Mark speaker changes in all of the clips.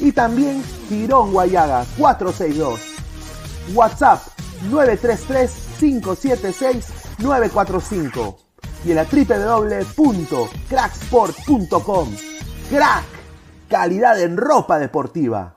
Speaker 1: y también Girón Guayaga 462. WhatsApp 933-576-945 y en la www.cracksport.com. Crack, calidad en ropa deportiva.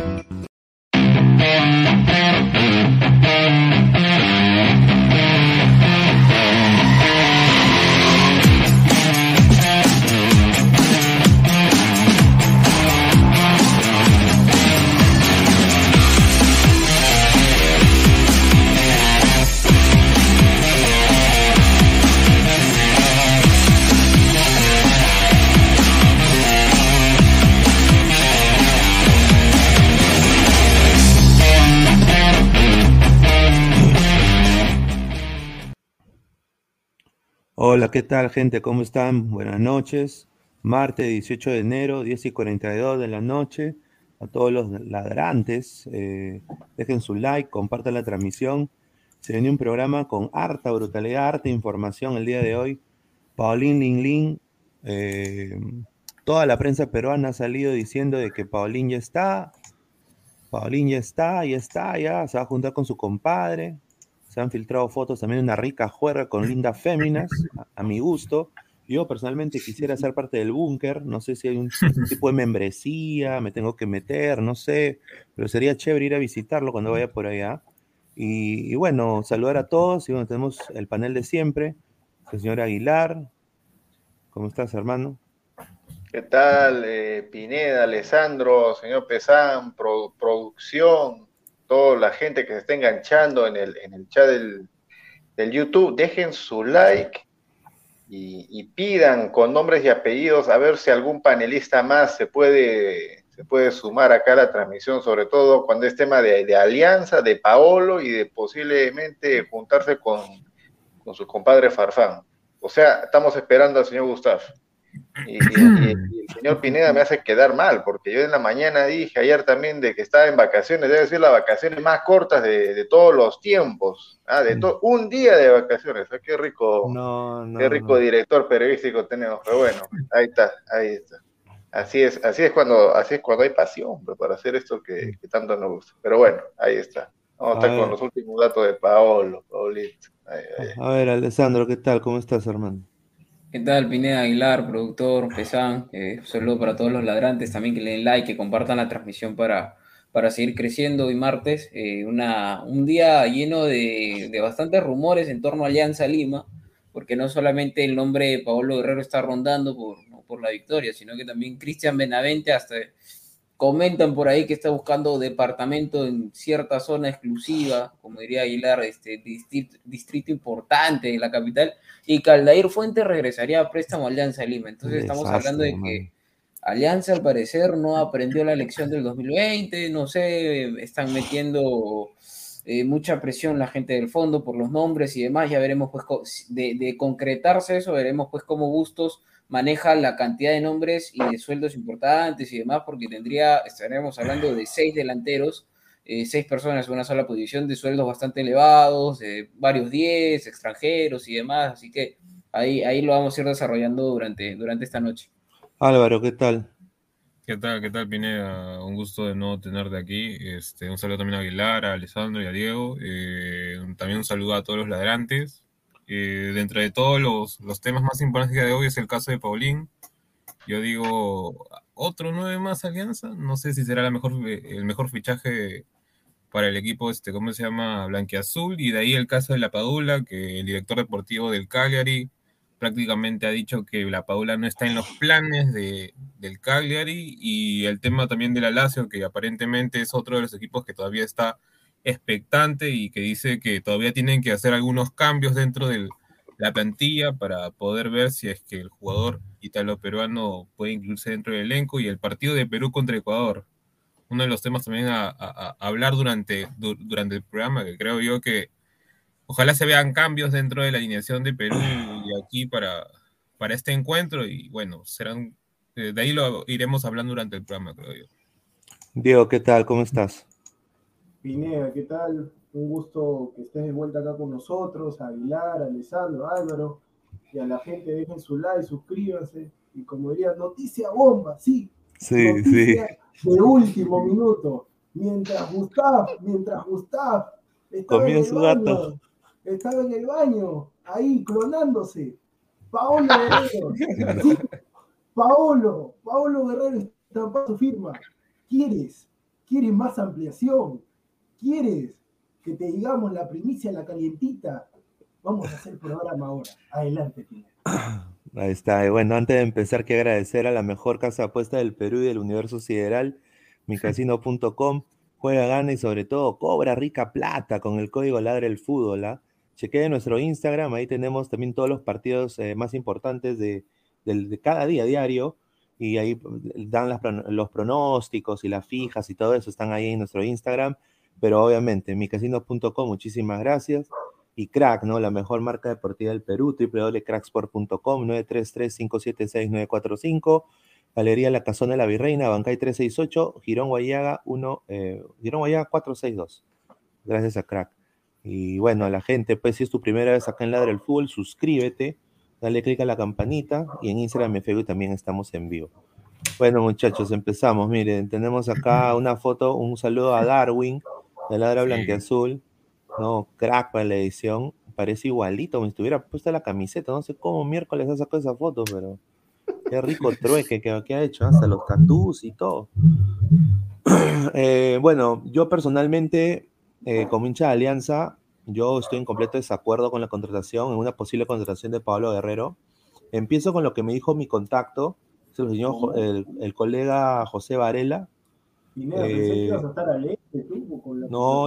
Speaker 2: Hola, ¿qué tal gente? ¿Cómo están? Buenas noches. Martes 18 de enero, 10 y 42 de la noche. A todos los ladrantes, eh, dejen su like, compartan la transmisión. Se viene un programa con harta brutalidad, harta información el día de hoy. Paulín Lin Lin, eh, toda la prensa peruana ha salido diciendo de que Paulín ya está, Paulín ya está, ya está, ya se va a juntar con su compadre. Se han filtrado fotos también de una rica juerga con lindas féminas, a, mi gusto. Yo personalmente quisiera ser parte del búnker, no sé si hay un tipo de membresía, me tengo que meter, no sé, pero sería chévere ir a visitarlo cuando vaya por allá. Y, bueno, saludar a todos y bueno, tenemos el panel de siempre, el señor Aguilar. ¿Cómo estás, hermano?
Speaker 3: ¿Qué tal, eh, Pineda, Alessandro, señor Pesán, pro- producción, toda la gente que se está enganchando en el, en el chat del, del YouTube? Dejen su like y, y pidan con nombres y apellidos a ver si algún panelista más se puede, se puede sumar acá a la transmisión, sobre todo cuando es tema de, de alianza, de Paolo y de posiblemente juntarse con, con su compadre Farfán. O sea, estamos esperando al señor Gustavo. Y, y- y- y el señor Pineda me hace quedar mal, porque yo en la mañana dije ayer también de que estaba en vacaciones, debe ser las vacaciones más cortas de, de todos los tiempos, ah, de to- un día de vacaciones, ah, qué rico,
Speaker 2: No, no.
Speaker 3: qué rico
Speaker 2: no.
Speaker 3: director periodístico tenemos, pero bueno, ahí está, ahí está. Así es, así es cuando, así es cuando hay pasión pues, para hacer esto que, que tanto nos gusta. Pero bueno, ahí está. Vamos a estar con los últimos datos de Paolo, Paulito. Ahí, ahí.
Speaker 2: A ver, Alessandro, ¿qué tal? ¿Cómo estás, hermano?
Speaker 4: ¿Qué tal, Pineda Aguilar, productor, Pesán? Eh, un saludo para todos los ladrantes también que le den like, que compartan la transmisión para, para seguir creciendo hoy martes. Eh, una, un día lleno de, de bastantes rumores en torno a Alianza Lima, porque no solamente el nombre de Paolo Guerrero está rondando por, por la victoria, sino que también Cristian Benavente hasta comentan por ahí que está buscando departamento en cierta zona exclusiva, como diría Aguilar, este distrito, distrito importante de la capital, y Caldair Fuentes regresaría a préstamo a Alianza Lima. Entonces estamos
Speaker 2: Desastre,
Speaker 4: hablando de que Alianza al parecer no aprendió la lección del 2020, no sé, están metiendo eh, mucha presión la gente del fondo por los nombres y demás, ya veremos pues de, de concretarse eso, veremos pues cómo Bustos maneja la cantidad de nombres y de sueldos importantes y demás, porque tendría, estaríamos hablando de seis delanteros, eh, seis personas en una sola posición, de sueldos bastante elevados, de varios diez, extranjeros y demás, así que ahí, ahí lo vamos a ir desarrollando durante, durante esta noche.
Speaker 2: Álvaro, ¿qué tal?
Speaker 5: ¿Qué tal, qué tal, Pineda? Un gusto de nuevo tenerte aquí. Este, un saludo también a Aguilar, a Alessandro y a Diego. Eh, también un saludo a todos los ladrantes. Eh, dentro de todos los, los, temas más importantes de hoy es el caso de Paulín. Yo digo, otro nueve más Alianza. No sé si será la mejor, el mejor fichaje para el equipo, este, ¿cómo se llama? Blanquiazul. Y de ahí el caso de la Padula, que el director deportivo del Cagliari prácticamente ha dicho que la Paula no está en los planes de, del Cagliari y el tema también del Lazio, que aparentemente es otro de los equipos que todavía está expectante y que dice que todavía tienen que hacer algunos cambios dentro de la plantilla para poder ver si es que el jugador italo-peruano puede incluirse dentro del elenco y el partido de Perú contra Ecuador. Uno de los temas también a, hablar durante, durante el programa, que creo yo que ojalá se vean cambios dentro de la alineación de Perú y aquí para, para este encuentro y bueno, serán, eh, de ahí lo iremos hablando durante el programa, creo yo.
Speaker 2: Diego, ¿qué tal? ¿Cómo estás?
Speaker 6: Pineda, ¿qué tal? Un gusto que estés de vuelta acá con nosotros, a Aguilar, a Alessandro, Álvaro, y a la gente dejen su like, suscríbanse, y como diría, noticia bomba, sí.
Speaker 2: Sí, noticia
Speaker 6: sí. De último minuto. Mientras Gustav, mientras Gustav
Speaker 2: Comió su gato
Speaker 6: estaba en el baño, ahí clonándose. Paolo Guerrero. Paolo, Paolo Guerrero está su firma. ¿Quieres? ¿Quieres más ampliación? ¿Quieres que te digamos la primicia, la calientita? Vamos a hacer programa ahora. Adelante,
Speaker 2: Ahí está. Bueno, antes de empezar, quiero agradecer a la mejor casa apuesta del Perú y del universo sideral, micasino.com. Juega, gana y sobre todo cobra rica plata con el código Ladre el Fútbol. ¿ah? chequee nuestro Instagram, ahí tenemos también todos los partidos eh, más importantes de, cada día diario y ahí dan los pronósticos y las fijas y todo eso están ahí en nuestro Instagram, pero obviamente micasinos.com, muchísimas gracias. Y Crack, ¿no? La mejor marca deportiva del Perú, www.cracksport.com, 933-576-945. Galería La Casona de la Virreina, Bancay 368, Girón Guayaga 1, eh, Girón Guayaga 462. Gracias a Crack. Y bueno, a la gente, pues si es tu primera vez acá en Ladra el Fútbol, suscríbete, dale click a la campanita y en Instagram y Facebook también estamos en vivo. Bueno, muchachos, empezamos. Miren, tenemos acá una foto, un saludo a Darwin de Ladra Blanqueazul, ¿no? Crack para la edición. Parece igualito, me estuviera puesta la camiseta. No sé cómo miércoles ha sacado esa foto, pero qué rico trueque que, ha hecho, hasta los tatús y todo. Eh, bueno, yo personalmente eh, como hincha de Alianza, yo estoy en completo desacuerdo con la contratación, en una posible contratación de Pablo Guerrero. Empiezo con lo que me dijo mi contacto, el, señor, el, colega José Varela. No,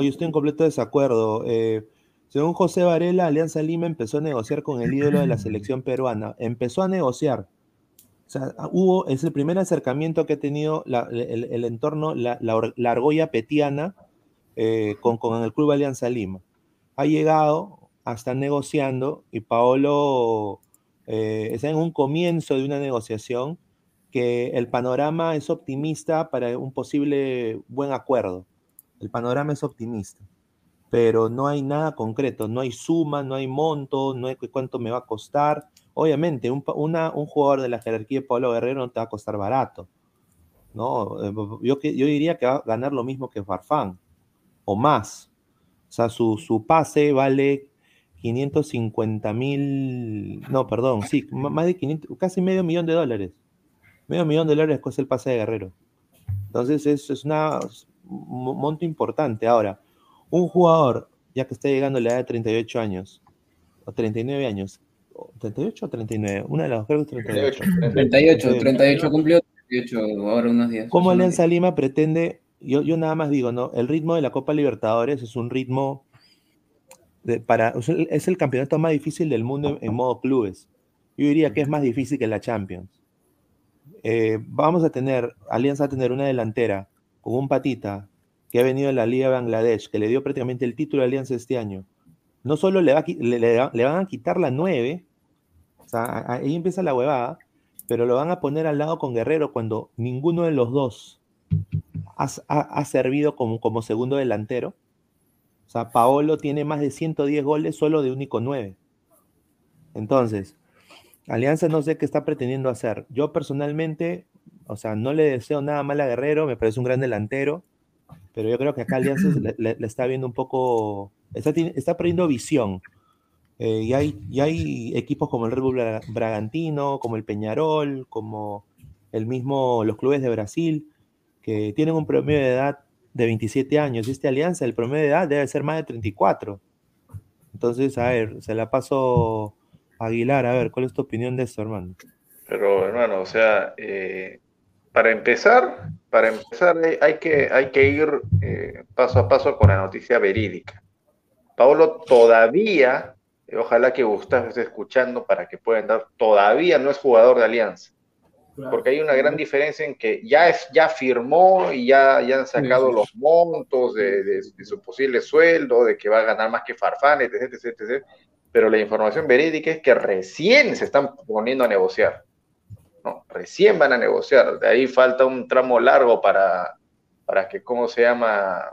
Speaker 2: yo estoy en completo desacuerdo. Eh, según José Varela, Alianza Lima empezó a negociar con el ídolo de la selección peruana. Empezó a negociar. O sea, hubo, es el primer acercamiento que ha tenido el, entorno, la, la argolla petiana eh, con, con, el Club Alianza Lima. Ha llegado a estar negociando y Paolo eh, está en un comienzo de una negociación que el panorama es optimista para un posible buen acuerdo. El panorama es optimista, pero no hay nada concreto, no hay suma, no hay monto, no hay cuánto me va a costar. Obviamente, un, jugador de la jerarquía de Pablo Guerrero no te va a costar barato. ¿no? Eh, yo, yo diría que va a ganar lo mismo que Farfán, o más. O sea, su, pase vale 550 mil, no, perdón, sí, más de 500, casi medio millón de dólares. Medio millón de dólares cuesta el pase de Guerrero. Entonces es, es una, un monto importante. Ahora, un jugador, ya que está llegando a la edad de 38 años, o 39 años, 38 o 39, una de las creo que
Speaker 4: 38. 38, 38 cumplió 38 ahora unos días.
Speaker 2: ¿Cómo Alianza Lima pretende yo, nada más digo, ¿no? El ritmo de la Copa Libertadores es un ritmo de, para, es el campeonato más difícil del mundo en, modo clubes. Yo diría que es más difícil que la Champions. Eh, vamos a tener, Alianza a tener una delantera con un patita que ha venido de la Liga de Bangladesh, que le dio prácticamente el título de Alianza este año. No solo le, va, le, van a quitar la 9, o sea, ahí empieza la huevada, pero lo van a poner al lado con Guerrero cuando ninguno de los dos ha, servido como, como segundo delantero. O sea, Paolo tiene más de 110 goles solo de único 9. Entonces, Alianza no sé qué está pretendiendo hacer. Yo personalmente o sea, no le deseo nada mal a Guerrero, me parece un gran delantero, pero yo creo que acá Alianza le, le- le está viendo un poco, está, está perdiendo visión. Eh, y, hay, y hay equipos como el Red Bull Bra- Bragantino, como el Peñarol, como el mismo, los clubes de Brasil, que tienen un promedio de edad de 27 años. Y esta Alianza, el promedio de edad debe ser más de 34. Entonces, a ver, se la paso Aguilar, a ver, ¿cuál es tu opinión de esto, hermano?
Speaker 3: Pero hermano, o sea, eh, para empezar, para empezar hay, hay que, hay que ir eh, paso a paso con la noticia verídica. Paolo todavía, eh, ojalá que Gustavo esté escuchando para que pueda entrar, todavía no es jugador de Alianza. Porque hay una gran diferencia en que ya, es, ya firmó y ya, ya han sacado
Speaker 4: sí.
Speaker 3: los montos de, de- de su posible sueldo, de que va a ganar más que Farfán, etc, etc, etc. Pero la información verídica es que recién se están poniendo a negociar. ¿no? Recién van a negociar. De ahí falta un tramo largo para, para que, ¿cómo se llama?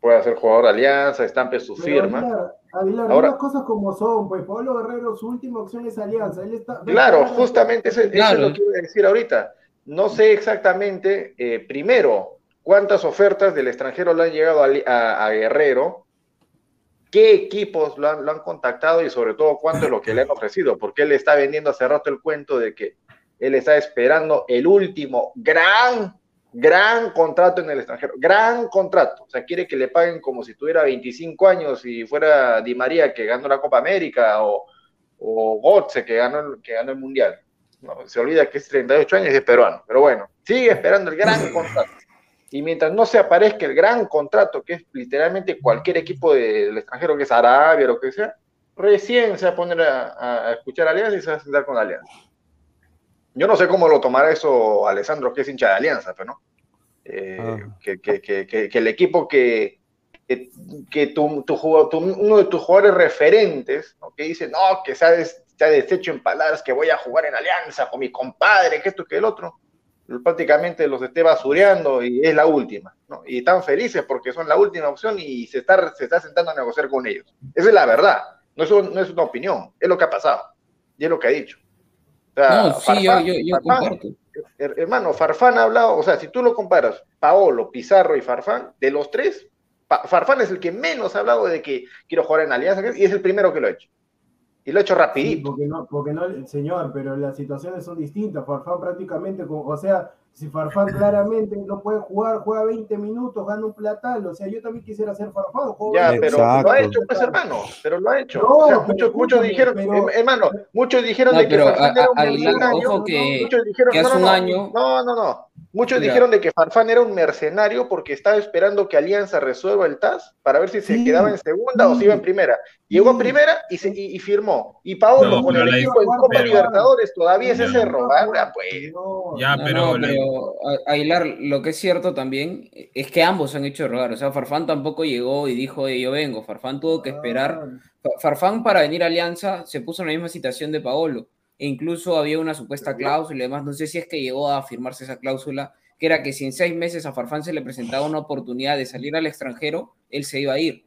Speaker 3: Pueda ser jugador de Alianza, estampe su
Speaker 6: Pero
Speaker 3: firma.
Speaker 6: Aguilar, Aguilar,
Speaker 3: Ahora-
Speaker 6: las cosas como son, pues Pablo Guerrero, su última opción es Alianza. Él está,
Speaker 3: Claro, justamente eso, es lo que iba a decir ahorita. No sé exactamente, eh, primero, cuántas ofertas del extranjero le han llegado a, Li- a- a Guerrero, qué equipos lo han, lo han contactado y sobre todo cuánto es lo que le han ofrecido, porque él está vendiendo hace rato el cuento de que él está esperando el último gran, gran contrato en el extranjero, gran contrato. O sea, quiere que le paguen como si tuviera 25 años y fuera Di María que ganó la Copa América o, o que ganó, que ganó el Mundial. No, se olvida que es 38 años y es peruano. Pero bueno, sigue esperando el gran contrato. Y mientras no se aparezca el gran contrato, que es literalmente cualquier equipo de- del extranjero, que es Arabia o lo que sea, recién se va a poner a, a escuchar Alianza y se va a sentar con Alianza. Yo no sé cómo lo tomará eso Alessandro, que es hincha de Alianza, pero no. Eh,
Speaker 2: Ah.
Speaker 3: que, que- que- que- que el equipo que, que, tu, tu jugador- tu- uno de tus jugadores referentes, ¿no? que dice, no, que se ha, des- se ha deshecho en palabras, que voy a jugar en Alianza con mi compadre, que esto, que el otro, prácticamente los esté basureando y es la última, ¿no? Y están felices porque son la última opción y se está, se está sentando a negociar con ellos. Esa es la verdad, no es, no es una opinión, es lo que ha pasado y es lo que ha dicho. O sea,
Speaker 4: No, sí, yo,
Speaker 3: Farfán-
Speaker 4: yo, yo
Speaker 3: Farfán-
Speaker 4: comparto.
Speaker 3: Her- hermano, Farfán ha hablado, o sea, si tú lo comparas, Paolo, Pizarro y Farfán, de los tres, Farfán es el que menos ha hablado de que quiero jugar en Alianza y es el primero que lo ha hecho. Y lo ha hecho
Speaker 6: Sí,
Speaker 3: rapidito.
Speaker 6: porque no, porque no, señor, pero las situaciones son distintas. Farfán prácticamente, o sea, si Farfán claramente no puede jugar, juega 20 minutos, gana un platal. O sea, yo también quisiera ser Farfán. juego
Speaker 3: Ya,
Speaker 6: 20
Speaker 3: pero lo ha hecho, pues hermano, pero lo ha hecho.
Speaker 6: No,
Speaker 3: o sea,
Speaker 6: pero
Speaker 3: muchos, muchos dijeron,
Speaker 6: pero-
Speaker 3: em- hermano, muchos dijeron
Speaker 4: No,
Speaker 3: de que
Speaker 4: pero
Speaker 3: Farfán
Speaker 4: a-
Speaker 3: era un
Speaker 4: a- Aguilar,
Speaker 3: mercenario.
Speaker 4: ojo que-
Speaker 3: muchos dijeron,
Speaker 4: que
Speaker 3: no,
Speaker 4: hace
Speaker 3: no,
Speaker 4: un
Speaker 3: no,
Speaker 4: año-
Speaker 3: no, no, no. Muchos
Speaker 4: Mira.
Speaker 3: dijeron de que Farfán era un mercenario porque estaba esperando que Alianza resuelva el TAS para ver si se
Speaker 6: Sí,
Speaker 3: quedaba en segunda o si iba en primera. Llegó a primera y, se, y, y firmó. Y Paolo
Speaker 5: No,
Speaker 3: con el equipo en Copa
Speaker 5: pero-
Speaker 3: Libertadores todavía es ese rogar, pues.
Speaker 6: No,
Speaker 5: Ya,
Speaker 4: No,
Speaker 5: pero la-
Speaker 4: Aguilar, lo que es cierto también es que ambos han hecho rogar. O sea, Farfán tampoco llegó y dijo, "Oye, yo vengo. Farfán tuvo que esperar.
Speaker 6: Ah,
Speaker 4: Fa- Farfán para venir a Alianza se puso en la misma situación de Paolo. E incluso había una supuesta cláusula y demás. No sé si es que llegó a firmarse esa cláusula, que era que si en seis meses a Farfán se le presentaba una oportunidad de salir al extranjero, él se iba a ir.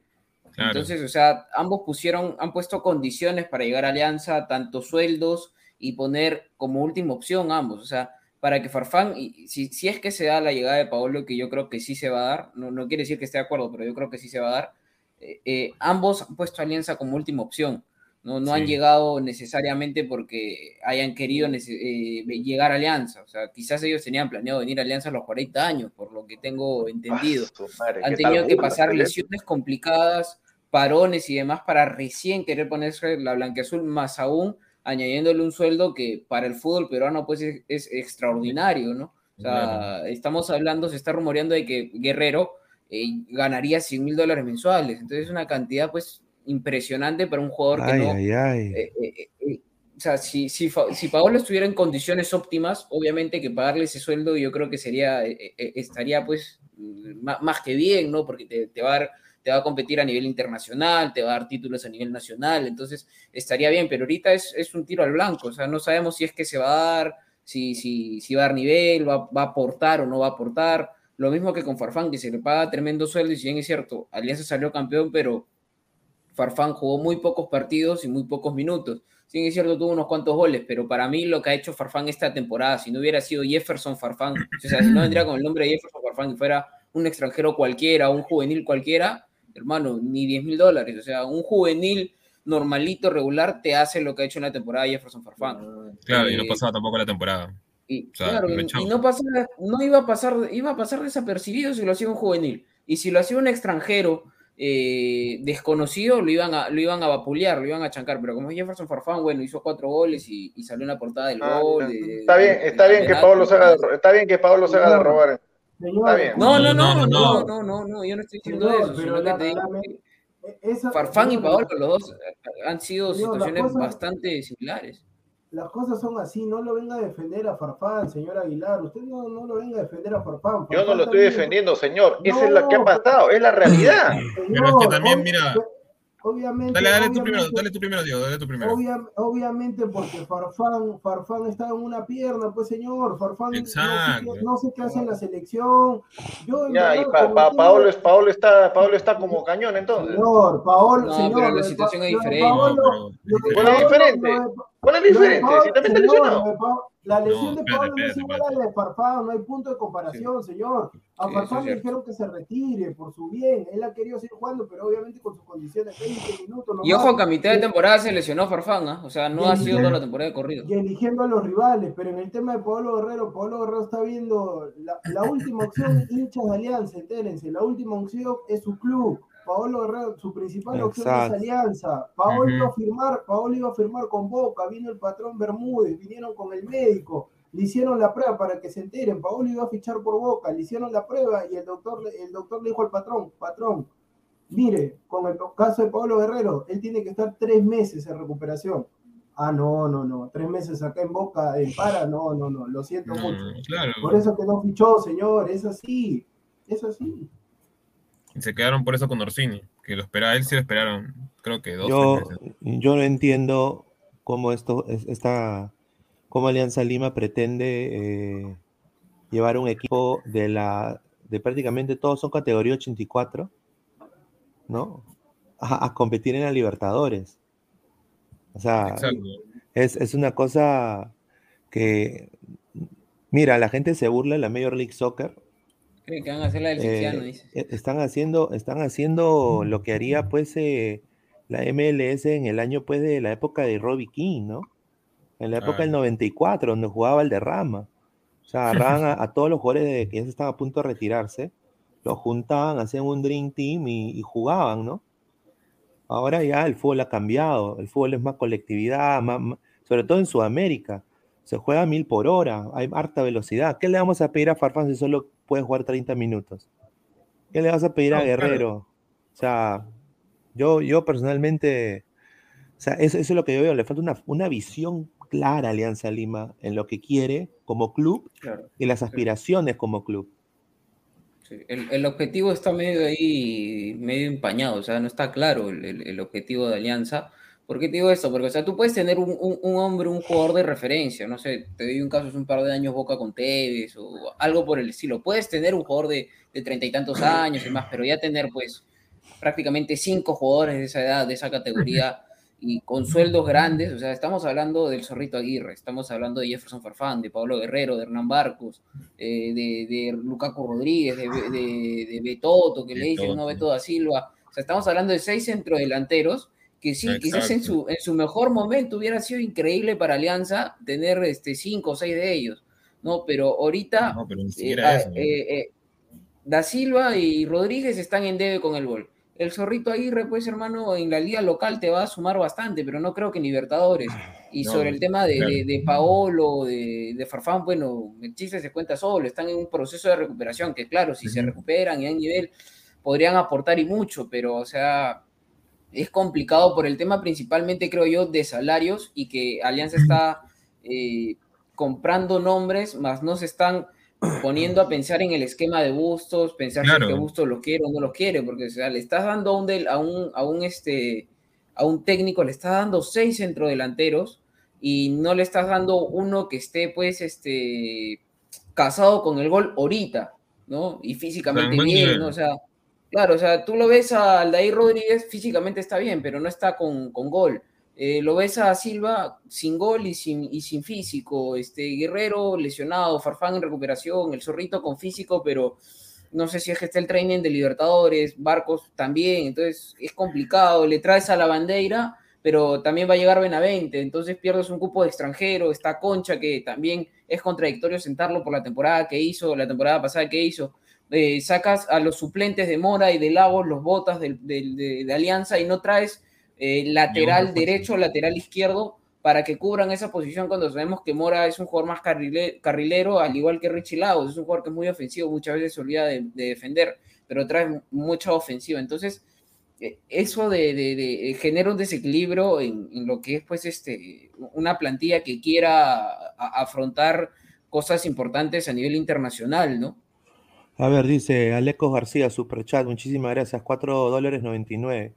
Speaker 5: Claro.
Speaker 4: Entonces, o sea, ambos pusieron, han puesto condiciones para llegar a Alianza, tanto sueldos y poner como última opción ambos. O sea, para que Farfán, y si, si es que se da la llegada de Paolo, que yo creo que sí se va a dar, no, no quiere decir que esté de acuerdo, pero yo creo que sí se va a dar, eh, eh, ambos han puesto a Alianza como última opción. No, no han llegado necesariamente porque hayan querido eh, llegar a Alianza. O sea, quizás ellos tenían planeado venir a Alianza a los 40 años, por lo que tengo entendido
Speaker 3: Ah, madre,
Speaker 4: han tenido que pasar lesiones complicadas, parones y demás para recién querer ponerse la blanqueazul, más aún añadiéndole un sueldo que para el fútbol peruano pues es, es extraordinario, ¿no? O sea,
Speaker 5: Claro.
Speaker 4: estamos hablando, se está rumoreando de que Guerrero eh, ganaría 100 mil dólares mensuales, entonces es una cantidad pues impresionante para un jugador que no,
Speaker 2: ay, ay.
Speaker 4: eh, eh, eh, o sea, si, si, si Paolo estuviera en condiciones óptimas, obviamente que pagarle ese sueldo yo creo que sería, estaría pues mm, ma- más, que bien, ¿no? Porque te, te va a dar- te va a competir a nivel internacional, te va a dar títulos a nivel nacional, entonces estaría bien, pero ahorita es, es un tiro al blanco, o sea, no sabemos si es que se va a dar, si, si, si va a dar nivel, va, va a aportar o no va a aportar. Lo mismo que con Farfán, que se le paga tremendo sueldo, y si bien es cierto, Alianza salió campeón, pero Farfán jugó muy pocos partidos y muy pocos minutos. Sí, es cierto, tuvo unos cuantos goles, pero para mí lo que ha hecho Farfán esta temporada, si no hubiera sido Jefferson Farfán, o sea, si no vendría con el nombre de Jefferson Farfán y fuera un extranjero cualquiera, un juvenil cualquiera, hermano, ni 10 mil dólares. O sea, un juvenil normalito, regular, te hace lo que ha hecho en la temporada Jefferson Farfán.
Speaker 5: Claro, y no
Speaker 4: Eh,
Speaker 5: pasaba tampoco la temporada.
Speaker 4: y,
Speaker 5: O sea,
Speaker 4: claro, y-
Speaker 5: aprovechó.
Speaker 4: y no, pasaba- no iba a pasar, iba a pasar desapercibido si lo hacía un juvenil. Y si lo hacía un extranjero eh, desconocido, lo iban, a, lo iban a vapulear, lo iban a chancar. Pero como es Jefferson Farfán, bueno, hizo cuatro goles y, y salió en la portada del
Speaker 3: Ah,
Speaker 4: gol. de-
Speaker 3: Está bien, está bien que. Pablo se haga está bien que Pablo se haga de robar. Está bien.
Speaker 4: No, no,
Speaker 5: No,
Speaker 4: no,
Speaker 5: no,
Speaker 4: no,
Speaker 5: no.
Speaker 4: yo no estoy diciendo eso,
Speaker 6: pero
Speaker 4: sino que te digo que
Speaker 6: esa-
Speaker 4: Farfán y Paolo, los dos eh, han sido situaciones bastante similares.
Speaker 6: Las cosas son así, no lo venga a defender a Farfán, señor Aguilar. Usted no, no lo venga a defender a Farfán.
Speaker 3: Yo no lo estoy defendiendo, señor. Esa es la que ha pasado, es la realidad.
Speaker 5: Pero es que también, mira-
Speaker 6: Obviamente.
Speaker 5: Dale, dale tú
Speaker 6: obviamente-
Speaker 5: primero, dale tú primero, Diego, dale tú primero.
Speaker 6: obvia- obviamente porque Farfán, Farfán está en una pierna, pues señor, Farfán no sé,
Speaker 5: Exacto.
Speaker 6: qué, no sé qué hace en la selección. Yo,
Speaker 3: Ya, y pa,
Speaker 6: como
Speaker 3: pa-
Speaker 6: tengo-
Speaker 3: Paolo, es- Paolo está, Paolo está como cañón entonces.
Speaker 6: Señor, Paolo,
Speaker 4: No,
Speaker 6: señor,
Speaker 4: pero la situación es diferente.
Speaker 6: Paolo-
Speaker 5: No, pero-
Speaker 6: lo de
Speaker 3: ¿Cuál es diferente?
Speaker 6: lo de-
Speaker 3: ¿Cuál es
Speaker 6: lo de
Speaker 3: diferente? Si también está
Speaker 6: señor,
Speaker 3: lesionado.
Speaker 6: La lesión
Speaker 5: No,
Speaker 6: de Pablo no es igual a la de Farfán, no hay punto de comparación, señor. A
Speaker 4: Sí,
Speaker 6: Farfán le dijeron que se retire por su bien, él ha querido seguir jugando, pero obviamente con sus condiciones 20 minutos.
Speaker 4: Y ojo que a mitad de temporada se lesionó Farfán, ¿ah? o sea, no ha sido toda la temporada de corrido.
Speaker 6: y eligiendo a los rivales, pero en el tema de Pablo Guerrero, Pablo Guerrero está viendo la, la última opción, hinchas de Alianza, entérense, la última opción es su club. Paolo Guerrero, su principal opción es Alianza. Paolo iba a firmar, Paolo iba a firmar con Boca, vino el patrón Bermúdez, vinieron con el médico, le hicieron la prueba para que se enteren. Paolo iba a fichar por Boca, le hicieron la prueba y el doctor, le- el doctor le dijo al patrón, patrón, mire, con el caso de Pablo Guerrero, él tiene que estar tres meses en recuperación. Ah, no, no, no, tres meses acá en Boca, en para, no, no, no, lo siento
Speaker 5: No,
Speaker 6: mucho.
Speaker 5: claro.
Speaker 6: Por eso que no fichó, señor, es así, es así.
Speaker 5: Y se quedaron por eso con Orsini, que lo esperaba, él sí lo esperaron, creo que dos,
Speaker 2: Yo, yo no entiendo cómo esto, es- esta, cómo Alianza Lima pretende eh, llevar un equipo de la, de prácticamente todos son categoría 84, ¿no? A, a competir en la Libertadores. O sea, es, es una cosa que, mira, la gente se burla de la Major League Soccer,
Speaker 4: Creen que van a hacer la del
Speaker 2: eh,
Speaker 4: Cienciano, dice.
Speaker 2: eh, están haciendo, están haciendo lo que haría pues eh, la MLS en el año pues de la época de Robbie King, ¿no? En la época del
Speaker 5: Claro.
Speaker 2: 94, donde jugaba el derrama. O sea, agarraban a, a todos los jugadores de, que ya se estaban a punto de retirarse, los juntaban, hacían un Dream Team y, y jugaban, ¿no? Ahora ya el fútbol ha cambiado, el fútbol es más colectividad, más- más- sobre todo en Sudamérica. Se juega a mil por hora, hay harta velocidad. ¿Qué le vamos a pedir a Farfán si solo puede jugar 30 minutos? ¿Qué le vas a pedir a
Speaker 5: claro.
Speaker 2: Guerrero? O sea, yo, yo personalmente, o sea, eso, eso es lo que yo veo, le falta una, una visión clara a Alianza Lima en lo que quiere como club
Speaker 4: Claro.
Speaker 2: y las aspiraciones como club.
Speaker 4: sí. El, el objetivo está medio ahí, medio empañado, o sea, no está claro el, el- el objetivo de Alianza. ¿Por qué te digo esto? Porque, o sea, tú puedes tener un, un- un hombre, un jugador de referencia, no sé, te doy un caso, es un par de años Boca con Tevez o algo por el estilo. Puedes tener un jugador de treinta y tantos años y más, pero ya tener, pues, prácticamente cinco jugadores de esa edad, de esa categoría y con sueldos grandes, o sea, estamos hablando del Zorrito Aguirre, estamos hablando de Jefferson Farfán, de Pablo Guerrero, de Hernán Barcos, eh, de, de Lukaku Rodríguez, de, de, de Betoto, que le dicen, no,
Speaker 5: Betoto.
Speaker 4: Beto da Silva, o sea, estamos hablando de seis centrodelanteros que sí, quizás en su, en su mejor momento hubiera sido increíble para Alianza tener este, cinco o seis de ellos, ¿no? Pero ahorita
Speaker 5: No, pero
Speaker 4: eh, ah,
Speaker 5: eso. ¿no?
Speaker 4: eh, eh, Da Silva y Rodríguez están en debe con el gol. El zorrito Aguirre, pues hermano, en la liga local te va a sumar bastante, pero no creo que en Libertadores. Y
Speaker 5: No,
Speaker 4: sobre el tema de,
Speaker 5: claro.
Speaker 4: de, de Paolo, de, de Farfán, bueno, el chiste se cuenta solo, están en un proceso de recuperación, que claro, si se recuperan y hay nivel, podrían aportar y mucho, pero o sea, es complicado por el tema principalmente, creo yo, de salarios y que Alianza está eh, comprando nombres, más no se están poniendo a pensar en el esquema de Bustos, pensar si es que Bustos lo quiere o no lo quiere, porque o sea, le estás dando a un, del- a un, a un, este, a un técnico, le estás dando seis centrodelanteros y no le estás dando uno que esté, pues, este, casado con el gol ahorita, ¿no? Y físicamente bien. ¿no? O sea, claro, o sea, tú lo ves a Aldair Rodríguez, físicamente está bien, pero no está con, con gol. eh, lo ves a Silva sin gol y sin, y sin físico, este Guerrero lesionado, Farfán en recuperación, el Zorrito con físico, pero no sé si es que está el training de Libertadores, Barcos también, entonces es complicado, le traes a la bandera, pero también va a llegar Benavente, entonces pierdes un cupo de extranjero, está Concha, que también es contradictorio sentarlo por la temporada que hizo, la temporada pasada que hizo, eh, sacas a los suplentes de Mora y de Lagos, los botas de, de Alianza y no traes eh, lateral derecho, lateral izquierdo, para que cubran esa posición cuando sabemos que Mora es un jugador más carrilero, al igual que Richie Lagos, es un jugador que es muy ofensivo, muchas veces se olvida de, defender, pero trae mucha ofensiva. Entonces, eh, eso de, de, genera un desequilibrio en, lo que es pues este, una plantilla que quiera afrontar cosas importantes a nivel internacional, ¿no?
Speaker 2: A ver, dice Aleco García, superchat, muchísimas gracias, 4 dólares 99.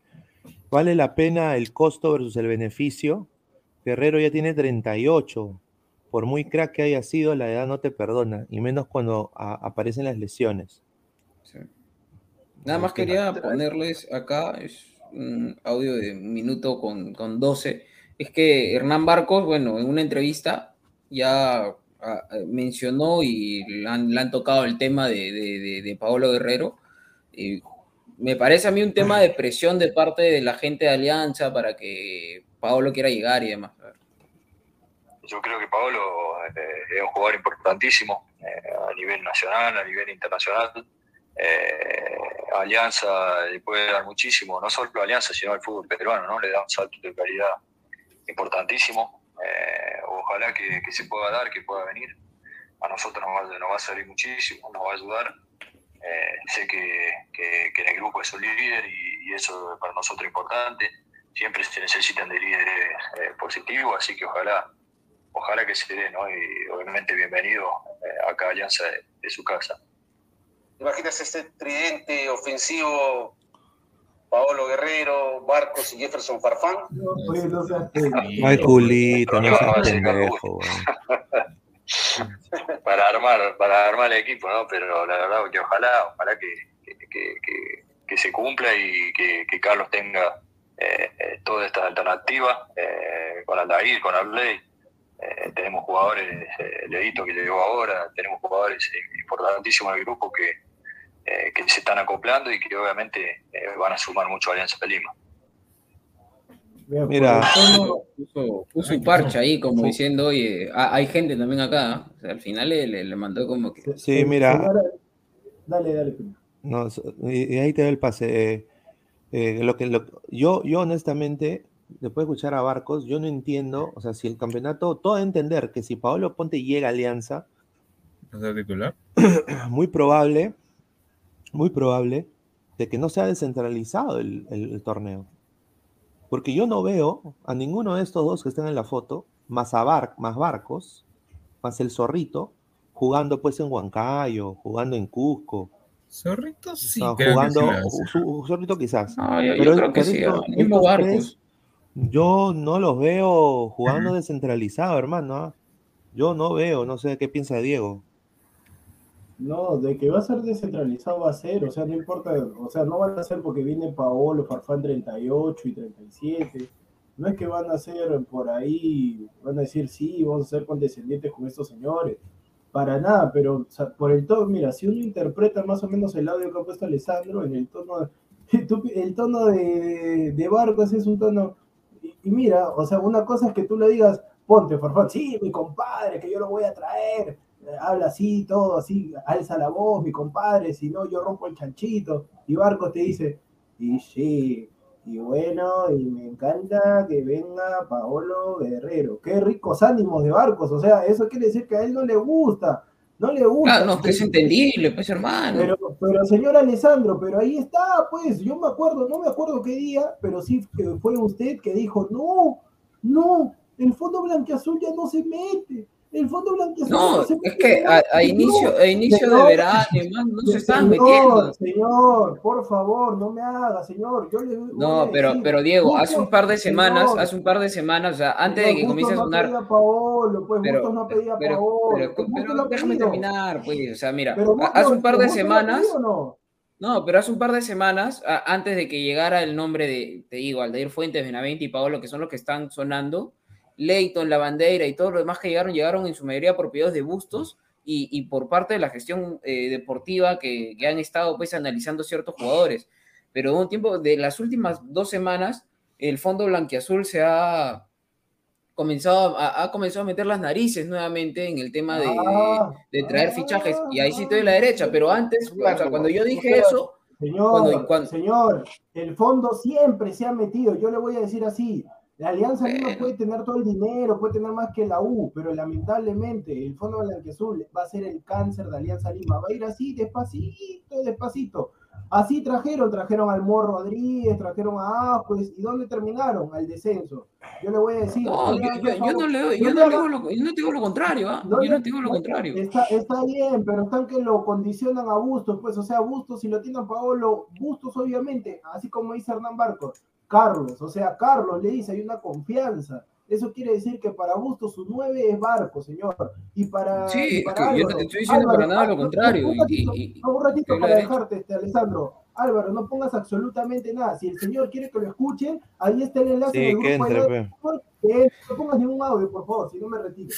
Speaker 2: ¿Vale la pena el costo versus el beneficio? Guerrero ya tiene 38. Por muy crack que haya sido, la edad no te perdona, y menos cuando aparecen las lesiones.
Speaker 4: Nada más quería ponerles acá, es un audio de un minuto con, con 12. Es que Hernán Barcos, bueno, en una entrevista ya ah, mencionó y le han, tocado el tema de, Paolo Guerrero. Y me parece a mí un tema de presión de parte de la gente de Alianza para que Paolo quiera llegar y demás.
Speaker 7: Yo creo que Paolo eh, es un jugador importantísimo eh, a nivel nacional, a nivel internacional. Eh, Alianza le puede dar muchísimo, no solo a Alianza, sino al fútbol peruano, ¿no? Le da un salto de calidad importantísimo. Ojalá que, se pueda dar, que pueda venir. A nosotros nos va, a salir muchísimo, nos va a ayudar. sé que, en el grupo es un líder y, y eso para nosotros es importante siempre se necesitan de líderes eh, positivos, así que ojalá, ojalá que se dé, ¿no? Y obviamente bienvenido eh, acá a Alianza de, su casa.
Speaker 8: imaginas este tridente ofensivo, Paolo Guerrero, Barcos y Jefferson Farfán? No, pues, no
Speaker 2: Ay, Julito, no seas pendejo,
Speaker 7: para armar, para armar el equipo, ¿no? Pero la verdad que ojalá, ojalá que, que, que se cumpla y que, Carlos tenga eh, eh, toda esta alternativa eh, con Aldair, con Abley. Eh, tenemos jugadores, Leito que llegó ahora, tenemos jugadores importantísimos del grupo que, que se están acoplando y que obviamente van a sumar mucho a Alianza de Lima.
Speaker 4: Mira, puso, un parche ahí como diciendo, oye, hay gente también acá. al final le, le, mandó como que.
Speaker 2: Sí, mira.
Speaker 6: Dale, dale.
Speaker 2: No, y ahí te doy el pase. Eh, lo que, yo, yo honestamente, después de escuchar a Barcos, yo no entiendo, o sea, si el campeonato, todo a entender que si Paolo Ponte llega a Alianza,
Speaker 5: titular?
Speaker 2: muy probable, muy probable de que no sea descentralizado el, torneo. Porque yo no veo a ninguno de estos dos que están en la foto, más a Bar, más Barcos, más el Zorrito, jugando pues en Huancayo, jugando en Cusco,
Speaker 5: Zorrito sí.
Speaker 2: jugando, Zorrito quizás.
Speaker 4: yo, pero creo que sí,
Speaker 2: yo no los veo jugando descentralizado, hermano. ¿ah? Yo no veo, no sé qué piensa Diego.
Speaker 6: No, de que va a ser descentralizado va a ser, o sea, no importa, o sea, no van a ser porque viene Paolo, Farfán 38 y 37. No es que van a ser por ahí, van a decir, sí, vamos a ser condescendientes con estos señores para nada, pero por el tono, mira, si uno interpreta más o menos el audio que ha puesto Alessandro, en el tono, el tono de, de Barcos es un tono, y, mira, o sea, una cosa es que tú le digas, ponte, favor, sí, mi compadre, que yo lo voy a traer, habla así, todo así, alza la voz, mi compadre, si no, yo rompo el chanchito, y Barcos te dice, y sí, y bueno, y me encanta que venga Paolo Guerrero. Qué ricos ánimos de barcos. O sea, eso quiere decir que a él no le gusta. No le gusta.
Speaker 4: Claro, no, que es entendible, pues hermano.
Speaker 6: Pero, pero señor Alessandro, pero ahí está, pues, yo me acuerdo, no me acuerdo qué día, pero sí fue usted que dijo, no, no, el fondo blanqueazul ya no se mete. El fondo blanco
Speaker 4: No, es que a, inicio, a inicio de verano no se están metiendo.
Speaker 6: Señor, por favor, no me haga, señor. Yo le,
Speaker 4: no, pero, pero Diego, hace un par de semanas, hace un par de semanas, o sea, antes de que comience a sonar.
Speaker 6: No Paolo, pues, pero, no pedía
Speaker 4: pero,
Speaker 6: Paolo.
Speaker 4: Pero, pero déjame terminar, pues, o sea, mira, hace un par de semanas. No, pero hace un par de semanas, a- antes de que llegara el nombre de, te digo, Aldair Fuentes, Benavente y Paolo, que son los que están sonando, Leighton, La Bandera y todos los demás que llegaron, llegaron en su mayoría por pedidos de bustos y, y por parte de la gestión eh, deportiva que, que han estado pues analizando ciertos jugadores. Pero un tiempo, de las últimas dos semanas, el Fondo Blanquiazul se ha comenzado a, ha comenzado a meter las narices nuevamente en el tema de,
Speaker 6: Ah,
Speaker 4: de traer fichajes. Y ahí sí estoy de la derecha, pero antes, o sea, cuando yo dije eso,
Speaker 6: Señor,
Speaker 4: Cuando- cuando-
Speaker 6: señor, el fondo siempre se ha metido. Yo le voy a decir así. La Alianza Lima puede tener todo el dinero, puede tener más que la U, pero lamentablemente el Fondo Blanqueazul va a ser el cáncer de Alianza Lima. Va a ir así, despacito, despacito. Así trajeron, trajeron al Morro Rodríguez, trajeron a Ascuez, ¿y dónde terminaron? Al descenso. Yo le voy a decir.
Speaker 4: No, yo, yo- yo no
Speaker 6: no
Speaker 4: yo
Speaker 6: le
Speaker 4: no digo lo, yo no digo lo contrario, ¿ah?
Speaker 6: no
Speaker 4: yo
Speaker 6: le-
Speaker 4: no digo lo contrario.
Speaker 6: Está, está bien, pero están que lo condicionan a Bustos, pues, o sea, Bustos, si lo tiene a Paolo, Bustos, obviamente, así como dice Hernán Barcos, Carlos, o sea, Carlos le dice, hay una confianza. Eso quiere decir que para Bustos su 9 es Barco, señor. Y para.
Speaker 4: Sí,
Speaker 6: y
Speaker 4: es
Speaker 6: para
Speaker 4: que yo no te estoy diciendo para nada lo
Speaker 6: Álvaro,
Speaker 4: contrario,
Speaker 6: Un ratito,
Speaker 4: y- y-
Speaker 6: no, un ratito para dejarte, este, Alessandro. Álvaro, no pongas absolutamente nada. Si el señor quiere que lo escuchen, ahí está el enlace
Speaker 2: Sí,
Speaker 6: en el
Speaker 2: que
Speaker 6: grupo de
Speaker 2: entre.
Speaker 6: Que no pongas ningún audio, por favor, si no me retiro.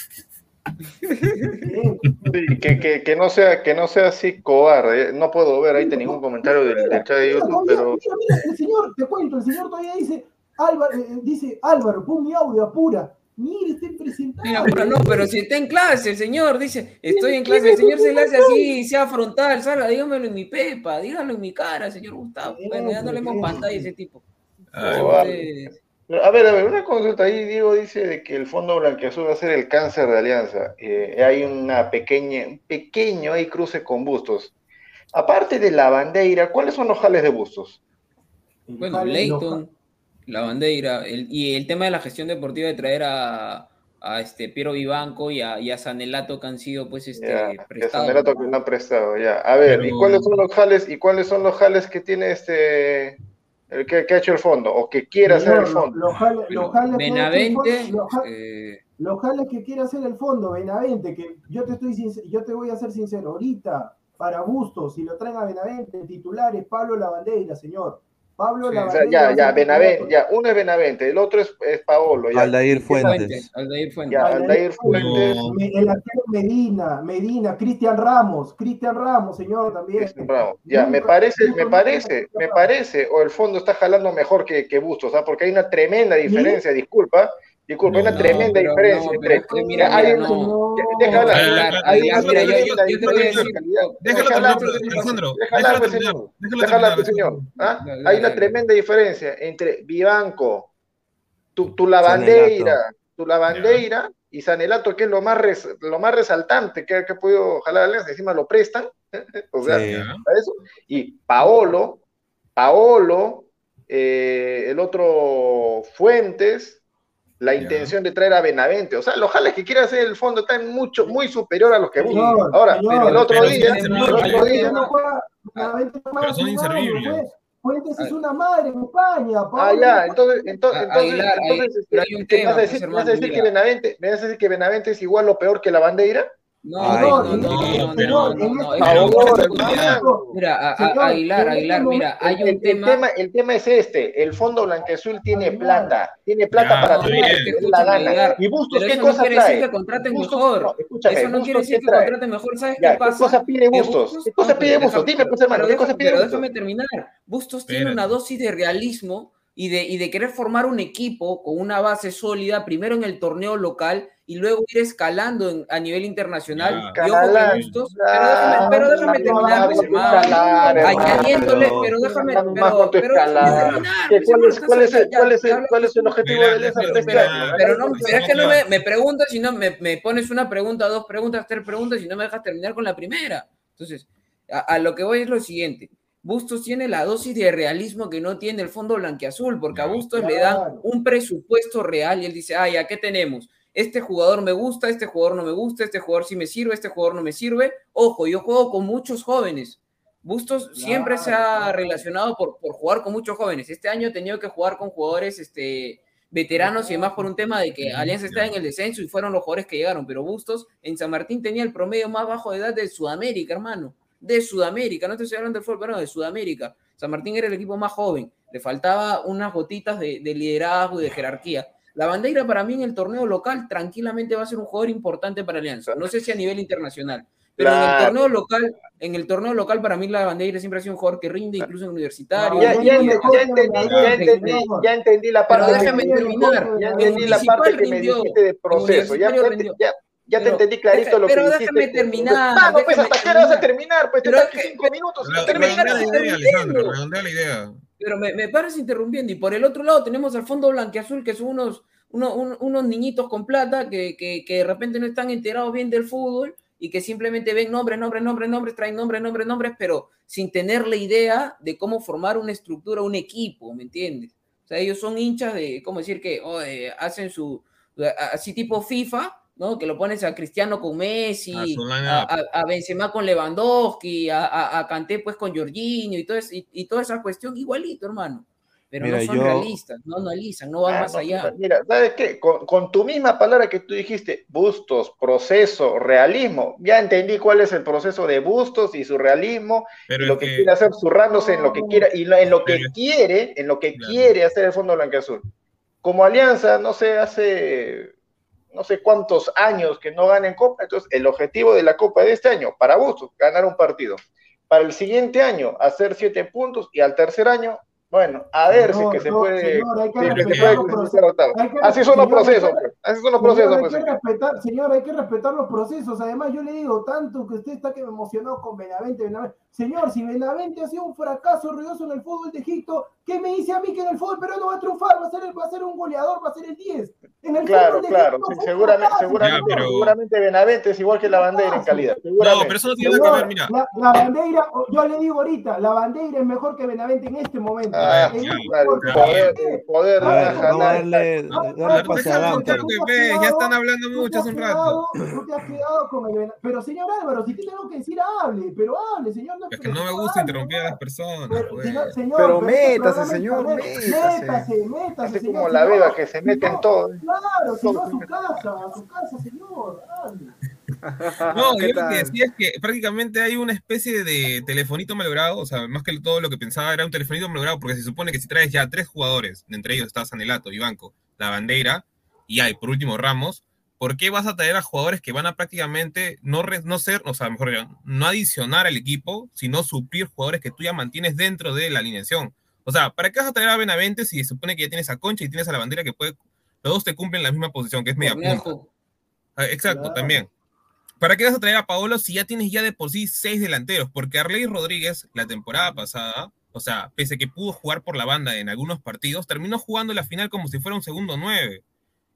Speaker 6: Que.
Speaker 3: Sí, que, que, que no sea, que no sea así cobarde. No puedo ver ahorita ningún comentario del, del chat de
Speaker 6: Mira,
Speaker 3: YouTube,
Speaker 6: mira,
Speaker 3: pero
Speaker 6: mira, mira, el señor, te cuento, el señor todavía dice, Álvaro, eh, dice, Álvaro, pon mi audio, apura. Mire, está presentado.
Speaker 4: Mira, pero no, pero si está en clase, el señor dice, estoy en clase, el señor se le hace así, sea frontal, salga, dígamelo en mi pepa, dígalo en mi cara, señor Gustavo. Bueno, ya no le hemos pantalla a ese tipo.
Speaker 5: Ay,
Speaker 4: Entonces,
Speaker 3: A ver, a ver, una consulta ahí, Diego dice de que el Fondo Blanquiazul va a ser el cáncer de Alianza. Eh, hay una pequeña, un pequeño ahí cruce con Bustos. Aparte de la bandera, ¿cuáles son los jales de Bustos?
Speaker 4: Bueno, Leighton, la bandera, el- y el tema de la gestión deportiva de traer a, a este Piero Vivanco y a, y a Sanelato que han sido pues este
Speaker 3: Ya, que
Speaker 4: prestados.
Speaker 3: Sanelato que no han prestado, ya. A ver, ¿y cuáles son los jales, y cuáles son los jales que tiene este, el que, que ha hecho el fondo, o que quiere hacer el fondo?
Speaker 6: Los jales, los jales que-
Speaker 4: Benavente,
Speaker 6: los ja-
Speaker 4: eh,
Speaker 6: que quiere hacer el fondo, Benavente, que yo te estoy sincer- yo te voy a ser sincero, ahorita, para Bustos, si lo traen a Benavente, el titular es Pablo Lavandeira, señor. Pablo
Speaker 4: Sí,
Speaker 3: O sea, ya, ya, Benavente, ya, uno es Benavente, el otro es, es Paolo, ya.
Speaker 2: Aldair. Fuentes.
Speaker 4: Aldair Fuentes.
Speaker 3: Ya, Aldair
Speaker 6: Fuentes, El arquero Medina, Medina, Cristian Ramos, Cristian Ramos, señor, también.
Speaker 3: Ramos. Ya, me parece, me parece, me parece, o el fondo está jalando mejor que, que Bustos, ¿ah? porque hay una tremenda diferencia, disculpa, disculpa, hay una
Speaker 5: No,
Speaker 3: tremenda
Speaker 4: pero
Speaker 3: diferencia
Speaker 4: no,
Speaker 3: entre.
Speaker 4: pero mira,
Speaker 3: hay
Speaker 4: mira,
Speaker 3: un-
Speaker 4: no.
Speaker 3: Ya, Deja hablar.
Speaker 4: Aguilar,
Speaker 5: Ay,
Speaker 4: Aguilar,
Speaker 5: ay,
Speaker 4: mira,
Speaker 5: ay,
Speaker 4: yo,
Speaker 5: ay,
Speaker 4: yo-
Speaker 5: ay,
Speaker 4: yo te voy a
Speaker 5: ay,
Speaker 4: decir.
Speaker 5: Déjalo
Speaker 3: Deja hablar,
Speaker 5: terminar,
Speaker 3: pues,
Speaker 5: Alejandro. Déjalo
Speaker 3: pues, señor. Pues, señor. ¿ah? Hay una tremenda diferencia entre Vivanco, tu, tu lavandeira, tu lavandeira y Sanelato, que es lo más, res- lo más resaltante que, que ha podido jalar Alianza, encima lo prestan, o sea,
Speaker 2: Sí.
Speaker 3: Para eso. Y Paolo, Paolo, eh, el otro Fuentes, la intención de traer a Benavente. O sea, los jales que quiere hacer el fondo están mucho, muy superior a los que buscan. Ahora,
Speaker 6: señor,
Speaker 3: el otro
Speaker 5: pero
Speaker 3: día, el otro día,
Speaker 5: Pero son inservibles.
Speaker 6: pues. Fuentes es una madre en España.
Speaker 3: Ah, ya, entonces, entonces, entonces,
Speaker 4: Aguilar, ahí-
Speaker 3: entonces,
Speaker 4: pero hay un
Speaker 3: ¿qué
Speaker 4: tema,
Speaker 3: vas a decir, ¿me vas a decir que. Benavente, me vas a decir que Benavente es igual o peor que la bandeira?
Speaker 4: No,
Speaker 2: Ay,
Speaker 4: no, no, no,
Speaker 5: pero-.
Speaker 4: Mira, Aguilar, Aguilar,
Speaker 6: este
Speaker 4: mira, hay un
Speaker 3: el
Speaker 4: tema.
Speaker 3: tema, el tema es este, el Fondo Blanqueazul tiene plata, tiene plata
Speaker 5: Ya,
Speaker 3: para todo ¿Y Bustos
Speaker 4: pero
Speaker 3: qué
Speaker 4: eso no
Speaker 3: cosa
Speaker 4: quiere
Speaker 3: trae?
Speaker 4: decir que contraten
Speaker 3: Bustos-
Speaker 4: mejor.
Speaker 3: no, escúchame,
Speaker 4: Eso no quiere decir
Speaker 3: qué
Speaker 4: que
Speaker 3: trae?
Speaker 4: contraten mejor. ¿Sabes
Speaker 3: Ya,
Speaker 4: qué
Speaker 3: ¿qué
Speaker 4: pasa?
Speaker 3: cosa pide Bustos? ¿Qué cosa
Speaker 4: no,
Speaker 3: pide
Speaker 4: pero
Speaker 3: Bustos? Dime, pues, hermano,
Speaker 4: pero
Speaker 3: ¿qué cosa pide
Speaker 4: Pero
Speaker 3: Bustos?
Speaker 4: déjame terminar. Bustos tiene una dosis de realismo y de, y de querer formar un equipo con una base sólida, primero en el torneo local y luego ir escalando en- a nivel internacional.
Speaker 5: Ya.
Speaker 4: Y ojo que
Speaker 3: Escalar,
Speaker 4: Bustos, pero déjame, pero déjame
Speaker 3: no,
Speaker 4: terminar,
Speaker 3: no,
Speaker 4: pues,
Speaker 3: no,
Speaker 4: hermano. Añadiéndole,
Speaker 2: pero-
Speaker 4: pero déjame, pero, pero déjame
Speaker 3: escalar.
Speaker 4: terminar,
Speaker 3: ¿Qué-
Speaker 4: pues,
Speaker 3: ¿Cuál es, cuál es,
Speaker 4: estás-
Speaker 3: el,
Speaker 4: ya-
Speaker 3: cuál es,
Speaker 4: ya
Speaker 3: el,
Speaker 4: hablas
Speaker 3: cuál es el
Speaker 4: tú.
Speaker 3: objetivo
Speaker 5: Mira,
Speaker 3: de Alianza
Speaker 5: pero-
Speaker 4: no,
Speaker 5: Pero
Speaker 4: pero es que no me, me preguntas y no me, me pones una pregunta, dos preguntas, tres preguntas y no me dejas terminar con la primera. Entonces, a, a lo que voy es lo siguiente. Bustos tiene la dosis de realismo que no tiene el Fondo Blanquiazul, porque a. Bustos le dan un presupuesto real y él dice, ay, ¿a qué tenemos? Este jugador me gusta, este jugador no me gusta, este jugador sí me sirve, este jugador no me sirve. Ojo, yo juego con muchos jóvenes. Bustos siempre se ha
Speaker 6: Claro.
Speaker 4: relacionado por, por jugar con muchos jóvenes. Este año he tenido que jugar con jugadores este, veteranos y demás por un tema de que Alianza está en el descenso y fueron los jugadores que llegaron, pero Bustos en San Martín tenía el promedio más bajo de edad de Sudamérica, hermano. de Sudamérica, no estoy hablando del fútbol pero de Sudamérica. San Martín era el equipo más joven, le faltaba unas gotitas de, de liderazgo y de jerarquía. La bandera para mí en el torneo local tranquilamente va a ser un jugador importante para Alianza. No sé si a nivel internacional, pero en el
Speaker 3: Claro.
Speaker 4: torneo local, en el torneo local para mí la bandera siempre ha sido un jugador que rinde, incluso en universitario.
Speaker 3: Ya,
Speaker 6: no,
Speaker 3: ya,
Speaker 6: no,
Speaker 3: ya
Speaker 6: que
Speaker 3: entendí, ya entendí, ya entendí la
Speaker 4: Pero
Speaker 3: parte que
Speaker 4: déjame
Speaker 3: me
Speaker 4: terminar.
Speaker 3: ya
Speaker 4: En
Speaker 3: entendí la parte que me
Speaker 4: rindió,
Speaker 3: dijiste de proceso. Ya, ya, ya, te
Speaker 4: Pero
Speaker 3: entendí clarito
Speaker 4: deja-
Speaker 3: lo que
Speaker 4: pero
Speaker 3: dijiste.
Speaker 4: déjame terminar,
Speaker 3: Ah, no, pues hasta qué hora vas a
Speaker 4: terminar.
Speaker 3: pues te
Speaker 4: Pero que-
Speaker 3: cinco minutos.
Speaker 5: Redondea la idea. Alessandro, redondea la idea.
Speaker 4: Pero me, me paras interrumpiendo. Y por el otro lado tenemos al fondo blanqueazul, que son unos, unos, un- unos niñitos con plata que, que, de repente no están enterados bien del fútbol y que simplemente ven nombres, nombres, nombres, nombres, traen nombres, nombres, nombres, pero sin tener la idea de cómo formar una estructura, un equipo, ¿me entiendes? O sea, ellos son hinchas de, ¿cómo decir? Que eh, hacen su, así tipo FIFA, ¿no? Que lo pones a Cristiano con Messi,
Speaker 5: A
Speaker 4: Benzema con Lewandowski, a, a, a Kanté pues con Jorginho y, todo es- y, y toda esa cuestión igualito, hermano. Pero
Speaker 2: Mira,
Speaker 4: no son
Speaker 2: yo-
Speaker 4: realistas, no analizan, no van
Speaker 3: Ah,
Speaker 4: más
Speaker 3: no,
Speaker 4: allá.
Speaker 3: Mira, ¿sabes qué? Con, con tu misma palabra que tú dijiste, bustos, proceso, realismo, ya entendí cuál es el proceso de bustos y su realismo,
Speaker 5: Pero
Speaker 3: y lo que
Speaker 5: que-
Speaker 3: quiere hacer zurrándose en lo que quiera, y lo- en lo que
Speaker 5: Pero-
Speaker 3: quiere, en lo que
Speaker 5: Claro.
Speaker 3: quiere hacer el Fondo Blanqueazul. Como Alianza, no sé, hace no sé cuántos años que no ganen Copa, entonces el objetivo de la Copa de este año, para Bustos, ganar un partido. Para el siguiente año, hacer siete puntos, y al tercer año, bueno, a ver si que se puede,
Speaker 6: señor, hay que respetar los que-
Speaker 3: Así son los procesos, pues. así son los procesos,
Speaker 6: hay
Speaker 3: pues.
Speaker 6: que respetar, señor, hay que respetar los procesos. Además, yo le digo tanto que usted está que emocionado con Benavente, Benavente. Señor, si Benavente ha sido un fracaso ruidoso en el fútbol de Egipto, ¿qué me dice a mí que en el fútbol peruano va a triunfar? Va a ser, el- va a ser un goleador, va a ser el 10. En el
Speaker 3: Claro,
Speaker 6: fútbol de
Speaker 3: claro,
Speaker 6: Egipto
Speaker 3: sí, seguramente,
Speaker 6: fracaso,
Speaker 3: seguramente,
Speaker 5: Ya, pero-
Speaker 3: seguramente Benavente es igual que la bandera en calidad.
Speaker 5: No,
Speaker 3: seguramente.
Speaker 5: pero eso no tiene nada que ver, mira.
Speaker 6: La, la bandera, yo le digo ahorita, la bandera es mejor que Benavente en este momento.
Speaker 3: Ah,
Speaker 6: En este
Speaker 3: claro, poder,
Speaker 2: ver, darle,
Speaker 5: ya están hablando mucho hace un
Speaker 6: quedado-
Speaker 5: rato.
Speaker 6: tú te has quedado con el Bena- Pero señor Álvaro, si te tengo que decir, hable, pero hable, señor.
Speaker 5: Es que no me gusta interrumpir a las personas,
Speaker 6: Pero,
Speaker 5: pues.
Speaker 6: señor, señor,
Speaker 9: Pero
Speaker 6: este
Speaker 9: métase, señor, métase.
Speaker 6: Métase, métase,
Speaker 3: Así como la beba que se mete en todo.
Speaker 6: Claro, si no a su casa, a su casa, señor.
Speaker 5: No,
Speaker 9: ¿Qué
Speaker 5: yo lo que decía es que prácticamente hay una especie de telefonito malogrado, o sea, más que todo lo que pensaba era un telefonito malogrado, porque se supone que si traes ya tres jugadores, entre ellos está Sanelato y Banco, la bandera, y hay por último Ramos, ¿por qué vas a traer a jugadores que van a prácticamente no, re- no ser, o sea, mejor dicho, no adicionar al equipo, sino suplir jugadores que tú ya mantienes dentro de la alineación? O sea, ¿para qué vas a traer a Benavente si se supone que ya tienes a Concha y tienes a la bandera que puede, los dos te cumplen la misma posición, que es media punta? Ah, Exacto,
Speaker 6: Claro.
Speaker 5: también. ¿Para qué vas a traer a Paolo si ya tienes ya de por sí seis delanteros? Porque Arley Rodríguez, la temporada pasada, o sea, pese a que pudo jugar por la banda en algunos partidos, terminó jugando la final como si fuera un segundo nueve.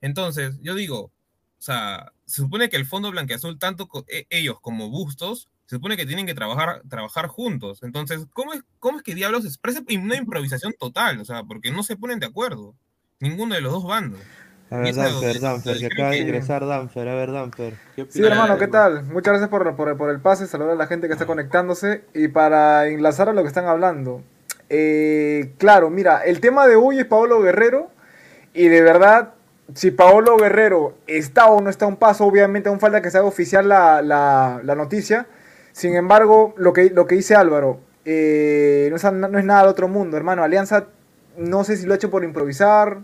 Speaker 5: Entonces, yo digo, o sea, se supone que el Fondo Blanqueazul, tanto co- e- ellos como Bustos, se supone que tienen que trabajar, trabajar juntos. Entonces, ¿cómo es, ¿cómo es que diablos es? Parece una improvisación total, o sea, porque no se ponen de acuerdo. Ninguno de los dos bandos.
Speaker 2: A ver, Danfer, Danfer, que acaba de ingresar Danfer. A ver, Danfer. ¿qué
Speaker 9: Sí, hermano, ¿qué tal? Muchas gracias por, por- por el pase, saludar a la gente que está conectándose y para enlazar a lo que están hablando. Eh, claro, mira, el tema de hoy es Paolo Guerrero y de verdad, si Paolo Guerrero está o no está a un paso, obviamente aún falta que se haga oficial la, la- noticia. Sin embargo, lo que, lo que dice Álvaro, eh, no, es, nada de otro mundo, hermano. Alianza, no sé si lo ha hecho por improvisar,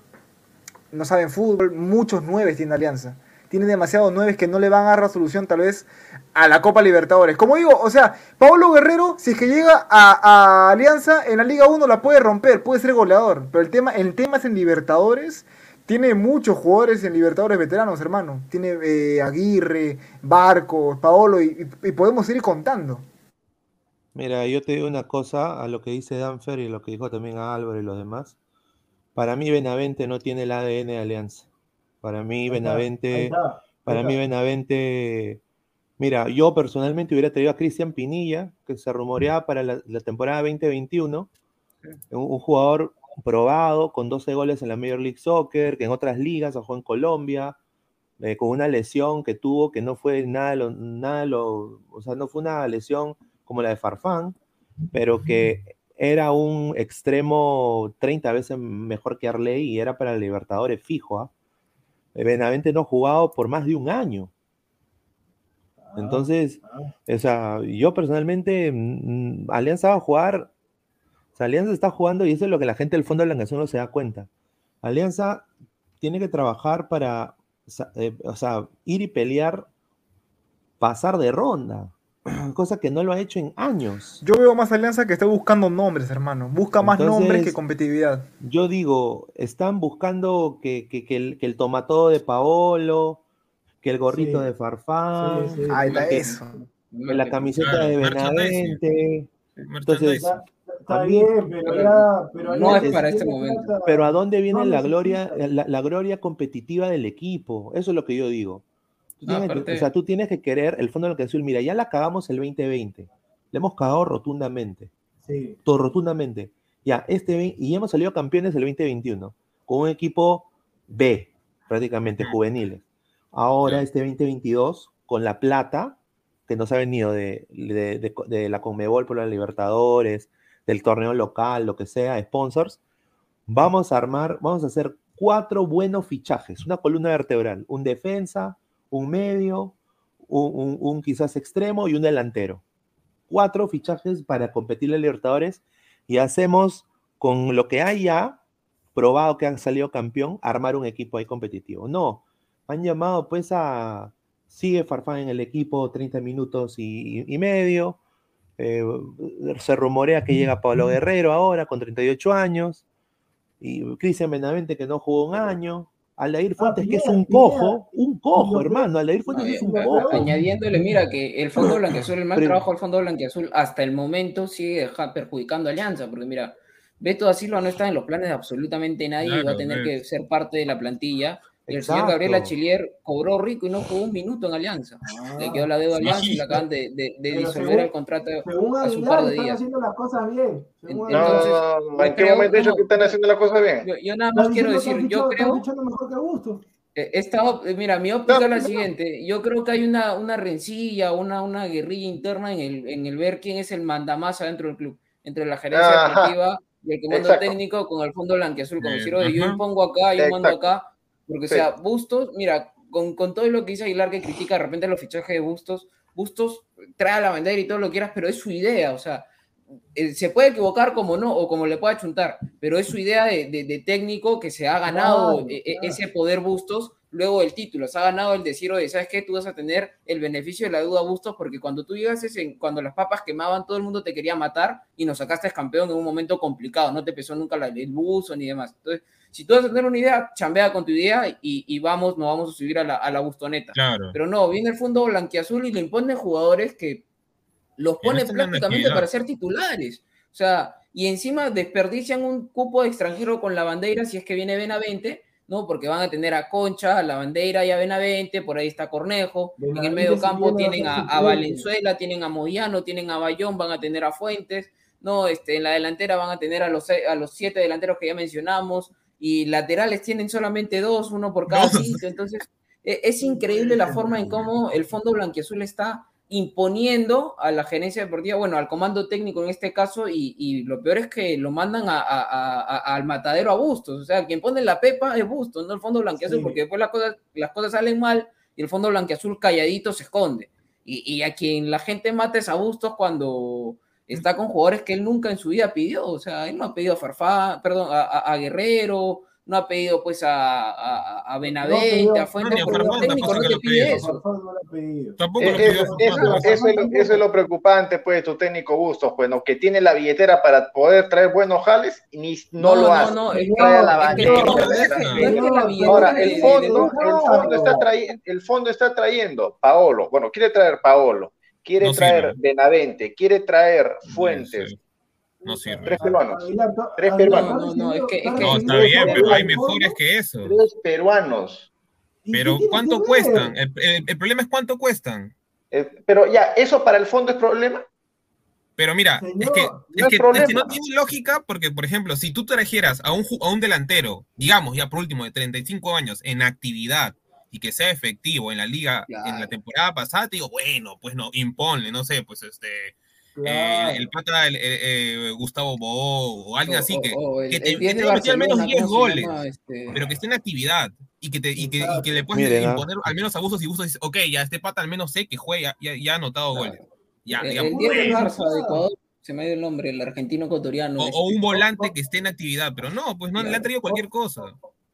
Speaker 9: no saben fútbol, muchos nueves tiene Alianza. Tiene demasiados nueves que no le van a dar la solución tal vez a la Copa Libertadores. Como digo, o sea, Pablo Guerrero, si es que llega a, a Alianza en la Liga 1 la puede romper, puede ser goleador. Pero el tema, el tema es en Libertadores. Tiene muchos jugadores en Libertadores veteranos, hermano. Tiene eh, Aguirre, Barcos, Paolo y, podemos ir contando.
Speaker 2: Mira, yo te digo una cosa a lo que dice Danfer y lo que dijo también a Álvaro y los demás. Para mí Benavente no tiene el ADN de Alianza. Para mí
Speaker 6: Ahí está, ahí
Speaker 2: Benavente,
Speaker 6: está, ahí
Speaker 2: para
Speaker 6: está.
Speaker 2: mí Benavente, mira, yo personalmente hubiera traído a Cristian Pinilla, que se rumoreaba para la, la temporada 2021, un, un jugador probado con 12 goles en la Major League Soccer, que en otras ligas jugó en Colombia, eh, con una lesión que tuvo que no fue nada, de lo, nada lo- o sea, no fue una lesión como la de Farfán, pero que era un extremo 30 veces mejor que Arley y era para Libertadores fijo. ¿ah? Eh, Benavente no ha jugado por más de un año. Entonces, o sea, yo personalmente, mm, Alianza va a jugar, o sea, Alianza está jugando y eso es lo que la gente del fondo de la canción no se da cuenta. Alianza tiene que trabajar para, eh, o sea, ir y pelear, pasar de ronda, cosa que no lo ha hecho en años.
Speaker 9: Yo veo más Alianza que está buscando nombres, hermano. Busca más nombres que competitividad.
Speaker 2: Yo digo, están buscando que, que- que el, que el tomatodo de Paolo, que el gorrito
Speaker 6: Sí.
Speaker 2: de Farfán,
Speaker 6: Sí, sí.
Speaker 9: Ahí está
Speaker 2: que-
Speaker 9: eso.
Speaker 2: que la camiseta
Speaker 5: Claro,
Speaker 2: de. Benavente. Entonces,
Speaker 6: Está, bien, pero ya. Pero
Speaker 4: No es para este momento.
Speaker 6: plata,
Speaker 2: Pero ¿a dónde viene
Speaker 6: no
Speaker 2: la gloria, la, la gloria competitiva del equipo? Eso es lo que yo digo. Tú
Speaker 4: No,
Speaker 2: tienes, o sea, tú tienes que querer el fondo del que azul. Mira, ya la cagamos el 2020. Le hemos cagado rotundamente.
Speaker 6: Sí.
Speaker 2: Todo rotundamente. Ya, este y hemos salido campeones el 2021 con un equipo B, prácticamente juveniles. Ahora,
Speaker 5: Ya.
Speaker 2: este 2022, con la plata que nos ha venido de, de- de- de la Conmebol por la Libertadores, del torneo local, lo que sea, sponsors, vamos a armar, vamos a hacer cuatro buenos fichajes, una columna vertebral, un defensa, un medio, un, un- un quizás extremo y un delantero. Cuatro fichajes para competir en Libertadores y hacemos con lo que hay ya, probado que han salido campeón, armar un equipo ahí competitivo. No, han llamado pues a, sigue Farfán en el equipo 30 minutos y, y medio, eh, se rumorea que llega Pablo Guerrero ahora con 38 años, y Cristian Benavente que no jugó un año, Aldair Fuentes que es un
Speaker 6: Pineda.
Speaker 2: cojo, un cojo, hermano, Aldair Fuentes
Speaker 4: No,
Speaker 2: es un cojo.
Speaker 4: Añadiéndole, mira, que el Fondo Blanquiazul, el mal
Speaker 2: Pero-
Speaker 4: trabajo del Fondo Blanquiazul hasta el momento sigue deja- perjudicando a Alianza, porque mira, Beto da Silva no está en los planes de absolutamente nadie y va a
Speaker 5: Claro,
Speaker 4: tener
Speaker 5: ves.
Speaker 4: que ser parte de la plantilla. Y el señor
Speaker 2: Exacto.
Speaker 4: Gabriel Achillier cobró rico y no jugó un minuto en Alianza. Le quedó la deuda a Alianza y le acaban de, de- de disolver
Speaker 6: según-
Speaker 4: el contrato
Speaker 6: Según
Speaker 4: hace un
Speaker 6: Aguilar,
Speaker 4: par de
Speaker 6: están
Speaker 4: días.
Speaker 6: haciendo las cosas bien.
Speaker 3: No,
Speaker 4: entonces,
Speaker 3: no, no,
Speaker 4: yo
Speaker 3: ¿en qué momento he dicho
Speaker 4: no.
Speaker 3: que están haciendo las cosas bien?
Speaker 4: Yo, yo nada
Speaker 6: Están
Speaker 4: más quiero decir,
Speaker 6: que
Speaker 4: yo creo...
Speaker 6: están mejor que Augusto.
Speaker 4: Eh, Esta, eh, mira, mi óptica
Speaker 3: No,
Speaker 4: es la
Speaker 3: no.
Speaker 4: siguiente. Yo creo que hay una, una rencilla, una, una guerrilla interna en el, en el ver quién es el mandamás dentro del club, entre la gerencia
Speaker 3: Ajá.
Speaker 4: deportiva y el comando
Speaker 3: Exacto.
Speaker 4: técnico con el fondo blanquiazul. Como
Speaker 5: Eh,
Speaker 4: decir, oye, yo
Speaker 5: ajá.
Speaker 4: impongo acá, yo mando
Speaker 3: Exacto.
Speaker 4: acá. Porque,
Speaker 3: Sí.
Speaker 4: o sea, Bustos, mira, con, con todo lo que dice Aguilar que critica de repente los fichajes de Bustos, Bustos trae a la bandera y todo lo que quieras, pero es su idea, o sea, eh, se puede equivocar como no, o como le pueda chuntar, pero es su idea de, de- de técnico que se ha ganado eh, eh, ese poder Bustos luego del título, se ha ganado el decir, oye, ¿sabes qué? Tú vas a tener el beneficio de la duda Bustos porque cuando tú llegas, en, cuando las papas quemaban, todo el mundo te quería matar y nos sacaste campeón en un momento complicado, no te pesó nunca la- el buzo ni demás. Entonces, si tú vas a tener una idea, chambea con tu idea y, y vamos, nos vamos a subir a la, a la bustoneta.
Speaker 5: Claro.
Speaker 4: Pero no, viene el fondo blanquiazul y le impone jugadores que los
Speaker 5: no
Speaker 4: pone
Speaker 5: dando
Speaker 4: prácticamente para ser titulares. O sea, y encima desperdician un cupo de extranjero con la bandera si es que viene Benavente, ¿no? Porque van a tener a Concha, a la bandera y a Benavente, por ahí está Cornejo. en el medio campo tienen a. Valenzuela, tienen a Moyano, tienen a Bayón, van a tener a Fuentes, ¿no? Este, en la delantera van a tener a los, a los siete delanteros que ya mencionamos, y laterales tienen solamente dos, uno por cada sitio. Entonces, e- es increíble la forma en cómo el Fondo Blanquiazul está imponiendo a la gerencia deportiva, bueno, al comando técnico en este caso, y, y lo peor es que lo mandan a- a- al matadero a Bustos. O sea, quien pone la pepa es Bustos, no el Fondo Blanquiazul,
Speaker 6: Sí.
Speaker 4: porque después las cosas, las cosas salen mal y el Fondo Blanquiazul calladito se esconde. Y, y a quien la gente mata es a Bustos cuando está con jugadores que él nunca en su vida pidió. O sea, él no ha pedido a Farfán, perdón, a Guerrero, no ha pedido pues a, a, a Benavente,
Speaker 6: pidió-
Speaker 4: a Fuentes, porque el
Speaker 5: Farfán
Speaker 4: técnico
Speaker 5: tampoco
Speaker 4: no te pide eso.
Speaker 6: No
Speaker 3: Eso, es lo, preocupante, pues, tu técnico Bustos, pues, ¿no? que tiene la billetera para poder traer buenos jales y ni, no, lo hace.
Speaker 4: No, no, no es que- no
Speaker 3: Ahora, el fondo, el fondo está trayendo, el fondo está trayendo Paolo, bueno, quiere traer Paolo, quiere
Speaker 5: No
Speaker 3: traer. Benavente, quiere traer Fuentes,
Speaker 5: Sí. No sirve.
Speaker 3: tres peruanos, Tres peruanos.
Speaker 4: No, no, es que- es
Speaker 6: recibiendo-
Speaker 4: que-
Speaker 5: No,
Speaker 6: está
Speaker 5: bien, pero hay mejores que eso.
Speaker 3: tres peruanos.
Speaker 6: ¿Y
Speaker 5: Pero ¿cuánto cuestan? El, el- el problema es cuánto cuestan.
Speaker 3: Eh, pero ya, ¿eso para el fondo es problema?
Speaker 5: Pero mira,
Speaker 6: Señor,
Speaker 5: es que,
Speaker 3: no
Speaker 5: es, que, es que
Speaker 3: problema.
Speaker 5: no tiene lógica porque, por ejemplo, si tú trajeras a un, a un delantero, digamos ya por último, de 35 años en actividad y que sea efectivo en la liga en la temporada pasada, te digo, bueno, pues no, imponle, no sé, pues este, eh,
Speaker 6: Claro.
Speaker 5: el pata, el, eh, eh, Gustavo Bo o alguien así que,
Speaker 4: o- o el-
Speaker 5: que te,
Speaker 4: el
Speaker 5: que
Speaker 4: 10
Speaker 5: te al menos
Speaker 4: Barcelona,
Speaker 5: 10
Speaker 4: ¿cómo se
Speaker 5: goles,
Speaker 4: llama? Este,
Speaker 5: pero que esté en actividad. y que, te, y que, y que le puedes
Speaker 2: Miren, ah.
Speaker 5: imponer al menos a Bustos y Bustos dice, ok, ya este pata al menos sé que juega, ya, ya ha anotado goles. Ya,
Speaker 4: El,
Speaker 5: digamos,
Speaker 4: el 10 de marzo de Ecuador, se me ha ido el nombre, el argentino ecuatoriano.
Speaker 5: o,
Speaker 4: este.
Speaker 5: o un volante que esté en actividad, pero no, pues no le han traído cualquier cosa.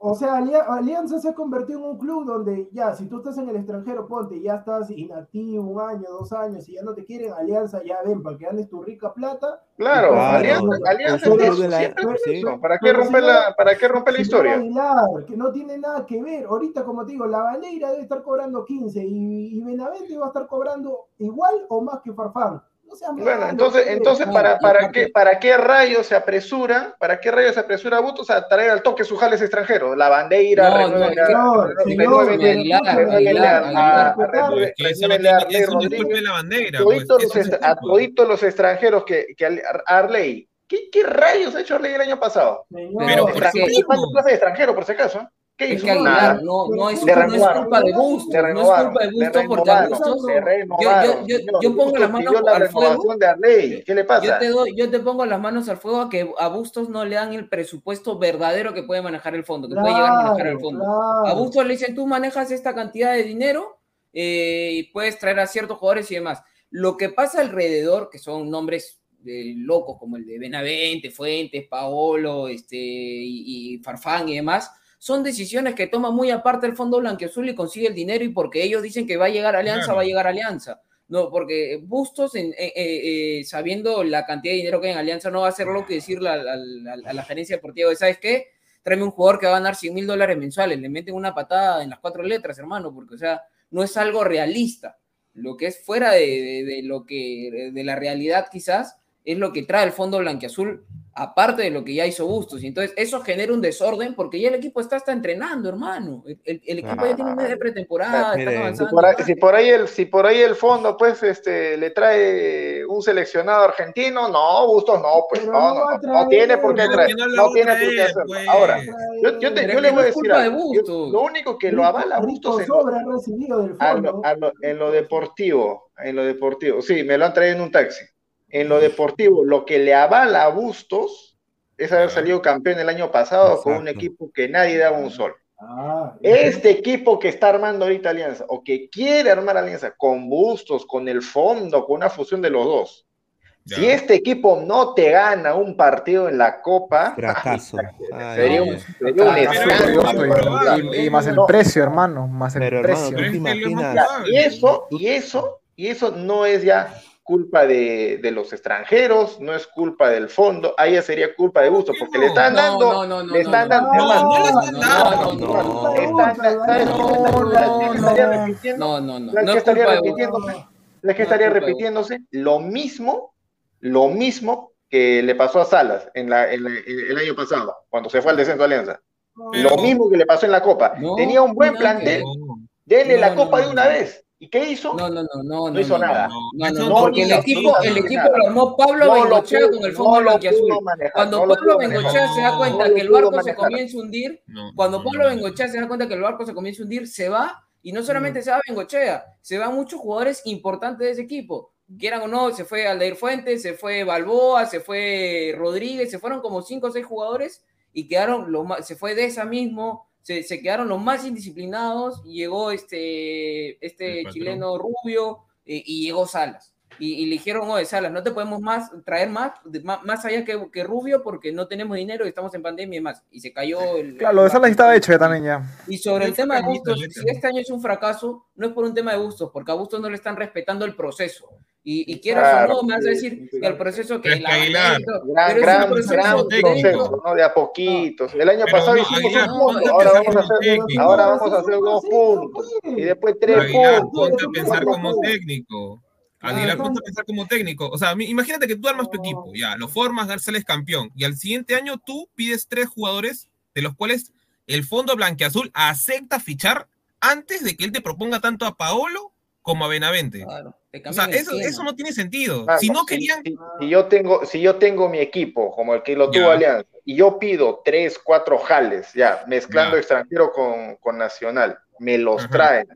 Speaker 6: O sea, Alia- Alianza se ha convertido en un club donde ya, si tú estás en el extranjero, ponte, ya estás inactivo un año, dos años, y ya no te quieren, Alianza, ya ven, para que ganes tu rica plata.
Speaker 3: Claro. Alianza, Alianza. ¿Para qué romper la, para qué romper la historia?
Speaker 6: Que no tiene nada que ver. Ahorita, como te digo, la Baneira debe estar cobrando 15 y, y Benavente va a estar cobrando igual o más que Farfán.
Speaker 3: Bueno, entonces, entonces ¿para, para, qué, ¿para qué rayos se apresura? ¿Para qué rayos se apresura a Bustos a traer al toque sus jales extranjeros? La bandera,
Speaker 4: No,
Speaker 3: renuévenle
Speaker 4: no,
Speaker 3: a-. Toditos los extranjeros que, que Ar- Arley. ¿Qué, ¿Qué rayos ha hecho Arley el año pasado?
Speaker 6: Señor,
Speaker 5: Pero por
Speaker 3: extranjero, por si acaso. ¿Qué
Speaker 4: Es
Speaker 3: hizo?
Speaker 4: que
Speaker 3: Nada.
Speaker 4: Aguilar, no, no, es, no es culpa de Bustos,
Speaker 3: Le
Speaker 4: no es culpa de
Speaker 3: le
Speaker 4: Bustos porque a
Speaker 3: le
Speaker 4: yo, yo, yo, yo pongo las manos
Speaker 3: la
Speaker 4: al fuego.
Speaker 3: de. ¿Qué le
Speaker 4: Yo
Speaker 3: pasa?
Speaker 4: te, doy, yo te pongo las manos al fuego a que a Bustos no le dan el presupuesto verdadero que puede manejar el fondo, que puede llegar a manejar el fondo. A
Speaker 6: claro.
Speaker 4: Bustos le dicen, tú manejas esta cantidad de dinero eh, y puedes traer a ciertos jugadores y demás. Lo que pasa alrededor, que son nombres eh, locos como el de Benavente, Fuentes, Paolo este, y, y Farfán y demás, son decisiones que toma muy aparte el Fondo Blanquiazul y consigue el dinero y porque ellos dicen que va a llegar Alianza,
Speaker 5: Claro.
Speaker 4: va a llegar Alianza. No, porque Bustos, en- eh, eh, eh, sabiendo la cantidad de dinero que hay en Alianza, no va a hacer lo que decirle a, a- a- a la gerencia deportiva, de, ¿sabes qué? Tráeme un jugador que va a ganar 100 mil dólares mensuales, le meten una patada en las cuatro letras, hermano, porque, o sea, no es algo realista. Lo que es fuera de, de- de lo que, de la realidad quizás, es lo que trae el Fondo Blanquiazul, aparte de lo que ya hizo Bustos. Y entonces eso genera un desorden porque ya el equipo está, está entrenando, hermano. El, el- el equipo ya tiene un mes de pretemporada,
Speaker 2: Mire,
Speaker 4: están
Speaker 3: Si
Speaker 4: avanzando.
Speaker 3: por, ahí, si por ahí el, si por ahí el fondo, pues, este, le trae un seleccionado argentino, no, Bustos no, pues, no,
Speaker 6: no
Speaker 3: no,
Speaker 6: traer,
Speaker 3: tiene por qué traer,
Speaker 5: no
Speaker 3: tiene por qué hacerlo.
Speaker 5: pues.
Speaker 3: Ahora, yo, yo, te- yo le voy a decir
Speaker 4: culpa de.
Speaker 3: Yo- lo único que lo avala Bustos en lo,
Speaker 6: sobra ha recibido del
Speaker 3: a
Speaker 6: fondo.
Speaker 3: lo- a lo- en lo deportivo, en lo deportivo, sí, me lo han traído en un taxi. En lo deportivo, lo que le avala a Bustos es haber salido campeón el año pasado con un equipo que nadie daba un sol.
Speaker 6: Ah,
Speaker 3: Este equipo que está armando ahorita Alianza, o que quiere armar Alianza con Bustos, con el fondo, con una fusión de los dos.
Speaker 5: Ya.
Speaker 3: Si este equipo no te gana un partido en la Copa,
Speaker 2: Fracaso.
Speaker 3: sería un,
Speaker 9: Y, y más el
Speaker 3: No.
Speaker 9: precio, hermano. Más el
Speaker 2: Pero,
Speaker 9: precio.
Speaker 3: y eso, y eso, y eso no es ya culpa de, de los extranjeros, no es culpa del fondo, ahí ya sería culpa de Bustos, porque le están dando,
Speaker 4: no, no, no,
Speaker 3: le
Speaker 4: no,
Speaker 3: están
Speaker 4: no.
Speaker 3: dando,
Speaker 5: No, no
Speaker 4: no, no, no,
Speaker 3: Están- ¿sabes quién está-
Speaker 9: No,
Speaker 3: sabes
Speaker 9: no,
Speaker 3: quién estaría repitiéndose? ¿Sabes qué
Speaker 4: No es
Speaker 3: estaría repitiéndose? Lo mismo, lo mismo que le pasó a Salas en la, en la- el año pasado, cuando se fue al descenso de Alianza.
Speaker 5: Pero-
Speaker 3: Lo mismo que le pasó en la Copa.
Speaker 4: No,
Speaker 3: Tenía un buen
Speaker 4: que
Speaker 3: plantel, denle
Speaker 4: No,
Speaker 3: la
Speaker 4: no,
Speaker 3: Copa
Speaker 4: no,
Speaker 3: de una
Speaker 4: no.
Speaker 3: vez. ¿Y qué hizo?
Speaker 4: No, no, no, no,
Speaker 3: No hizo nada.
Speaker 4: No, no, no,
Speaker 5: no
Speaker 4: porque el equipo, el equipo lo armó Pablo Bengochea con el
Speaker 3: no
Speaker 4: fondo
Speaker 3: lo
Speaker 4: blanquiazul.
Speaker 3: manejar,
Speaker 4: Cuando Pablo. Bengochea se da cuenta
Speaker 3: no
Speaker 4: que el barco se comienza a hundir,
Speaker 5: no,
Speaker 4: cuando
Speaker 5: no,
Speaker 4: Pablo
Speaker 5: no.
Speaker 4: Bengochea se da cuenta que el barco se comienza a hundir, se va y no solamente se va Bengochea, se van muchos jugadores importantes de ese equipo. Quieran o no, se fue Aldair Fuentes, se fue Balboa, se fue Rodríguez, se fueron como cinco o seis jugadores y quedaron los más, se fue de esa mismo, se, se quedaron los más indisciplinados y llegó este, este chileno Rubio eh, y llegó Salas. Y, y le dijeron, oye, Salas, no te podemos más traer más, de- más, más allá que, que Rubio porque no tenemos dinero y estamos en pandemia y más. Y se cayó el...
Speaker 9: Claro, lo de Salas estaba hecho ya también ya.
Speaker 4: Y sobre el tema de
Speaker 5: neta.
Speaker 4: si este año es un fracaso, no es por un tema de Bustos, porque a Bustos no le están respetando el proceso. Y, y quieras
Speaker 3: Claro,
Speaker 4: o no, me vas a decir que el proceso que
Speaker 5: es
Speaker 4: la
Speaker 5: Aguilar,
Speaker 3: Gran,
Speaker 4: pero es
Speaker 3: gran,
Speaker 4: un proceso
Speaker 3: gran
Speaker 5: técnico.
Speaker 3: proceso, ¿no? De a poquitos. El año
Speaker 5: Pero
Speaker 3: pasado
Speaker 5: no,
Speaker 3: hicimos
Speaker 5: Aguilar,
Speaker 3: un punto, ahora vamos a hacer,
Speaker 5: técnico.
Speaker 3: ahora vamos a hacer dos puntos. Y después tres
Speaker 5: Aguilar,
Speaker 3: puntos.
Speaker 5: ponte a pensar como técnico. Aguilar,
Speaker 6: Ah,
Speaker 5: ponte a pensar como técnico. O sea, imagínate que tú armas tu equipo, ya, lo formas, sales campeón, y al siguiente año tú pides tres jugadores, de los cuales el fondo blanqueazul acepta fichar antes de que él te proponga tanto a Paolo como a Benavente.
Speaker 4: Claro, te
Speaker 5: O sea, eso, eso no tiene sentido.
Speaker 3: Ah,
Speaker 5: Si no
Speaker 3: si-
Speaker 5: querían,
Speaker 3: si, si yo tengo, si yo tengo mi equipo, como el que lo tuvo. Alianza, y yo pido tres, cuatro jales, ya, mezclando
Speaker 5: Ya.
Speaker 3: extranjero con, con nacional, me los
Speaker 5: Ajá.
Speaker 3: traen.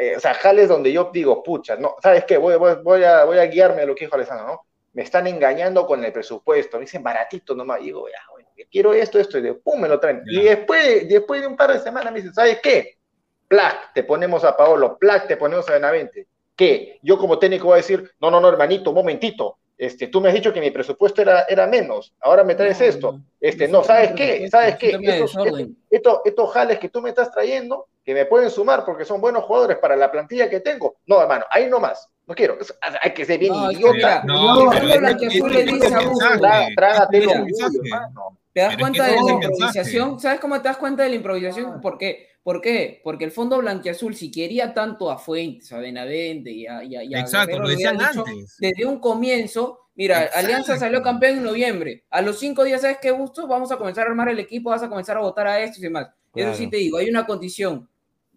Speaker 3: Eh, o sea, jales donde yo digo, pucha, no, ¿sabes qué? Voy, voy, voy a, voy a guiarme a lo que dijo Alessandro, ¿no? Me están engañando con el presupuesto, me dicen baratito nomás, y digo, ya, bueno, quiero esto, esto, y de pum, me lo traen. Y después, después de un par de semanas me dicen, ¿sabes qué? Plac, te ponemos a Paolo, plac, te ponemos a Benavente. ¿Qué? Yo como técnico voy a decir, no, no, no, hermanito, un momentito, este, tú me has dicho que mi presupuesto era, era menos, ahora me traes esto. Este, no, ¿sabes qué? ¿Sabes qué? Estos, estos, jales que tú me estás trayendo, que me pueden sumar porque son buenos jugadores para la plantilla que tengo. No, hermano, ahí no más. No quiero. Hay que ser bien idiota. No,
Speaker 4: ¿Te das cuenta de la improvisación? ¿Sabes cómo te das cuenta de la improvisación? ¿Por qué? ¿Por qué? Porque el fondo blanquiazul, si quería tanto a Fuentes, a Benavente y a. Y
Speaker 5: Exacto, lo decían antes.
Speaker 4: Desde un comienzo, mira, Alianza salió campeón en noviembre. A los cinco días, ¿sabes qué gusto? Vamos a comenzar a armar el equipo, vas a comenzar a votar a esto y demás. Eso sí te digo, hay una condición.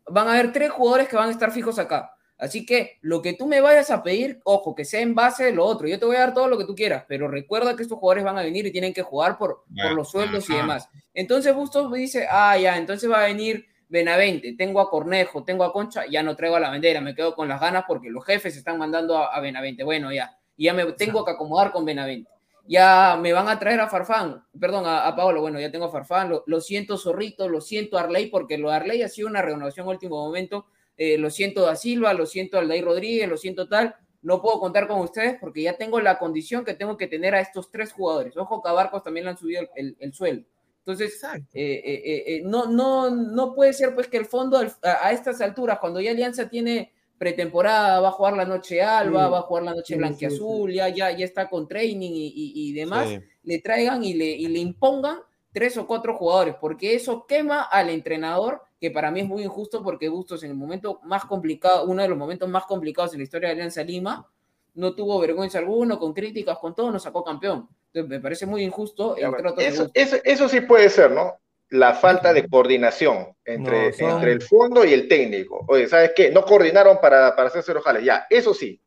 Speaker 4: Van a haber tres jugadores que van a estar fijos acá. Así que lo que tú me vayas a pedir, ojo, que sea en base de lo otro. Yo te voy a dar todo lo que tú quieras, pero recuerda que estos jugadores van a venir y tienen que jugar por, por los sueldos y demás. Entonces Bustos dice, ah, ya, entonces va a venir Benavente, tengo a Cornejo, tengo a Concha, ya no traigo a la bandera, me quedo con las ganas porque los jefes están mandando a, Benavente. Bueno, ya, ya me tengo que acomodar con Benavente. Ya me van a traer a Farfán, perdón, a, a Paolo, bueno, ya tengo a Farfán, lo, siento Zorrito, lo siento Arley, porque lo de Arley ha sido una renovación en último momento, eh, lo siento a Silva, lo siento a Aldair Rodríguez, lo siento tal, no puedo contar con ustedes porque ya tengo la condición que tengo que tener a estos tres jugadores. Ojo, Cabarcos también le han subido el, el sueldo. Entonces, eh, eh, eh, no, no, no puede ser pues que el fondo a, estas alturas, cuando ya Alianza tiene pretemporada, va a jugar la noche alba, va a jugar la noche blanquiazul, ya, ya, ya está con training y, demás, le traigan y le, y le impongan tres o cuatro jugadores, porque eso quema al entrenador, que para mí es muy injusto porque Bustos en el momento más complicado, uno de los momentos más complicados en la historia de Alianza Lima, no tuvo vergüenza alguno, con críticas, con todo, nos sacó campeón me parece muy injusto el
Speaker 3: eso, eso, sí puede ser, ¿no? La falta de coordinación entre, entre el fondo y el técnico. Oye, ¿sabes qué? No coordinaron para, para hacerse los jales. Ya, eso sí.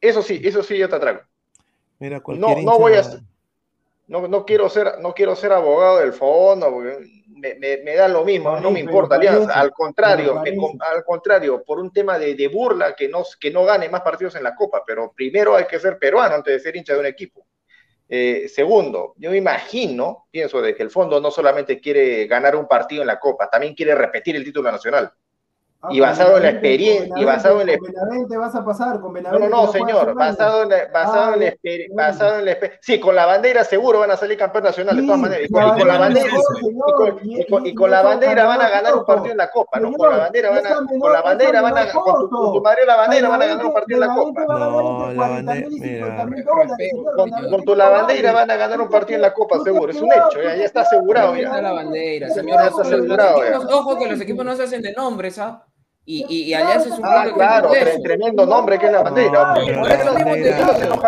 Speaker 3: Eso sí, eso sí yo te traigo.
Speaker 2: Mira,
Speaker 3: no, no voy a no, no, quiero ser, no quiero ser abogado del fondo, me, me, da lo mismo, no, me importa Alianza. Al contrario, al contrario, por un tema de, de, burla, que no, que no gane más partidos en la Copa, pero primero hay que ser peruano antes de ser hincha de un equipo. Eh, segundo, yo me imagino, pienso de que el fondo no solamente quiere ganar un partido en la Copa, también quiere repetir el título nacional. Ah, y basado en la experiencia, y basado en la
Speaker 6: Benavente vas a pasar con
Speaker 3: Benavente. No, no, no señor, basado en la, basado, en la ah, basado en la Sí, con la bandera seguro van a salir campeón nacional de todas maneras. Y con, la bandera, y con, la bandera van a ganar un partido en la Copa, ¿no? Con la bandera van a, con la bandera van a, con tu, madre la bandera van a ganar un partido en la Copa. No, la bandera, con, tu la bandera van a ganar un partido en la Copa, seguro, es un hecho, ya, está asegurado ya.
Speaker 4: la bandera, señor. Está asegurado. Ojo que los equipos no se hacen de nombres, ¿ah? Y, y, y Alianza es un
Speaker 3: ah, claro, tremendo nombre que es la bandera.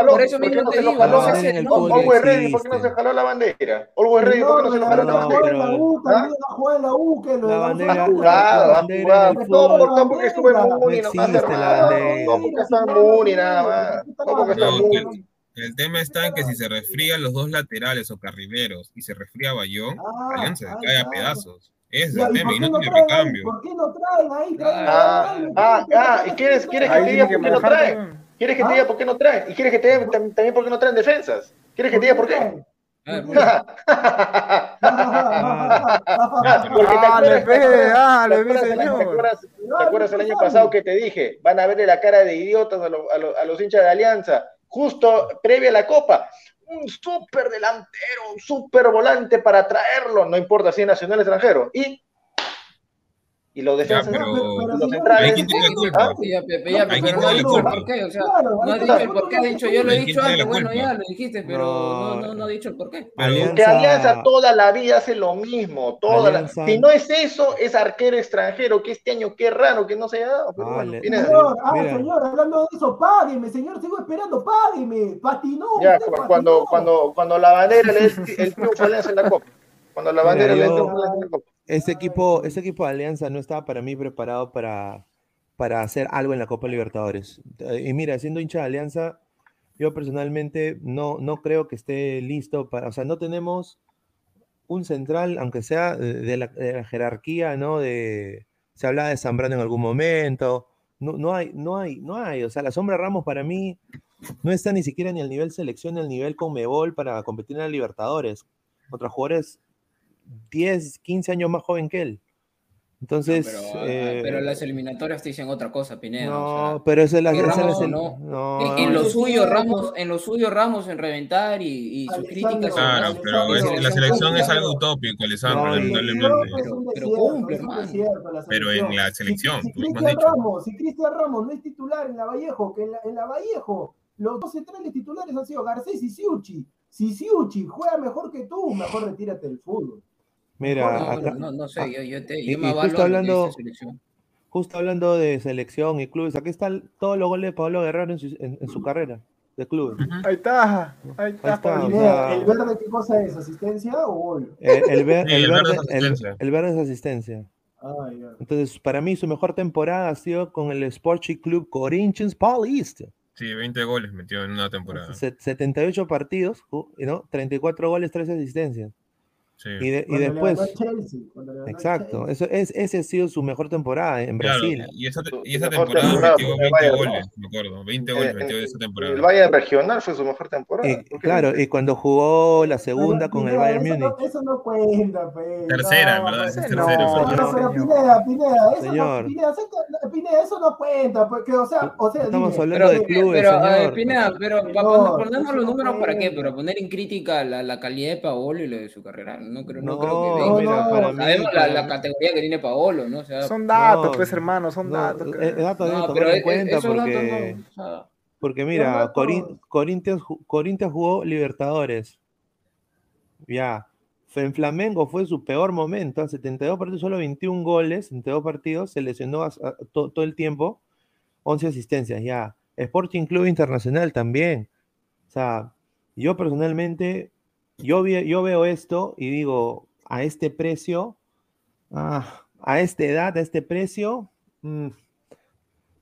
Speaker 3: por eso mismo te digo, no se Ready, ¿por qué no se jaló la bandera? Ready, ¿por qué no se jaló la bandera? La U también va a jugar la U, que lo la bandera. No, por porque estuvo en Muni, no más No, porque está en Muni, nada más. No, porque está en Muni.
Speaker 5: El tema está en que si se resfrían los dos laterales o carrileros y se resfría Bayón, Alianza se cae a pedazos. Es el tema y no tiene recambio. ¿Por qué no traen ahí?
Speaker 3: Ah, ah, ah, ¿y quieres, quieres que te diga por qué no traen? ¿Quieres que te diga por qué no traen? ¿Y quieres que te diga también por qué no traen defensas? ¿Quieres que te diga por qué? Porque te acuerdas, el año pasado que te dije, van a verle la cara de idiotas a, a los hinchas de Alianza, justo previa a la Copa un súper delantero, un súper volante para traerlo, no importa si es nacional o extranjero. Y, y lo defensas,
Speaker 4: pero, los centrales. ¿Ah? Ya, Pepe, ya, pero no ha dicho el porqué, o sea, no ha dicho el porqué, ha dicho, yo lo he dicho antes, bueno, ya lo dijiste, pero no, no, no ha dicho el porqué.
Speaker 3: Porque Alianza toda la vida hace lo mismo, toda la... si no es eso, es arquero extranjero, que este año qué raro que no se haya dado. Pero bueno,
Speaker 6: señor, ah, señor, hablando de eso, págueme, señor, sigo esperando, págueme, patinó.
Speaker 3: Ya, cuando, cuando, cuando la bandera le el triunfo Alianza en la Copa. Cuando la bandera le triunfo en la Copa.
Speaker 2: Ese equipo, ese equipo de Alianza no estaba para mí preparado para, para hacer algo en la Copa Libertadores. Eh, y mira, siendo hincha de Alianza, yo personalmente no, no creo que esté listo para, o sea, no tenemos un central, aunque sea de la, jerarquía, ¿no? De, se hablaba de Zambrano en algún momento, no, no hay, no hay, no hay, o sea, la sombra Ramos para mí no está ni siquiera ni al nivel selección ni al nivel Conmebol para competir en la Libertadores. contra jugadores 10, 15 años más joven que él. Entonces.
Speaker 4: Pero,
Speaker 2: eh,
Speaker 4: pero las eliminatorias te dicen otra cosa, Pineda.
Speaker 2: no,
Speaker 4: o sea,
Speaker 2: pero esa es la. esa es
Speaker 4: Ramos
Speaker 2: la-
Speaker 4: no.
Speaker 2: no,
Speaker 4: en, en lo suyo, Ramos, en lo suyo, Ramos en reventar y, y sus críticas.
Speaker 5: Claro,
Speaker 4: son-
Speaker 5: pero es- la selección es algo utópico, Alessandro, lamentablemente.
Speaker 6: es un
Speaker 4: Pero
Speaker 6: desierto,
Speaker 4: cumple,
Speaker 6: es un
Speaker 4: hermano.
Speaker 5: Pero en la
Speaker 6: Si-
Speaker 5: selección,
Speaker 6: si,
Speaker 5: mismo has
Speaker 6: Cristian. Ramos, si Cristian Ramos no es titular en la Vallejo, que en la, en la Vallejo los dos centrales titulares han sido Garcés y Siuchi. Si Siuchi juega mejor que tú, mejor retírate del fútbol.
Speaker 2: Mira,
Speaker 4: No,
Speaker 2: acá-
Speaker 4: no, no sé,
Speaker 2: ah,
Speaker 4: yo, yo te,
Speaker 2: y-
Speaker 4: yo me avalo
Speaker 2: justo hablando-
Speaker 4: dice selección.
Speaker 2: justo hablando de selección y clubes, aquí están todos los goles de Pablo Guerrero en su, en- en su carrera de clubes.
Speaker 9: Ahí está, ahí está.
Speaker 2: Ahí está, o sea-
Speaker 6: ¿El verde qué cosa es? ¿Asistencia o gol?
Speaker 2: El, ver-
Speaker 5: Sí,
Speaker 2: el
Speaker 5: el verde
Speaker 2: verde,
Speaker 5: es asistencia.
Speaker 2: el verde es asistencia.
Speaker 6: Ah.
Speaker 2: Entonces, para mí, su mejor temporada ha sido con el Sporting Club Corinthians Paulista.
Speaker 5: Sí, 20 goles metió en una temporada.
Speaker 2: Se- 78 partidos, ¿no? 34 goles, 3 asistencias.
Speaker 5: Sí.
Speaker 2: Y, de- y después,
Speaker 6: Chelsea,
Speaker 2: exacto, eso es, ese ha sido su mejor temporada en
Speaker 5: Claro,
Speaker 2: Brasil.
Speaker 5: y esa, y esa temporada
Speaker 3: temporada
Speaker 5: metió
Speaker 3: fue en el
Speaker 5: 20
Speaker 3: Bayern,
Speaker 5: goles,
Speaker 3: ¿no?
Speaker 5: me acuerdo. 20 goles
Speaker 3: En-
Speaker 5: metió
Speaker 3: en-
Speaker 5: esa temporada.
Speaker 3: el Bayern regional fue su mejor temporada.
Speaker 2: Y,
Speaker 3: ¿Por qué?
Speaker 2: claro, y cuando jugó la segunda
Speaker 6: Pero,
Speaker 2: con el
Speaker 6: Pineda,
Speaker 2: Bayern
Speaker 6: eso
Speaker 2: Múnich.
Speaker 6: No, eso no cuenta, pues.
Speaker 5: Tercera,
Speaker 6: no,
Speaker 5: ¿verdad? es
Speaker 9: No,
Speaker 5: tercera,
Speaker 6: pero Pineda, Pineda, eso
Speaker 2: Señor.
Speaker 6: no, Pineda, eso- no cuenta, porque, o sea, o sea,
Speaker 2: Estamos
Speaker 6: dime,
Speaker 2: hablando
Speaker 4: Pero,
Speaker 2: de clubes,
Speaker 4: pero,
Speaker 2: señor.
Speaker 4: Pineda, pero
Speaker 6: Señor,
Speaker 4: ponemos los números para qué, para poner en crítica la, la calidad de Paolo y lo de su carrera. No creo, no,
Speaker 2: No,
Speaker 4: creo que
Speaker 6: no,
Speaker 4: venga-
Speaker 6: no,
Speaker 2: para mí,
Speaker 4: sabemos la,
Speaker 2: para
Speaker 4: la
Speaker 2: mí.
Speaker 4: categoría que tiene Paolo, ¿no? O sea,
Speaker 9: Son datos,
Speaker 2: No,
Speaker 9: pues hermano, son
Speaker 2: no,
Speaker 9: datos.
Speaker 2: es- es dato de
Speaker 4: no,
Speaker 2: tomar
Speaker 4: pero
Speaker 2: en
Speaker 4: e- e-
Speaker 2: cuenta
Speaker 4: datos
Speaker 2: porque,
Speaker 4: no, o sea,
Speaker 2: porque mira, Corin- Corinthians, Corinthians jugó Libertadores. Ya. En Flamengo fue su peor momento, a 72 partidos, solo 21 goles, 72 partidos, se lesionó a- a- to- todo el tiempo, 11 asistencias, ya. Sporting Club Internacional también. O sea, yo personalmente, yo, vi- yo veo esto y digo, a este precio, ah, a esta edad, a este precio, mm,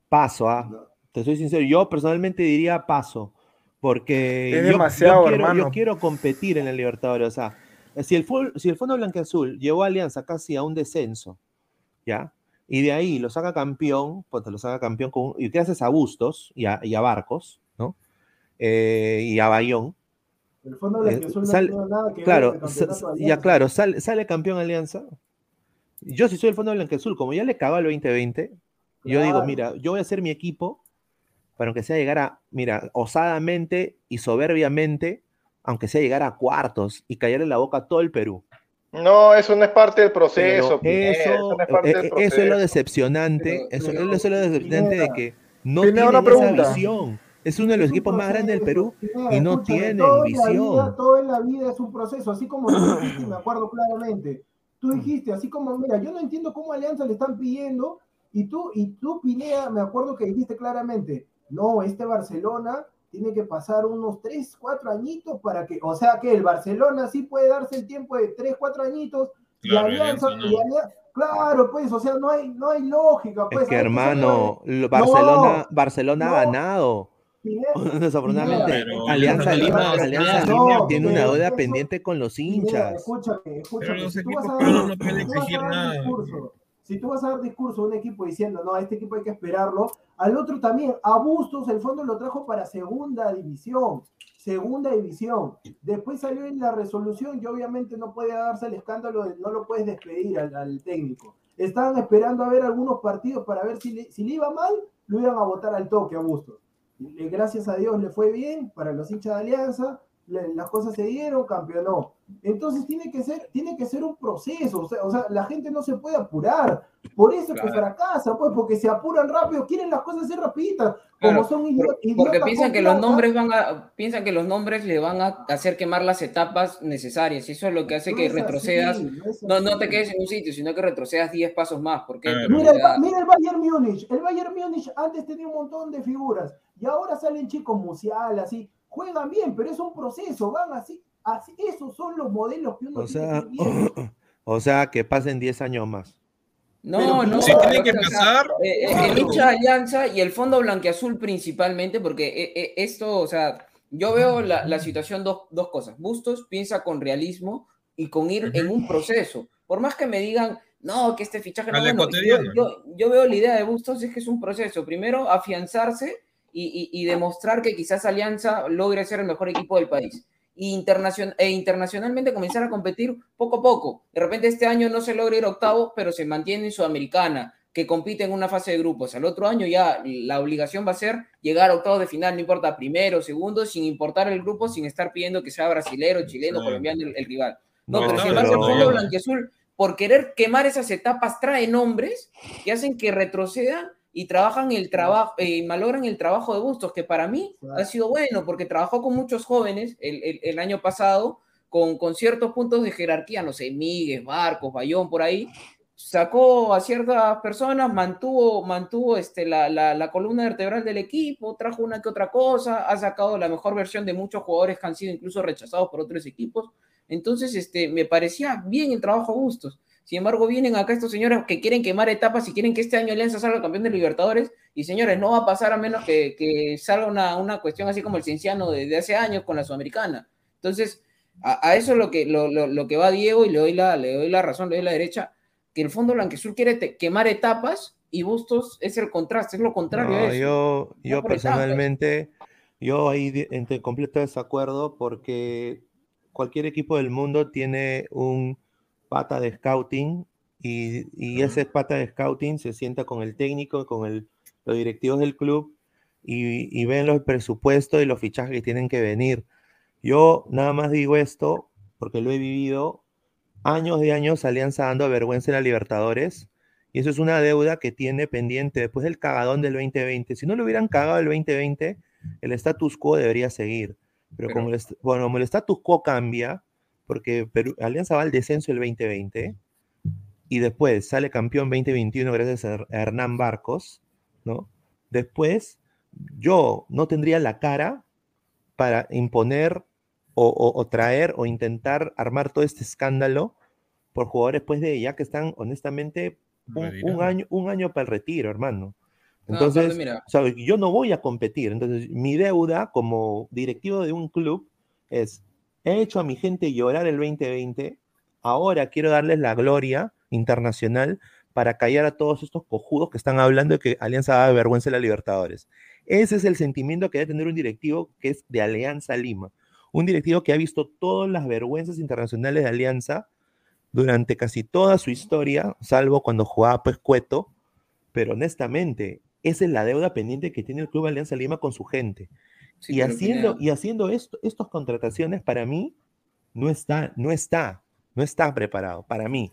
Speaker 2: paso, ah. Te soy sincero, yo personalmente diría paso, porque
Speaker 9: Es
Speaker 2: yo- yo,
Speaker 9: demasiado,
Speaker 2: quiero, yo quiero competir en la Libertadores, o sea, si el, si el Fondo Blanqueazul llevó a Alianza casi a un descenso, ¿ya? Y de ahí lo saca campeón, pues te lo saca campeón con, y gracias a Bustos y a, y a Barcos, ¿no? Eh, y a Bayón,
Speaker 6: El fondo de
Speaker 2: eh,
Speaker 6: la que tiene nada que ver
Speaker 2: claro, ya claro, sale, sale campeón Alianza. Yo si soy el Fondo Blanqueazul, como ya le cagó al 2020, yo digo, mira, yo voy a hacer mi equipo para aunque sea llegar a, mira, osadamente y soberbiamente, aunque sea llegar a cuartos y callarle la boca a todo el Perú.
Speaker 3: No, eso no es parte del proceso.
Speaker 2: Eso,
Speaker 3: no es parte
Speaker 2: eh,
Speaker 3: del
Speaker 2: eh, eso es lo
Speaker 3: proceso.
Speaker 2: decepcionante,
Speaker 4: Pero-
Speaker 2: eso,
Speaker 4: pero-
Speaker 2: eso es lo decepcionante de que no tienen
Speaker 9: una
Speaker 2: esa visión. Es uno de los equipos más grandes del Perú y no
Speaker 6: en la vida-
Speaker 2: visión.
Speaker 6: todo en la vida es un proceso, así como tú dijiste, me acuerdo claramente. Tú dijiste, así como, mira, yo no entiendo cómo a Alianza le están pidiendo, y tú, y tú, Pineda, me acuerdo que dijiste claramente, no, este Barcelona tiene que pasar unos 3, 4 añitos para que, o sea que el Barcelona sí puede darse el tiempo de 3, 4 añitos,
Speaker 5: Claro,
Speaker 6: y Alianza,
Speaker 5: no.
Speaker 6: y Alianza- claro, pues, o sea, no hay, no hay lógica, pues.
Speaker 2: Es que hermano, Barcelona,
Speaker 6: No,
Speaker 2: Barcelona
Speaker 6: no.
Speaker 2: ha ganado. Desafortunadamente, Alianza Lima, Alianza
Speaker 5: no,
Speaker 2: Lima
Speaker 6: no,
Speaker 2: tiene una deuda
Speaker 6: eso-
Speaker 2: pendiente con los hinchas.
Speaker 6: escúchame, escúchame.
Speaker 5: Pero los
Speaker 6: si tú vas
Speaker 5: equipos
Speaker 6: a
Speaker 5: peruanos
Speaker 6: dar-
Speaker 5: no pueden exigir nada.
Speaker 6: discurso, si tú vas a dar discurso a un equipo diciendo, no, a este equipo hay que esperarlo, al otro también, a Bustos el fondo lo trajo para segunda división, segunda división. Después salió en la resolución y obviamente no puede darse el escándalo de no lo puedes despedir al, al técnico. Estaban esperando a ver algunos partidos para ver si le, si le iba mal, lo iban a votar al toque a Bustos. Eh, Gracias a Dios le fue bien para los hinchas de Alianza, las cosas se dieron, campeonó. Entonces tiene que ser, tiene que ser un proceso, o sea, o sea, la gente no se puede apurar. Por eso es que
Speaker 4: Claro.
Speaker 6: fracasan, pues, porque se apuran rápido, quieren las cosas así rapiditas,
Speaker 4: Claro,
Speaker 6: como son idiotas.
Speaker 4: Porque piensan que los nombres van a, piensan que los nombres le van a hacer quemar las etapas necesarias. Y eso es lo que hace
Speaker 6: No
Speaker 4: que
Speaker 6: así,
Speaker 4: retrocedas.
Speaker 6: no es
Speaker 4: No, no te
Speaker 6: así.
Speaker 4: quedas en un sitio, sino que retrocedas 10 pasos más.
Speaker 5: Claro.
Speaker 4: Porque
Speaker 6: Mira el, mira el Bayern Múnich. El Bayern Múnich antes tenía un montón de figuras y ahora salen chicos Musiala, así. Juegan bien, pero es un proceso, van así. así esos son los modelos que uno
Speaker 2: O
Speaker 6: tiene
Speaker 2: sea,
Speaker 6: que
Speaker 2: o sea, que pasen 10 años más.
Speaker 4: No,
Speaker 6: Pero
Speaker 4: no.
Speaker 5: Si
Speaker 6: no,
Speaker 5: tiene que
Speaker 4: o sea,
Speaker 5: pasar,
Speaker 4: eh, eh, el hincha de Alianza y el Fondo Blanquiazul principalmente, porque eh, eh, esto, o sea, yo veo la, la situación dos, dos cosas. Bustos piensa con realismo y con ir en un proceso. Por más que me digan, no, que este fichaje no bueno, yo, yo, yo veo la idea de Bustos es que es un proceso. Primero, afianzarse y, y- y demostrar que quizás Alianza logre ser el mejor equipo del país. y internacion- e internacionalmente comenzar a competir poco a poco. De repente este año no se logra ir a octavos, pero se mantiene en Sudamericana, que compite en una fase de grupos. Al otro año ya la obligación va a ser llegar a octavos de final, no importa primero, segundo, sin importar el grupo, sin estar pidiendo que sea brasilero, chileno,
Speaker 5: Sí.
Speaker 4: colombiano el, el rival. No,
Speaker 2: No,
Speaker 4: pero sin embargo el fútbol blanquiazul, por querer quemar esas etapas, trae nombres que hacen que retrocedan y trabajan el trabajo, y malogran el trabajo de Bustos, que para mí ha sido bueno, porque trabajó con muchos jóvenes el, el- el año pasado, con, con ciertos puntos de jerarquía, no sé, Miguel, Marcos, Bayón, por ahí, sacó a ciertas personas, mantuvo, mantuvo este, la, la, la columna vertebral del equipo, trajo una que otra cosa, ha sacado la mejor versión de muchos jugadores que han sido incluso rechazados por otros equipos. Entonces, este, me parecía bien el trabajo a gustos. Sin embargo, vienen acá estos señores que quieren quemar etapas y quieren que este año Alianza salga campeón de Libertadores. Y señores, no va a pasar a menos que, que salga una, una cuestión así como el Cienciano de, de hace años con la Sudamericana. Entonces, a, a eso es lo que, lo, lo, lo que va Diego y le doy, la, le doy la razón, le doy la derecha, que el Fondo Blanquezul quiere te- quemar etapas y Bustos es el contraste, es lo contrario a eso.
Speaker 2: yo,
Speaker 4: por etapas.
Speaker 2: personalmente, yo ahí en completo desacuerdo porque cualquier equipo del mundo tiene un pata de scouting y, y ese pata de scouting se sienta con el técnico, con el- los directivos del club y, y ven los presupuestos y los fichajes que tienen que venir. Yo nada más digo esto porque lo he vivido años de años Alianza dando vergüenza en la Libertadores y eso es una deuda que tiene pendiente después del cagadón del 2020. Si no lo hubieran cagado el 2020, el status quo debería seguir. Pero,
Speaker 4: Pero-
Speaker 2: como, el, est- bueno, como el status quo cambia, porque Perú- Alianza va al descenso el 2020 y después sale campeón 2021 gracias a Her- a Hernán Barcos, ¿no? Después yo no tendría la cara para imponer o, o- o traer o intentar armar todo este escándalo por jugadores pues de ya que están honestamente un, un año, un año para el retiro, hermano.
Speaker 4: No,
Speaker 2: Entonces,
Speaker 4: aparte, mira.
Speaker 2: o sea, yo no voy a competir. Entonces, mi deuda como directivo de un club es, he hecho a mi gente llorar el 2020, ahora quiero darles la gloria internacional para callar a todos estos cojudos que están hablando de que Alianza da vergüenza en la Libertadores. Ese es el sentimiento que debe tener un directivo que es de Alianza Lima. Un directivo que ha visto todas las vergüenzas internacionales de Alianza durante casi toda su historia, salvo cuando jugaba pues Cueto, pero honestamente, esa es la deuda pendiente que tiene el Club Alianza Lima con su gente.
Speaker 4: Sí,
Speaker 2: y, haciendo, y haciendo esto, estas contrataciones, para mí, no está, no está, no está preparado. Para mí,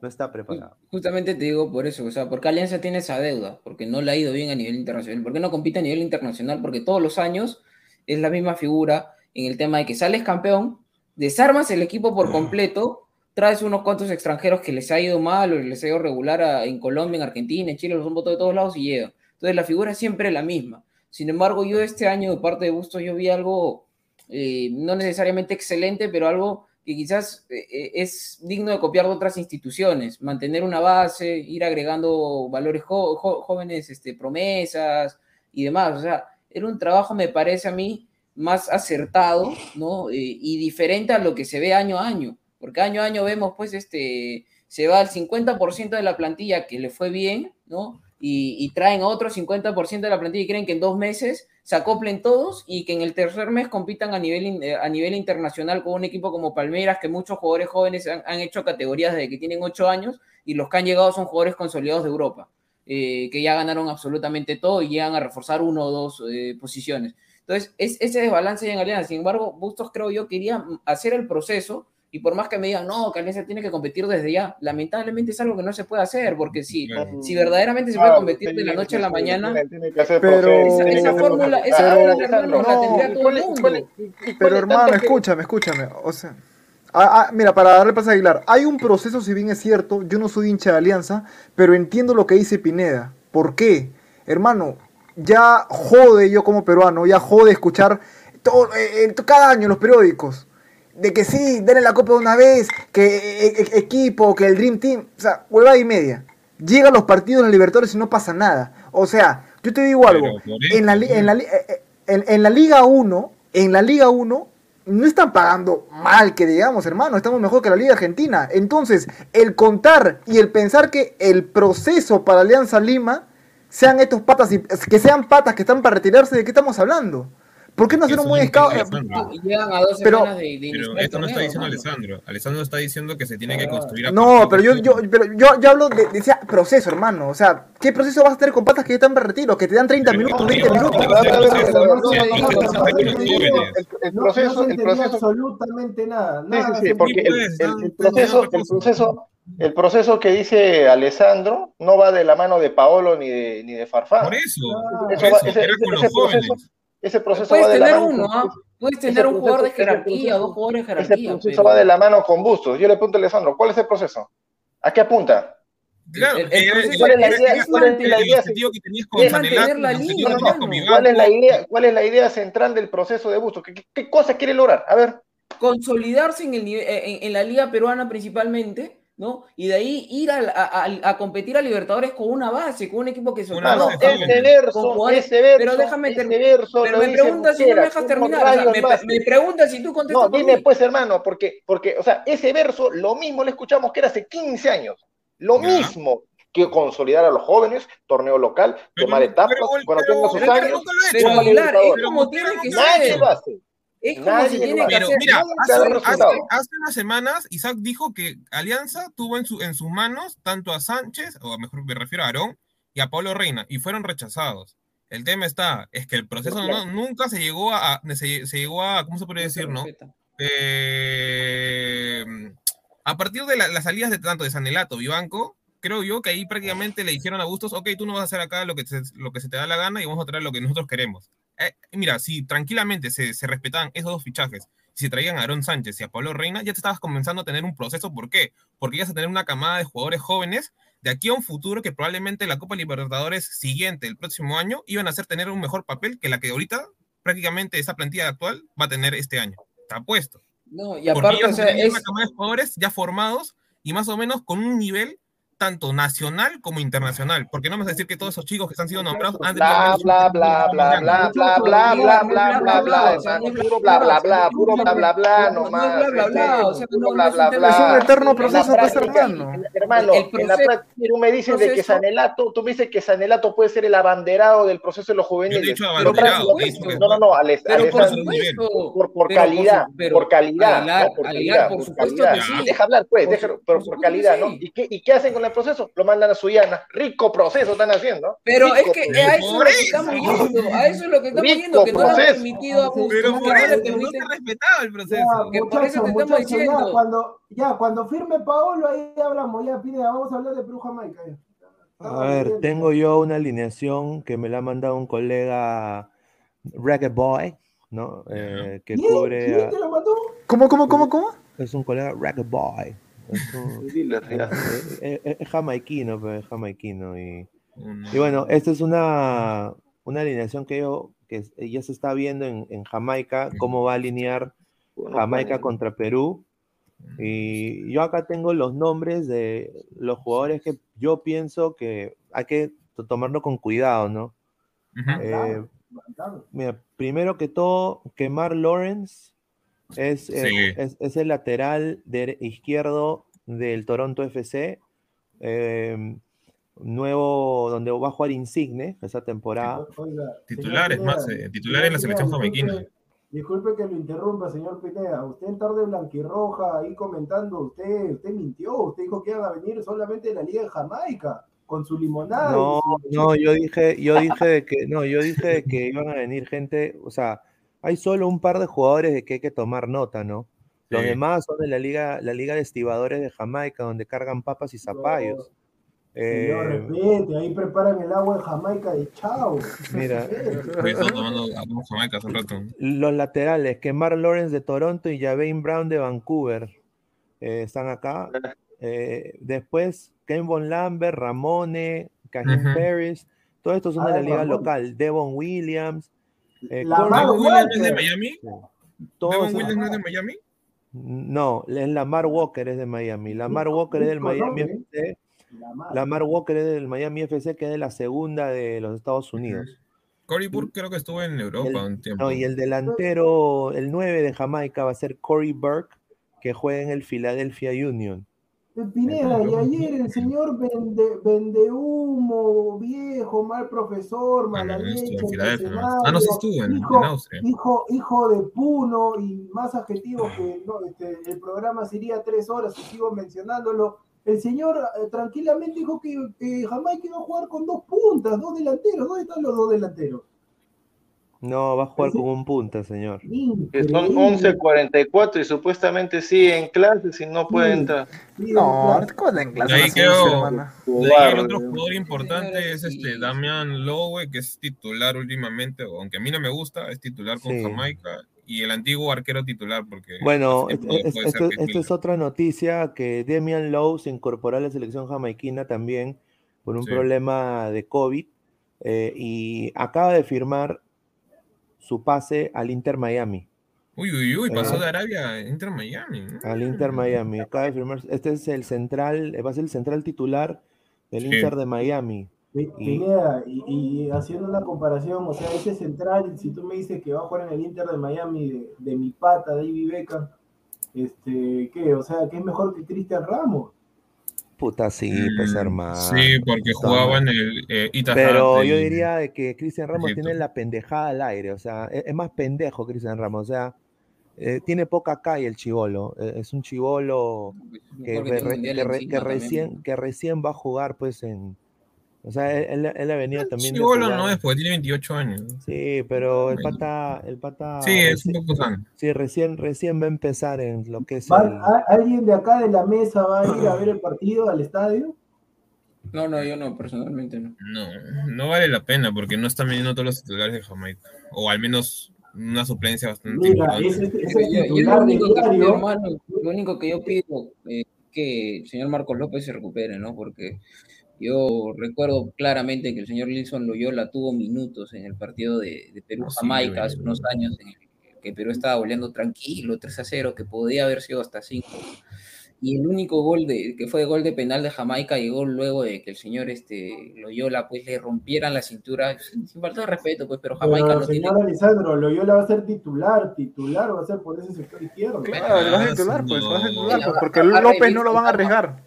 Speaker 2: no está preparado.
Speaker 4: Justamente te digo por eso, o sea, porque Alianza tiene esa deuda, porque no le ha ido bien a nivel internacional, porque no compite a nivel internacional, porque todos los años es la misma figura en el tema de que sales campeón, desarmas el equipo por completo, traes unos cuantos extranjeros que les ha ido mal o les ha ido regular a- en Colombia, en Argentina, en Chile, los han votado de todos lados y llegan. Entonces la figura es siempre la misma. Sin embargo, yo este año de parte de Bustos yo vi algo eh, no necesariamente excelente, pero algo que quizás eh, eh, es digno de copiar de otras instituciones, mantener una base, ir agregando valores jóvenes, este, promesas y demás. O sea, era un trabajo, me parece a mí, más acertado, ¿no? Y diferente a lo que se ve año a año, porque año a año vemos, pues, este, se va al 50% de la plantilla que le fue bien, ¿no? Y, y traen otro 50% de la plantilla y creen que en dos meses se acoplen todos y que en el tercer mes compitan a nivel, eh, a nivel internacional con un equipo como Palmeiras, que muchos jugadores jóvenes han, hecho categorías desde que tienen ocho años y los que han llegado son jugadores consolidados de Europa, eh, que ya ganaron absolutamente todo y llegan a reforzar uno o dos eh, posiciones. Entonces, es ese desbalance en Alianza. Sin embargo, Bustos creo yo quería hacer el proceso y por más que me digan, no, que Alianza tiene que competir desde ya, lamentablemente es algo que no se puede hacer, porque si,
Speaker 5: Claro.
Speaker 4: si verdaderamente se puede
Speaker 3: Claro,
Speaker 4: competir de la noche a la mañana,
Speaker 9: Pero-
Speaker 4: esa, fórmula, esa
Speaker 9: Pero-
Speaker 4: fórmula, Hernando, la tendría
Speaker 3: ¿Y
Speaker 4: todo el mundo.
Speaker 9: Pero hermano, escúchame, escúchame. O sea, ah, ah, mira, para darle paso a Aguilar, hay un proceso, si bien es cierto, yo no soy hincha de Alianza, pero entiendo lo que dice Pineda. ¿Por qué? Hermano, ya jode yo como peruano, ya jode escuchar todo, eh, eh, cada año en los periódicos. De que sí, denle la copa de una vez, que eh, eh, equipo, que el Dream Team, o sea, huevada y media. Llegan los partidos en Libertadores y no pasa nada. O sea, yo te digo algo,
Speaker 5: Pero
Speaker 9: en la, en, la, eh, eh, en- en la Liga 1, en la Liga 1, no están pagando mal que digamos, hermano, estamos mejor que la Liga Argentina. Entonces, el contar y el pensar que el proceso para Alianza Lima sean estos patas, y- que sean patas que están para retirarse, ¿de qué estamos hablando? ¿Por qué no hacer un buen scout?
Speaker 4: Llegan a dos
Speaker 9: pero,
Speaker 4: de, de
Speaker 5: pero esto no está diciendo. Alessandro. Alessandro está diciendo que se tiene que construir a
Speaker 9: No, pero yo,
Speaker 5: este
Speaker 9: yo, pero yo, yo hablo de, de proceso, hermano. O sea, ¿qué proceso vas a tener con patas que ya están para retiro? Que te dan 30
Speaker 5: pero
Speaker 9: minutos, 20 minutos.
Speaker 3: El proceso.
Speaker 6: Absolutamente nada.
Speaker 3: porque el proceso, el proceso. El proceso que dice Alessandro no va de la mano de Paolo ni de, ni de Farfán.
Speaker 5: Por eso,
Speaker 3: eso, va, ese, ese, ese proceso, ese proceso
Speaker 4: Puedes
Speaker 3: va de la
Speaker 4: tener
Speaker 3: mano
Speaker 4: uno,
Speaker 3: con-
Speaker 4: ¿ah? Puedes
Speaker 3: ese
Speaker 4: tener un jugador de
Speaker 3: ese
Speaker 4: jerarquía, dos jugadores de
Speaker 3: Ese
Speaker 4: jerarquía.
Speaker 3: proceso
Speaker 4: pero-
Speaker 3: va de la mano con Bustos. Yo le pregunto a Alessandro, ¿cuál es el proceso? ¿A qué apunta?
Speaker 5: Claro,
Speaker 4: El- el
Speaker 3: ¿cuál es la idea? ¿Cuál es la
Speaker 5: el
Speaker 3: idea?
Speaker 4: la
Speaker 5: el objetivo
Speaker 4: línea,
Speaker 5: que tenías con
Speaker 4: hermano.
Speaker 3: ¿Cuál es la cuál es la central del proceso de Bustos? ¿Qué, qué- qué cosa quiere lograr? A ver.
Speaker 4: consolidarse en, el, nive- en, en la liga peruana principalmente, ¿no? Y de ahí ir a, a- competir a Libertadores con una base, con un equipo que se
Speaker 5: Una base
Speaker 3: ese
Speaker 4: con
Speaker 3: verso, ese verso,
Speaker 4: pero déjame
Speaker 3: ese
Speaker 4: terminar.
Speaker 3: verso
Speaker 4: Pero
Speaker 3: lo
Speaker 4: me preguntas si no me dejas
Speaker 3: ¿cómo
Speaker 4: terminar. o sea,
Speaker 3: rayos
Speaker 4: me, preguntas si tú contestas
Speaker 3: No,
Speaker 4: por
Speaker 3: dime
Speaker 4: mí.
Speaker 3: pues, hermano, porque, porque, o sea, ese verso, lo mismo le escuchamos que era hace 15 años. Lo
Speaker 5: Ya.
Speaker 3: mismo que consolidar a los jóvenes, torneo local,
Speaker 5: Pero-
Speaker 3: quemar etapas,
Speaker 5: pero-
Speaker 3: cuando sus
Speaker 5: pero-
Speaker 3: años.
Speaker 5: pero lo
Speaker 4: es como
Speaker 3: Nadie lo
Speaker 4: tiene que.
Speaker 5: Pero
Speaker 4: hacer.
Speaker 5: mira, hace, hace- hace unas semanas Isaac dijo que Alianza tuvo en, su, en sus manos tanto a Sánchez, o mejor me refiero a Aarón, y a Pablo Reina, y fueron rechazados. El tema está, es que el proceso no- nunca se llegó a, a- se, se llegó a, ¿cómo se podría decir, no? Eh, a partir de la- las salidas de tanto de Sanelato, Vivanco, creo yo que ahí prácticamente le dijeron a Bustos, ok, tú no vas a hacer acá lo que, se, lo que se te da la gana y vamos a traer lo que nosotros queremos. Eh, mira, si tranquilamente se, se respetaban esos dos fichajes, si traían a Aaron Sánchez y a Pablo Reina, ya te estabas comenzando a tener un proceso. ¿Por qué? Porque ibas a tener una camada de jugadores jóvenes de aquí a un futuro que probablemente la Copa Libertadores siguiente, el próximo año, iban a hacer tener un mejor papel que la que ahorita prácticamente esa plantilla actual va a tener este año. Está puesto.
Speaker 4: No, y aparte, o sea, es,
Speaker 5: una camada de jugadores ya formados y más o menos con un nivel tanto nacional como internacional. Porque no vamos a decir que todos esos chicos que están siendo nombrados han tenido
Speaker 3: Bla, bla, bla, bla, bla, bla, bla, bla, bla, bla, bla. Puro bla, bla, bla, puro bla, bla, bla, nomás.
Speaker 4: bla, bla, bla, es
Speaker 3: bla,
Speaker 4: un
Speaker 9: eterno
Speaker 3: la
Speaker 9: proceso, pues, hermano.
Speaker 3: Hermano, en la práctica tú me dices de que Sanelato, tú me dices que Sanelato puede ser el abanderado del proceso de los juveniles. No, no, no,
Speaker 4: por
Speaker 3: calidad, por calidad, por calidad,
Speaker 4: por sí.
Speaker 3: Deja hablar, pues, pero
Speaker 4: por
Speaker 3: calidad, ¿no? ¿Y qué, ¿Y qué hacen con el proceso? Lo mandan a Suyana. Rico proceso están haciendo.
Speaker 4: Pero es que
Speaker 3: proceso.
Speaker 4: a eso es lo que estamos yendo, a eso es lo que estamos
Speaker 3: Rico
Speaker 4: yendo, que no le han
Speaker 3: proceso.
Speaker 4: permitido a Bustos,
Speaker 5: Pero por
Speaker 4: no
Speaker 5: eso no
Speaker 4: permiten-
Speaker 5: se respetaba el proceso.
Speaker 6: Ya,
Speaker 4: Que por
Speaker 6: muchachos,
Speaker 4: eso te estamos
Speaker 6: muchachos, ya,
Speaker 4: diciendo.
Speaker 6: cuando, ya, cuando firme Paolo, ahí hablamos, ya, Pineda, vamos a hablar de Perú Jamaica. ya.
Speaker 2: A ver, tengo yo una alineación que me la ha mandado un colega Reggae Boy, ¿no? Eh, que cubre
Speaker 6: ¿Quién
Speaker 2: a-
Speaker 6: te lo mandó?
Speaker 9: ¿Cómo, cómo, cómo, cómo?
Speaker 2: es un colega Reggae Boy. Es, es- jamaiquino, pero es jamaiquino. Y, y bueno, esta es una, una alineación que yo que ya se está viendo en, en Jamaica, cómo va a alinear Jamaica contra Perú. Y yo acá tengo los nombres de los jugadores que yo pienso que hay que to- tomarlo con cuidado, ¿no?
Speaker 5: Ujú.
Speaker 2: Eh,
Speaker 6: Mandado.
Speaker 2: mira, primero que todo, Kemar Lawrence es, eh, es, es el lateral dere- izquierdo del Toronto FC. eh, nuevo, donde va a jugar Insigne esa temporada.
Speaker 6: Oiga,
Speaker 5: Titulares
Speaker 6: señor
Speaker 5: más, eh, titulares en la selección jamaiquina.
Speaker 6: disculpe- que lo interrumpa, señor Pineda. Usted en tarde blanquirroja ahí comentando, usted, usted mintió, usted dijo que iban a venir solamente de la Liga de Jamaica, con su limonada.
Speaker 2: No,
Speaker 6: su-
Speaker 2: no, yo dije, yo dije de que, no, yo dije de que iban a venir gente, o sea, hay solo un par de jugadores de que hay que tomar nota, ¿no? Los
Speaker 5: Sí.
Speaker 2: demás son de la liga, la liga de estibadores de Jamaica, donde cargan papas y zapallos.
Speaker 6: Señor,
Speaker 2: Eh,
Speaker 6: respete, ahí preparan el agua de Jamaica de chao.
Speaker 2: Mira.
Speaker 5: Tomando Jamaica hace un rato.
Speaker 2: los laterales, Kemar Lawrence de Toronto y Javane Brown de Vancouver, eh, están acá. Eh, después, Ken Von Lambert, Ramone, Cajim
Speaker 5: Ujú.
Speaker 2: Paris, todos estos son de
Speaker 6: Ah,
Speaker 2: la liga local. Devon Williams, eh,
Speaker 6: La
Speaker 2: Corey-
Speaker 6: Mar
Speaker 5: ¿Devon Williams no es de. Miami? ¿Devon Williams no es de Miami?
Speaker 2: No, es Lamar Walker es de Miami. Lamar Walker es del Miami. FC.
Speaker 6: La madre.
Speaker 2: Lamar Walker es del Miami FC, que es de la segunda de los Estados Unidos.
Speaker 5: Cory Burke creo que estuvo en Europa
Speaker 2: El-
Speaker 5: un tiempo.
Speaker 2: No, y el delantero, el 9 de Jamaica va a ser Corey Burke, que juega en el Philadelphia Union.
Speaker 6: Eh, Pineda, y ayer el señor vende, vende humo, viejo, mal profesor, mala
Speaker 5: Bueno,
Speaker 6: leche,
Speaker 5: ¿no?
Speaker 6: mercenario,
Speaker 5: Ah, no, sí estuvo en,
Speaker 6: hijo,
Speaker 5: en Austria.
Speaker 6: hijo, hijo de Puno y más adjetivos que no, este, el programa sería tres horas y sigo mencionándolo. El señor eh, tranquilamente dijo que, que Jamaica iba a jugar con dos puntas, dos delanteros. ¿Dónde están los dos delanteros?
Speaker 2: No, va a jugar con un punta, señor.
Speaker 3: Que son 11.44 y supuestamente sí en clases y no puede entrar.
Speaker 9: No, ¿cómo en clase?
Speaker 5: De ahí ahí el otro jugador importante es este Damian Lowe, que es titular últimamente, aunque a mí no me gusta, es titular con
Speaker 2: Sí.
Speaker 5: Jamaica. Y el antiguo arquero titular, porque.
Speaker 2: Bueno, esto, es otra noticia que Damian Lowe se incorporó a la selección jamaiquina también por un
Speaker 5: Sí.
Speaker 2: problema de COVID eh, y acaba de firmar su pase al Inter Miami.
Speaker 5: Uy, uy, uy, pasó
Speaker 2: Eh,
Speaker 5: de Arabia a Inter Miami.
Speaker 2: Al Inter Miami. Acaba de firmar. Este es el central, va a ser el central titular del
Speaker 5: Sí.
Speaker 2: Inter de Miami. Y-
Speaker 6: Pineda, y, y haciendo una comparación, o sea, ese central, si tú me dices que va a jugar en el Inter de Miami de, de mi pata, David Beckham, este, ¿qué? O sea, que es mejor que Cristian Ramos.
Speaker 2: Puta, sí, pues
Speaker 5: Mm,
Speaker 2: hermano.
Speaker 5: Sí, porque jugaba en el eh,
Speaker 2: Pero yo diría de que Cristian Ramos
Speaker 5: Egipto.
Speaker 2: tiene la pendejada al aire, o sea, e-, es, es más pendejo Cristian Ramos, o sea, eh, tiene poca calle el chivolo, eh, es un chivolo que, re- re- recién, que recién va a jugar pues en, o sea, él, él- él ha venido también jugar-
Speaker 5: no es, porque tiene 28 años.
Speaker 2: Sí, pero el pata, el pata,
Speaker 5: Sí, es un poco sano.
Speaker 2: sí, recién, recién va a empezar en lo que es
Speaker 6: Va-
Speaker 2: el,
Speaker 6: ¿a- ¿Alguien de acá de la mesa va a ir a ver el partido al estadio?
Speaker 4: No, no, yo no, personalmente no.
Speaker 5: No, no vale la pena porque no están viniendo todos los titulares de Jamaica. O al menos una suplencia bastante
Speaker 6: Mira,
Speaker 5: importante.
Speaker 6: ese, ese
Speaker 4: Yo, yo lo único que pido,
Speaker 6: diario,
Speaker 4: hermano, lo único que yo pido es que el señor Marcos López se recupere, ¿no? Porque yo recuerdo claramente que el señor Wilson Loyola tuvo minutos en el partido de, de
Speaker 5: Ah,
Speaker 4: Perú-Jamaica hace unos años, en el que Perú estaba goleando tranquilo, 3 a 0, que podía haber sido hasta 5. Y el único gol de, que fue gol de penal de Jamaica llegó luego de que el señor este, Loyola pues le rompieran la cintura, sin, falta de respeto, pues, pero Jamaica
Speaker 6: pero
Speaker 4: no tiene
Speaker 6: señor Alessandro, Loyola va a ser titular, titular va a ser por ese sector izquierdo.
Speaker 9: Claro, vas a
Speaker 5: Ah,
Speaker 9: titular, pues,
Speaker 5: no.
Speaker 9: vas a titular,
Speaker 4: Ya,
Speaker 9: pues,
Speaker 4: va-
Speaker 9: porque
Speaker 4: va a
Speaker 9: López no lo van a arriesgar.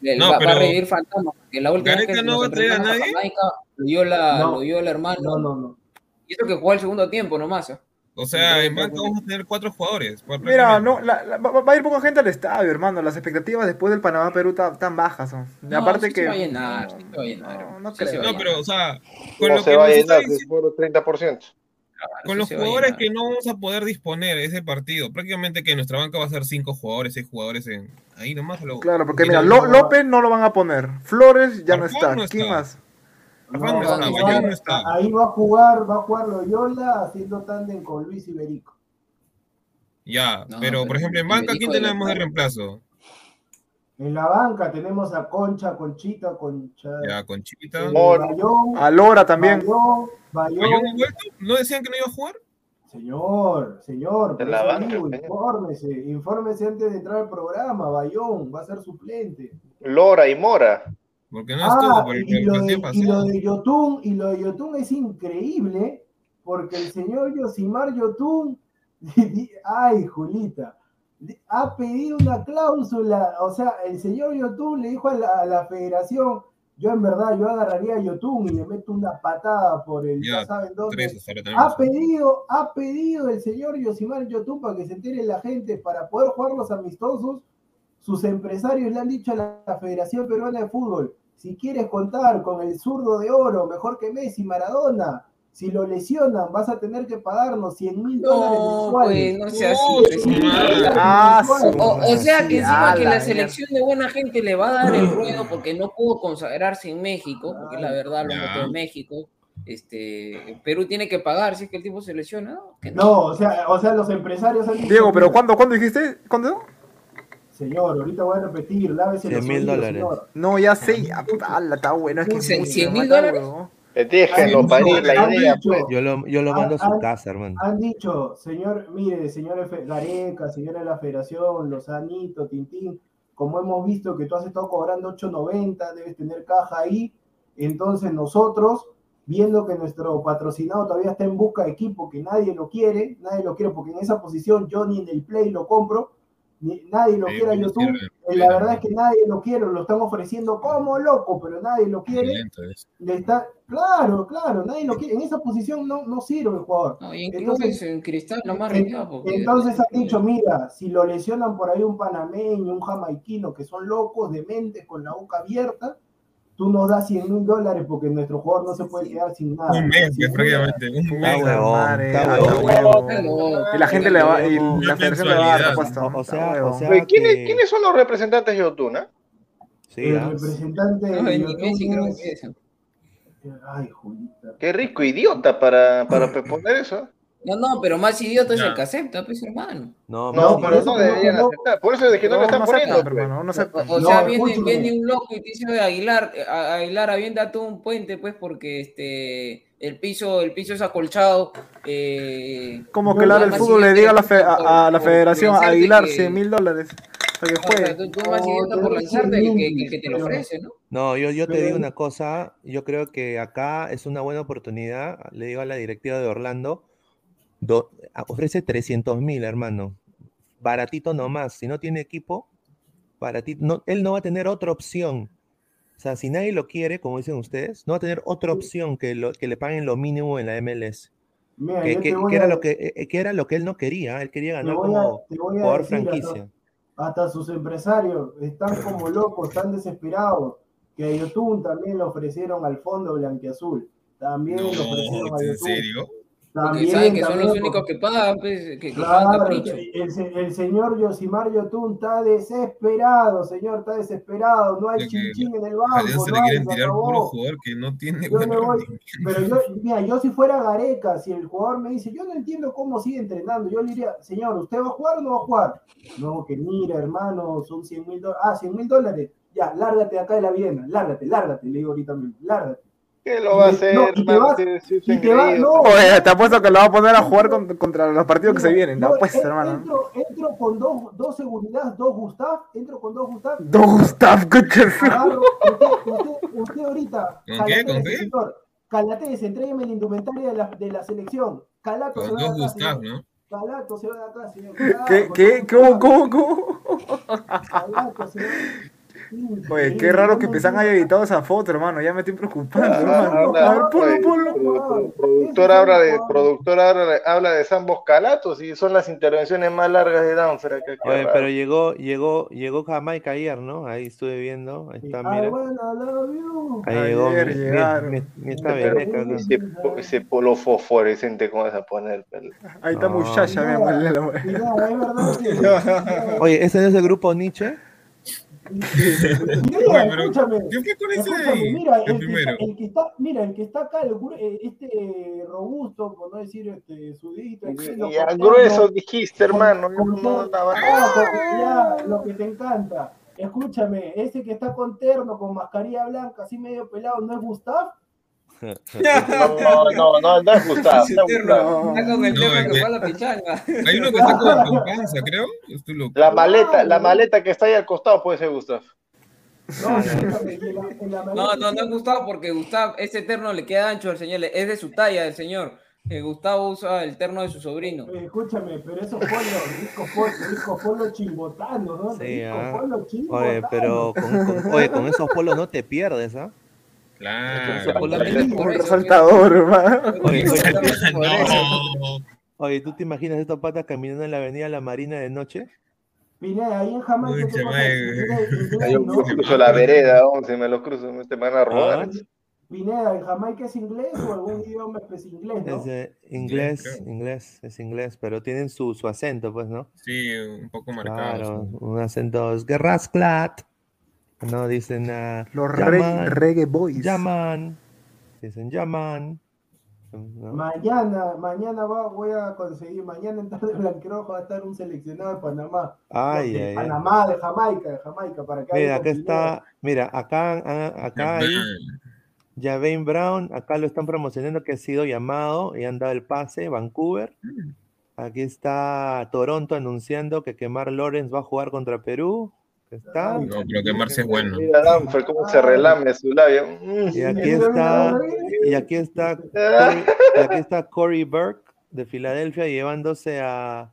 Speaker 4: Le-
Speaker 5: No,
Speaker 4: va, va
Speaker 5: pero-
Speaker 4: a revivir fantasma, porque la última vez
Speaker 5: Gareca
Speaker 4: que
Speaker 5: no va a traer a nadie.
Speaker 4: Jamaica, Loyola,
Speaker 6: No.
Speaker 4: Loyola, hermano,
Speaker 6: No, no, no.
Speaker 4: y eso que jugó el segundo tiempo nomás. ¿eh?
Speaker 5: O sea, en banca vamos a tener cuatro jugadores.
Speaker 9: Mira, no, la- la- va, va a ir poca gente al estadio, hermano. Las expectativas después del Panamá-Perú tan, tan bajas son.
Speaker 4: No,
Speaker 9: aparte
Speaker 4: sí
Speaker 9: que.
Speaker 4: se va a llenar, sí se va a llenar.
Speaker 9: No, no
Speaker 4: Sí se
Speaker 9: creo.
Speaker 4: va
Speaker 5: No, pero, o sea, con
Speaker 3: No
Speaker 5: lo
Speaker 3: se
Speaker 5: que
Speaker 3: va a
Speaker 5: nos está
Speaker 3: llenar,
Speaker 5: diciendo-
Speaker 3: es por 30%.
Speaker 4: Claro,
Speaker 5: con los jugadores que no vamos a poder disponer ese partido, prácticamente que nuestra banca va a ser cinco jugadores, seis jugadores en ahí nomás. Lo,
Speaker 9: Claro, porque
Speaker 5: Mira,
Speaker 9: López no lo van a poner. Flores ya no está.
Speaker 5: no
Speaker 9: ¿Quién
Speaker 5: está.
Speaker 9: más?
Speaker 5: Rafa
Speaker 6: No,
Speaker 5: no
Speaker 6: va a
Speaker 5: está,
Speaker 4: no,
Speaker 6: jugar-
Speaker 5: Bayón no está.
Speaker 6: ahí va a jugar, va a jugar Loyola haciendo tándem con Luis Iberico.
Speaker 5: Ya,
Speaker 4: No,
Speaker 5: pero, por
Speaker 4: pero
Speaker 5: ejemplo, en banca, ¿quién tenemos de reemplazo?
Speaker 6: En la banca tenemos a Concha, Conchita, Concha.
Speaker 5: Ya, Conchita.
Speaker 6: eh,
Speaker 3: Mor-
Speaker 6: Bayón,
Speaker 9: A Lora también.
Speaker 6: Bayón, Bayón.
Speaker 5: ¿Bayón ha vuelto? ¿No decían que no iba a jugar?
Speaker 6: Señor, señor,
Speaker 3: En la banca, señor.
Speaker 6: infórmese, infórmese antes de entrar al programa. Bayón va a ser suplente.
Speaker 3: Lora y Mora.
Speaker 5: Porque no
Speaker 6: Ah,
Speaker 5: estuvo por el,
Speaker 6: y, lo de, y lo de Yotun, y lo de Yotun es increíble, porque el señor Yosimar Yotun, ay, Julita, ha pedido una cláusula, o sea, el señor Yotun le dijo a la, a la federación, yo en verdad, yo agarraría a Yotun y le meto una patada por el, ya, saben dónde.
Speaker 5: Tres
Speaker 6: Ha pedido, ha pedido el señor Yosimar Yotun para que se entere la gente para poder jugar los amistosos. Sus empresarios le han dicho a la, la Federación Peruana de Fútbol, si quieres contar con el zurdo de oro, mejor que Messi, Maradona, si lo lesionan vas a tener que pagarnos 100 mil dólares
Speaker 4: No,
Speaker 6: mensuales.
Speaker 4: pues, no sea así. Pues.
Speaker 9: Ah,
Speaker 4: O, o sea que encima
Speaker 9: Ah,
Speaker 4: que
Speaker 9: la
Speaker 4: selección de buena gente le va a dar el ruedo porque no pudo consagrarse en México, porque la verdad lo metió en México. Este, Perú tiene que pagar si es que el tipo se lesiona. ¿no? Que no.
Speaker 6: No, o sea, o sea, los empresarios han
Speaker 9: Diego, pero
Speaker 6: "Mira,
Speaker 9: ¿cuándo, ¿cuándo dijiste? ¿Cuándo?
Speaker 6: Señor, ahorita voy a repetir, lávese los
Speaker 2: 100 mil dólares.
Speaker 6: señor.
Speaker 9: No, ya sé. ya, ala, está bueno. Es que
Speaker 4: Cien-
Speaker 9: mucho,
Speaker 4: cien mil
Speaker 9: mata,
Speaker 4: dólares.
Speaker 3: Eh, Déjenlo parir la
Speaker 6: han
Speaker 3: idea.
Speaker 6: dicho-
Speaker 3: pues.
Speaker 2: Yo lo, yo lo mando a su casa, hermano.
Speaker 6: Han dicho, señor, mire, señor Gareca, señora de la Federación, Lozanito, Tintín, como hemos visto que tú has estado cobrando 8.90, debes tener caja ahí, entonces nosotros, viendo que nuestro patrocinado todavía está en busca de equipo, que nadie lo quiere, nadie lo quiere porque en esa posición yo ni en el play lo compro, nadie lo
Speaker 5: Sí,
Speaker 6: quiere a YouTube. La verdad es que nadie lo quiere, lo están ofreciendo como loco, pero nadie lo quiere. Le está, claro, claro, nadie lo quiere. En esa posición no, no sirve el jugador.
Speaker 4: No,
Speaker 6: Entonces-
Speaker 4: en Cristal, no más
Speaker 6: En-
Speaker 4: arriesgado, porque-
Speaker 6: Entonces han dicho, mira, si lo lesionan por ahí un panameño, un jamaiquino, que son locos, dementes, con la boca abierta, tú nos das 100 mil dólares porque nuestro jugador no se puede quedar sin nada.
Speaker 5: Un mes, prácticamente. Un mes.
Speaker 9: Y la gente le va, y la federación le va a dar respuesta.
Speaker 2: O, sea, o sea
Speaker 3: ¿quiénes, son los representantes de Otuna?
Speaker 2: Sí,
Speaker 6: el
Speaker 2: ah.
Speaker 6: representante
Speaker 4: No,
Speaker 6: de Julita.
Speaker 3: Qué rico idiota para, para proponer eso.
Speaker 4: No, no, pero más idiota es el que acepta, pues, hermano.
Speaker 2: No,
Speaker 3: No, pero
Speaker 6: eso
Speaker 3: no deberían aceptar. Por eso es que no, le están
Speaker 9: no
Speaker 3: poniendo. pues.
Speaker 9: hermano, no
Speaker 4: O, sea, viene, un loco y te dice Aguilar, eh, a- Aguilar avienta tú un puente, pues, porque este el piso, el piso es acolchado. Eh,
Speaker 9: Como que la del
Speaker 4: más
Speaker 9: fútbol le
Speaker 4: idiota
Speaker 9: diga a la,
Speaker 4: que
Speaker 9: fe- a,
Speaker 4: por-
Speaker 9: a la
Speaker 4: por
Speaker 9: federación Aguilar
Speaker 4: que-
Speaker 9: 100 mil dólares para que
Speaker 4: o sea,
Speaker 9: juegue.
Speaker 4: tú, tú más
Speaker 6: te
Speaker 4: por lanzarte
Speaker 6: 100
Speaker 4: que, te lo ofrece, ¿no?
Speaker 2: No, yo, yo te digo una cosa, yo creo que acá es una buena oportunidad, le digo a la directiva de Orlando, do- a- ofrece 300 mil, hermano, baratito nomás, si no tiene equipo, baratito, no, él no va a tener otra opción, o sea, si nadie lo quiere, como dicen ustedes, no va a tener otra opción que, lo, que le paguen lo mínimo en la MLS,
Speaker 6: Mira,
Speaker 2: que, era
Speaker 6: a-
Speaker 2: lo que, eh, que era lo que él no quería, él quería ganar
Speaker 6: voy a-
Speaker 2: como
Speaker 6: te voy a
Speaker 2: jugador
Speaker 6: hasta-
Speaker 2: franquicia.
Speaker 6: hasta sus empresarios están como locos, están desesperados. Que a Yotun también le ofrecieron al fondo blanquiazul. También
Speaker 5: No,
Speaker 6: le ofrecieron a
Speaker 5: ¿en
Speaker 6: Yotun.
Speaker 5: serio?
Speaker 6: También,
Speaker 4: saben que son los únicos que pagan, pues, que, que pagan
Speaker 6: Claro,
Speaker 4: capricho.
Speaker 6: el, se- el señor Yosimar Yotun está desesperado, señor, está desesperado. No hay
Speaker 5: que
Speaker 6: chinchín en el banco,
Speaker 5: le
Speaker 6: no hay,
Speaker 5: quieren
Speaker 6: se
Speaker 5: tirar puro jugador que no tiene
Speaker 6: Yo
Speaker 5: buen
Speaker 6: me voy, pero yo, mira, yo si fuera Gareca, si el jugador me dice, yo no entiendo cómo sigue entrenando, yo le diría, señor, ¿usted va a jugar o no va a jugar? No, que mira, hermano, son 100 mil dólares. Ah, 100 mil dólares. Ya, lárgate acá de la Viena, lárgate, lárgate, le digo ahorita mismo, lárgate.
Speaker 3: ¿Qué lo va a hacer,
Speaker 6: no, y te vas- y te vas- no.
Speaker 9: Oye, te apuesto que lo va a poner a jugar con- contra los partidos que se vienen. Te
Speaker 6: Yo
Speaker 9: apuesto, hermano.
Speaker 6: Entro, entro con dos, dos seguridad, dos Gustav, entro con dos Gustav.
Speaker 9: Don Gustav, Kutcher.
Speaker 6: Agarro, usted, usted, usted ahorita,
Speaker 5: ¿Con qué? ¿Con qué?
Speaker 6: Calates, entrégueme la indumentaria de la, de la selección. Calato se
Speaker 5: Con
Speaker 6: va de
Speaker 5: dos
Speaker 6: acá,
Speaker 5: Gustav,
Speaker 6: señor.
Speaker 5: ¿no?
Speaker 6: Calato se va de acá, señor.
Speaker 9: ¿Qué?
Speaker 6: Cuidado,
Speaker 9: ¿Qué?
Speaker 6: con
Speaker 9: ¿Cómo?
Speaker 6: dos
Speaker 9: ¿Cómo? ¿Cómo?
Speaker 6: Calato, señor.
Speaker 9: Oye, qué raro que
Speaker 6: no
Speaker 9: Pesan haya editado esa foto, hermano. Ya me estoy preocupando,
Speaker 6: Ah,
Speaker 9: hermano.
Speaker 3: habla-
Speaker 9: A ver, ponlo,
Speaker 3: oye,
Speaker 9: ponlo.
Speaker 3: pro- Productor habla de, productor habla de, habla de Zambos Calatos y son las intervenciones más largas de Danfer acá.
Speaker 2: Oye,
Speaker 3: raro.
Speaker 2: pero llegó, llegó, llegó Jamaica ayer, ¿no? Ahí estuve viendo, ahí está,
Speaker 6: I
Speaker 2: mira. Ahí llegó,
Speaker 9: Ayer
Speaker 2: mi-
Speaker 3: ese, po- ese polo fosforescente, ¿cómo vas a poner?
Speaker 9: Ahí está
Speaker 2: No.
Speaker 9: muchacha, mi amor.
Speaker 2: Oye, ¿ese no es el grupo Nietzsche?
Speaker 6: Mira,
Speaker 5: pero
Speaker 6: escúchame.
Speaker 5: ¿Qué fue con ese de
Speaker 6: Escúchame,
Speaker 5: ahí?
Speaker 6: mira,
Speaker 5: El
Speaker 6: el que, está, el que está, mira, el que está acá, el eh, este robusto, por no decir este sudito,
Speaker 3: Y a grueso dijiste, hermano.
Speaker 6: con- con ah, ya, lo que te encanta. Escúchame, ese que está con terno, con mascarilla blanca, así medio pelado, ¿no es Gustav?
Speaker 3: No, no, no, no es Gustavo.
Speaker 4: Está con el
Speaker 5: es
Speaker 4: que fue a la pichanga.
Speaker 5: Hay uno que está con, con panza, creo. Estoy loco.
Speaker 3: La maleta, la maleta que está ahí al costado puede ser Gustavo.
Speaker 6: No,
Speaker 4: No, no, no es Gustavo porque Gustavo, ese terno le queda ancho al señor, es de su talla el señor. Eh, Gustavo usa el terno de su sobrino.
Speaker 6: Eh, Escúchame, pero esos polos, ricos polos, ricos polos chimbotanos, ¿no?
Speaker 2: Sí, ah. Oye, pero con, con- oye, con esos polos no te pierdes, ¿ah?
Speaker 5: Claro.
Speaker 4: Por
Speaker 9: Un resaltador, hermano.
Speaker 2: Oye.
Speaker 5: No.
Speaker 2: ¿tú te imaginas estos patas caminando en la avenida La Marina de noche?
Speaker 6: Pineda, ahí en Jamaica. Inglés, inglés,
Speaker 3: Ahí yo
Speaker 6: ¿no?
Speaker 3: cruzo la vereda, oh, si me lo cruzo, me te van a robar.
Speaker 2: Ah,
Speaker 6: Pineda, ¿en Jamaica es inglés o algún idioma pues inglés, no?
Speaker 2: Es eh, inglés, inglés, es inglés, pero tienen su, su acento, pues, ¿no?
Speaker 5: Sí, un poco marcado.
Speaker 2: Claro,
Speaker 5: sí.
Speaker 2: un acento es Gerrasklat. No dicen ah,
Speaker 9: Los re- reggae boys.
Speaker 2: llaman, dicen llaman. ¿no?
Speaker 6: Mañana, mañana va, voy a conseguir, mañana en tarde blanquerojo va a estar un seleccionado de Panamá.
Speaker 2: Ay,
Speaker 6: de
Speaker 2: ay, ay.
Speaker 6: Panamá, de Jamaica, de Jamaica, para que
Speaker 2: Mira, acá está, mira, acá, ah, acá hay Javain Brown, acá lo están promocionando que ha sido llamado y han dado el pase, Vancouver. Aquí está Toronto anunciando que Kemar Lawrence va a jugar contra Perú. Está.
Speaker 5: No, pero quemarse es bueno.
Speaker 3: Mira, Danfer, cómo se relame su labio. Mm.
Speaker 2: Y aquí está, y aquí está, Corey, y aquí está Corey Burke de Filadelfia llevándose a,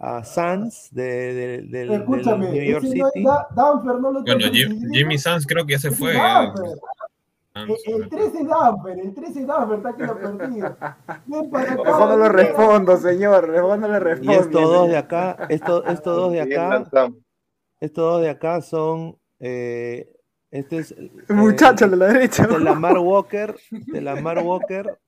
Speaker 2: a Sanz de, de- del- del
Speaker 6: Escúchame,
Speaker 2: New York
Speaker 6: no es
Speaker 2: City.
Speaker 6: Da- Danfer, no lo
Speaker 5: Bueno, Jim-. Jimmy Sanz creo que ya se
Speaker 6: Ese
Speaker 5: fue.
Speaker 6: Danfer.
Speaker 5: Sanz,
Speaker 6: El, el 13 es Danfer, el 13 es Danfer, está que lo acá.
Speaker 9: Mejor no le respondo, señor. Mejor no le
Speaker 2: Y
Speaker 9: respondo.
Speaker 2: estos dos de acá, estos, estos dos de acá. Estos dos de acá son, eh, este es eh,
Speaker 9: Muchacho de la derecha.
Speaker 2: este es Lamar Walker, de Lamar Walker,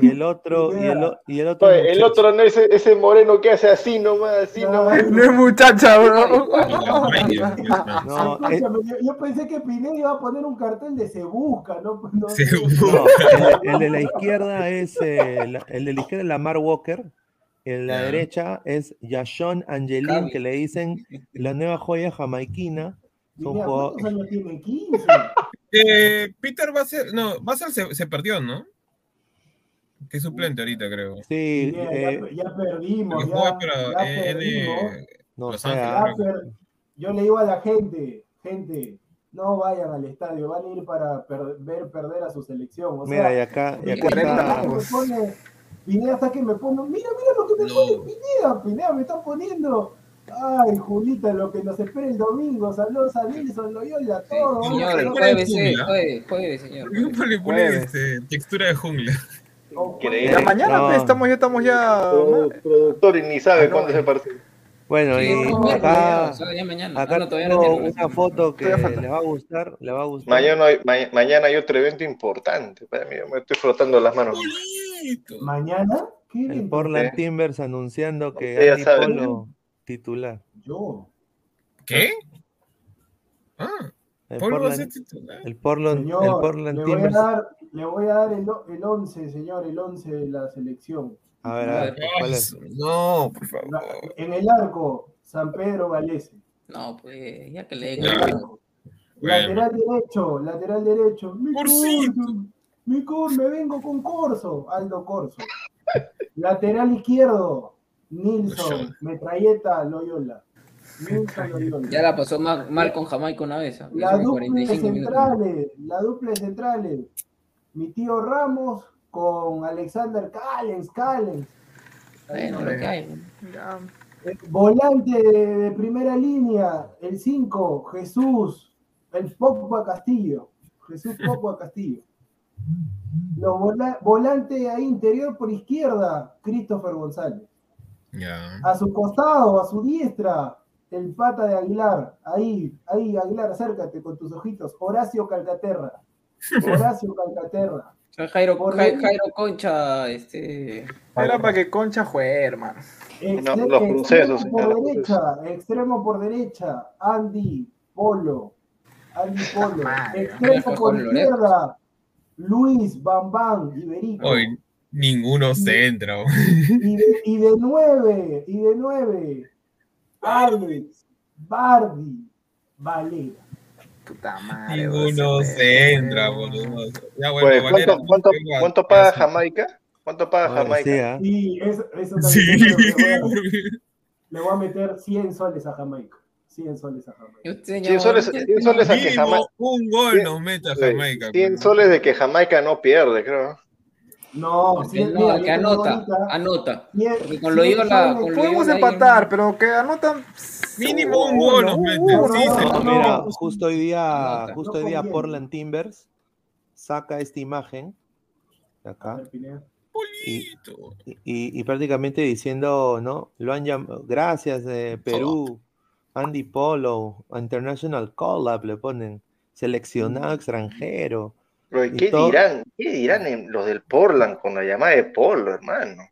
Speaker 2: y el otro, y el, y el otro,
Speaker 3: Oye, el otro no es ese, moreno que hace así nomás, así nomás.
Speaker 9: No es muchacha, bro.
Speaker 2: No, eh,
Speaker 6: yo, yo pensé que Pineda iba a poner un cartel de se busca, ¿no? no
Speaker 5: Se
Speaker 2: no, el, el de la izquierda es, eh, la- el de la izquierda es Lamar Walker, en la derecha es Yashon Angelin, que le dicen la nueva joya jamaiquina. Son
Speaker 6: Pineda,
Speaker 2: jugadores-
Speaker 6: ¿cuántos años tiene? 15.
Speaker 5: Eh, Peter va a ser, no, va a ser, se, se perdió, ¿no? Que es suplente ahorita, creo.
Speaker 2: Sí, eh,
Speaker 6: ya, ya perdimos,
Speaker 5: Que
Speaker 6: ya,
Speaker 5: juega para
Speaker 6: ya
Speaker 5: N-
Speaker 6: perdimos.
Speaker 2: no
Speaker 5: Los
Speaker 2: sé,
Speaker 5: Ángeles,
Speaker 6: Ya per- Yo le digo a la gente, gente, no vayan al estadio, van a ir para per- ver perder a su selección. O
Speaker 2: Mira,
Speaker 6: sea,
Speaker 2: y acá, y acá
Speaker 6: Pineda
Speaker 2: está-
Speaker 6: me pone, Pineda hasta que me pone, mira, mira lo que me
Speaker 5: No.
Speaker 6: pone Pineda, Pineda me está poniendo. Ay, Julita, lo que nos espera el domingo, saludos a Nilson, Loyola, todo.
Speaker 4: Señor, jueves, eh, jueves, jueves, señor.
Speaker 5: ¿Por qué le pone
Speaker 9: Jueves.
Speaker 5: este, textura de jungla?
Speaker 3: Increíble.
Speaker 9: Ya mañana
Speaker 2: No.
Speaker 9: pues, estamos, ya estamos ya.
Speaker 3: Produ- productor y ni sabe cuándo se partido.
Speaker 2: Bueno,
Speaker 4: Sí,
Speaker 2: y acá,
Speaker 4: mañana.
Speaker 2: acá
Speaker 4: Ah, no, todavía no es
Speaker 2: tengo una foto que les va a gustar, les va a gustar.
Speaker 3: Mañana, hay- ma- mañana hay otro evento importante. Para mí, yo me estoy frotando las manos.
Speaker 5: Bonito.
Speaker 6: ¿Mañana? ¿Qué
Speaker 2: El? Portland
Speaker 3: Sí.
Speaker 2: Timbers anunciando que
Speaker 3: ya
Speaker 2: Andy
Speaker 3: sabe.
Speaker 2: Polo titular.
Speaker 6: Yo.
Speaker 5: ¿Qué? Ah,
Speaker 2: El
Speaker 5: Polo va a ser
Speaker 2: Portland,
Speaker 5: titular.
Speaker 2: el Portland, el
Speaker 6: Señor,
Speaker 2: Portland
Speaker 6: le voy a
Speaker 2: Timbers.
Speaker 6: dar, le voy a dar el, o- el 11, señor, el 11 de la selección.
Speaker 2: A ver, a ver, ¿cuál es?
Speaker 5: No, por favor.
Speaker 6: En el arco, San Pedro Valese.
Speaker 4: No, pues, ya que le.
Speaker 5: Bueno.
Speaker 6: Lateral derecho, lateral derecho. Mi Mi Cor, me vengo con Corso, Aldo Corso. Lateral izquierdo, Nilson, Metralleta, Loyola. Nilson, Loyola.
Speaker 4: Ya la pasó mal, mal con Jamaica una vez.
Speaker 6: La dupla de
Speaker 4: 45 minutos.
Speaker 6: centrales, la dupla de centrales. Mi tío Ramos con Alexander Callens, Callens.
Speaker 4: Bueno, lo que hay.
Speaker 6: Eh, Volante de primera línea, el 5, Jesús, el Pogba Castillo. Jesús Pogba Castillo. Los vola- volante ahí interior por izquierda, Christopher González. A su costado, a su diestra, el pata de Aguilar. Ahí, ahí, Aguilar, acércate con tus ojitos. Horacio Calcaterra. Horacio Calcaterra.
Speaker 4: O sea, Jairo, Concha, este.
Speaker 9: Era para que Concha juegue, hermano.
Speaker 6: Extre-
Speaker 3: No, los procesos,
Speaker 6: extremo por derecha, extremo por derecha, Andy Polo. Andy Polo.
Speaker 9: Madre,
Speaker 6: Extremo por izquierda, Luis Bambán Iberico.
Speaker 5: Hoy ninguno se entra. oh.
Speaker 6: Y de, y de nueve, y de nueve, Alex Bardi Valera.
Speaker 9: Puta madre.
Speaker 5: Ninguno
Speaker 9: bro,
Speaker 5: se entra,
Speaker 9: boludo.
Speaker 5: Ya, bueno,
Speaker 3: Pues, ¿cuánto, paga. Jamaica? ¿Cuánto paga Jamaica?
Speaker 2: sí, ¿ah?
Speaker 6: Sí, eso, eso también
Speaker 5: Sí,
Speaker 6: le voy, a, le voy a meter 100 soles a Jamaica. 100 soles a Jamaica.
Speaker 4: Y usted,
Speaker 3: 100 soles, 100 soles a que
Speaker 5: mínimo
Speaker 3: Jamaica.
Speaker 5: un gol nos mete a Jamaica.
Speaker 3: 100
Speaker 5: pues.
Speaker 3: soles de que Jamaica no pierde, creo.
Speaker 6: No, sí,
Speaker 4: no,
Speaker 6: mira,
Speaker 4: que anota,
Speaker 6: ahorita
Speaker 4: anota.
Speaker 6: 100
Speaker 4: Porque con lo
Speaker 6: 100
Speaker 4: Loyola-
Speaker 6: soles.
Speaker 4: con lo-
Speaker 9: Podemos
Speaker 4: ahí
Speaker 9: empatar,
Speaker 4: no-
Speaker 9: pero que anotan.
Speaker 5: Mínimo un gol nos meten,
Speaker 2: mira, justo hoy día,
Speaker 4: Anota.
Speaker 2: justo hoy día. Portland Timbers saca esta imagen de acá y, y- y prácticamente diciendo, ¿no? Lo han llamado, gracias de Perú, Andy Polo, International Collab le ponen, seleccionado extranjero.
Speaker 3: Pero, ¿qué
Speaker 2: todo-
Speaker 3: dirán? ¿Qué dirán en los del Portland con la llamada de Polo, hermano?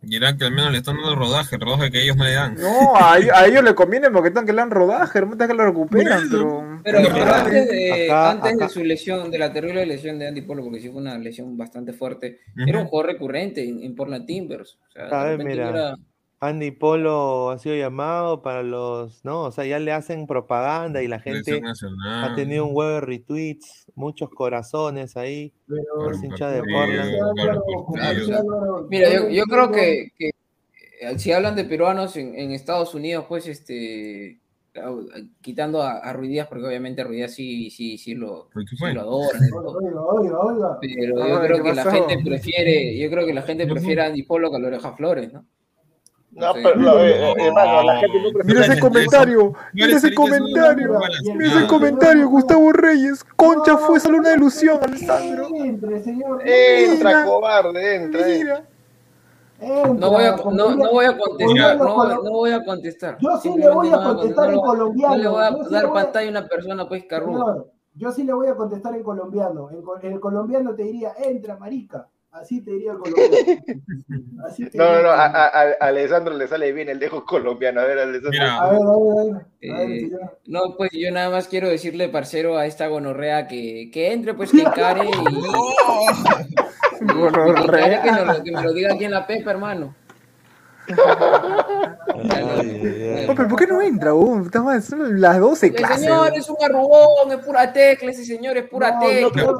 Speaker 5: Dirán que al menos le están dando rodaje, rodaje que ellos no le dan.
Speaker 9: No, a, a ellos les conviene porque están que le dan rodaje, hermano, están que lo recuperan, pero.
Speaker 4: Pero,
Speaker 5: Pero
Speaker 4: pero
Speaker 5: acá-
Speaker 4: antes, de,
Speaker 2: acá-
Speaker 4: antes
Speaker 2: acá-
Speaker 4: de su lesión, de la terrible lesión de Andy Polo, porque sí fue una lesión bastante fuerte, era un jugador recurrente en, en Portland Timbers. O sea, de
Speaker 2: mira.
Speaker 4: era-
Speaker 2: Andy Polo ha sido llamado para los, ¿no? O sea, ya le hacen propaganda y la gente ha tenido un huevo de retweets, muchos corazones ahí.
Speaker 6: Pero,
Speaker 2: hinchas de
Speaker 5: partido,
Speaker 2: Portland.
Speaker 4: Mira, yo, yo creo que, que, eh, si hablan de peruanos en, en Estados Unidos, pues este quitando a, a Ruiz Díaz, porque obviamente Díaz sí, sí, sí lo,
Speaker 5: ¿Por qué
Speaker 4: sí lo
Speaker 6: oiga.
Speaker 4: Pero yo creo
Speaker 9: ¿qué
Speaker 4: que la gente prefiere, yo creo que la gente prefiere a Andy Polo que a la Oreja Flores, ¿no?
Speaker 3: No, pero no, eh, eh, hermano, la gente no
Speaker 9: Mira ese comentario, mira ese comentario, mira ese comentario, Gustavo Reyes. Concha fue solo una ilusión, Alessandro.
Speaker 3: Entra,
Speaker 9: Mira.
Speaker 3: cobarde, entra.
Speaker 9: Mira.
Speaker 6: Entra,
Speaker 4: No voy a, no, no voy a contestar,
Speaker 6: Mira,
Speaker 4: no, voy- no voy a contestar.
Speaker 6: Yo sí le voy a contestar en
Speaker 4: no lo-
Speaker 6: colombiano.
Speaker 4: No le voy a
Speaker 6: sí
Speaker 4: dar pantalla a una persona, pues, carruda.
Speaker 6: Señor, yo sí le voy a contestar en colombiano. En, en el colombiano te diría, entra, marica. Así te diría colombiano. Así te
Speaker 3: No, no,
Speaker 6: diría
Speaker 3: no, a, a- a Alessandro le sale bien el dejo colombiano. A ver, Alessandro.
Speaker 5: Mira,
Speaker 6: A ver, a ver, a ver.
Speaker 4: Eh, no, pues yo nada más quiero decirle, parcero, a esta gonorrea que, que entre, pues que encare y, y que, que me lo diga aquí en la pepa, hermano.
Speaker 2: Ay.
Speaker 9: Oh, pero ¿por qué no entra? Mal, son las 12
Speaker 4: El
Speaker 9: clases.
Speaker 4: señor es un arrugón, es pura tecla, ese señor es pura
Speaker 6: No, yo
Speaker 4: tecla.